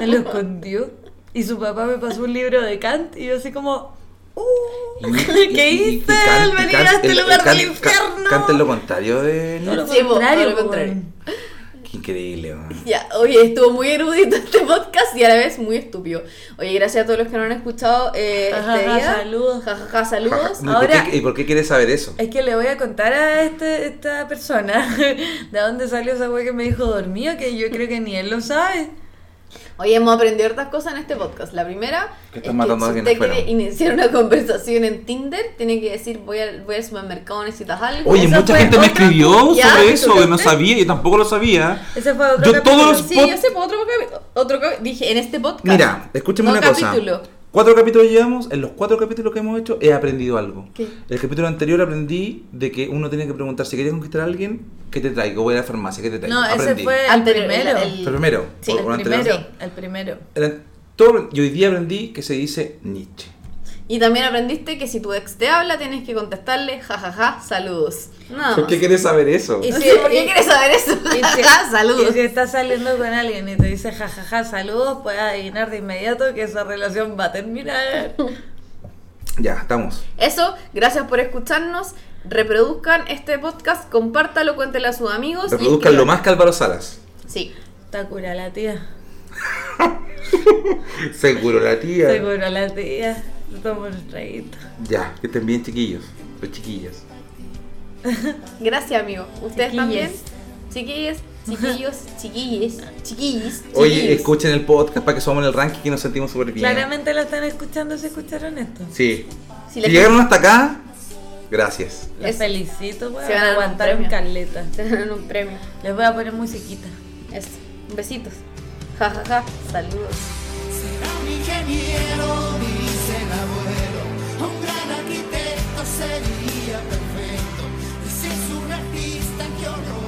D: Me lo escondió. Y su papá me pasó un libro de Kant y yo así como... Uh, [laughs] ¿Qué hice al venir a este
C: el-
D: lugar del infierno?
C: Kant es lo contrario de
D: Todo lo.
B: Sí,
D: contrario,
B: lo.
C: Qué increíble, man. [laughs]
B: Ya, oye, estuvo muy erudito [laughs] este podcast y a la vez muy estúpido. Oye, gracias a todos los que no han escuchado eh,
D: Ja, ja,
B: este
D: ja,
B: día.
D: saludos.
B: Ja, ja, ja, saludos.
C: ¿Y por
D: Ahora-
C: qué- ¿Y por qué quieres saber eso?
D: Es que le voy a contar a este, esta persona de dónde salió esa wea que me dijo dormido, que yo creo que ni él lo sabe.
B: Oye, hemos aprendido otras cosas en este podcast. La primera
C: Que
B: es que si usted quiere iniciar una [laughs] conversación en Tinder, tiene que decir voy al, voy al supermercado, necesitas algo.
C: Oye, mucha
D: fue
C: gente me escribió [laughs] sobre
B: ¿tú [laughs]
C: eso, que no sabía, yo tampoco lo sabía.
D: Ese fue otro
C: Yo
D: capítulo.
C: todos los
B: Sí, sé, pues, otro, capi- dije en este podcast.
C: Mira, escúchame
B: no
C: una cosa. Cuatro capítulos llevamos, en los cuatro capítulos que hemos hecho he aprendido algo.
B: ¿Qué?
C: El capítulo anterior aprendí de que uno tiene que preguntar si quieres conquistar a alguien, ¿qué te traigo? Voy a la farmacia, ¿qué te traigo?
D: No, ese fue el primero.
B: el-
C: primero,
B: Sí, el
D: primero, el primero.
C: Era- todo- y hoy día aprendí que se dice Nietzsche.
B: Y también aprendiste que si tu ex te habla, tienes que contestarle jajaja, saludos. Nada
C: ¿Por qué quieres saber eso?
D: Y
B: No
D: si-
B: ¿Por qué quieres saber eso?
D: Y si, [laughs]
B: Jajaja, saludos.
D: y si estás saliendo con alguien y te dice jajaja saludos, puedes adivinar de inmediato que esa relación va a terminar.
C: Ya, estamos.
B: Eso, gracias por escucharnos. Reproduzcan este podcast, compártalo, cuéntelo a sus amigos. y
C: Reproduzcan lo más que Álvaro Salas.
B: Sí.
D: Está cura la tía. [laughs]
C: Seguro la tía.
D: Seguro la tía. Un traguito.
C: Ya, que estén bien chiquillos. Los chiquillas. [laughs]
B: Gracias, amigo. ¿Ustedes
D: Chiquilles.
B: también? Chiquillos, chiquillos, [laughs] chiquilles, chiquillis.
C: Oye,
B: chiquillos.
C: escuchen el podcast para que subamos en el ranking que nos sentimos súper bien.
D: Claramente la están escuchando si escucharon esto.
C: Sí.
B: Si les-
C: llegaron hasta acá, gracias.
D: Les felicito, weón.
B: Se van a dar un
D: caleta. [laughs]
B: Dan un premio.
D: Les voy a poner musiquita.
B: Eso. Besitos. Ja, ja, ja. Saludos.
E: Será mi genio un gran arquitecto sería perfecto. Y si es un artista, que horror.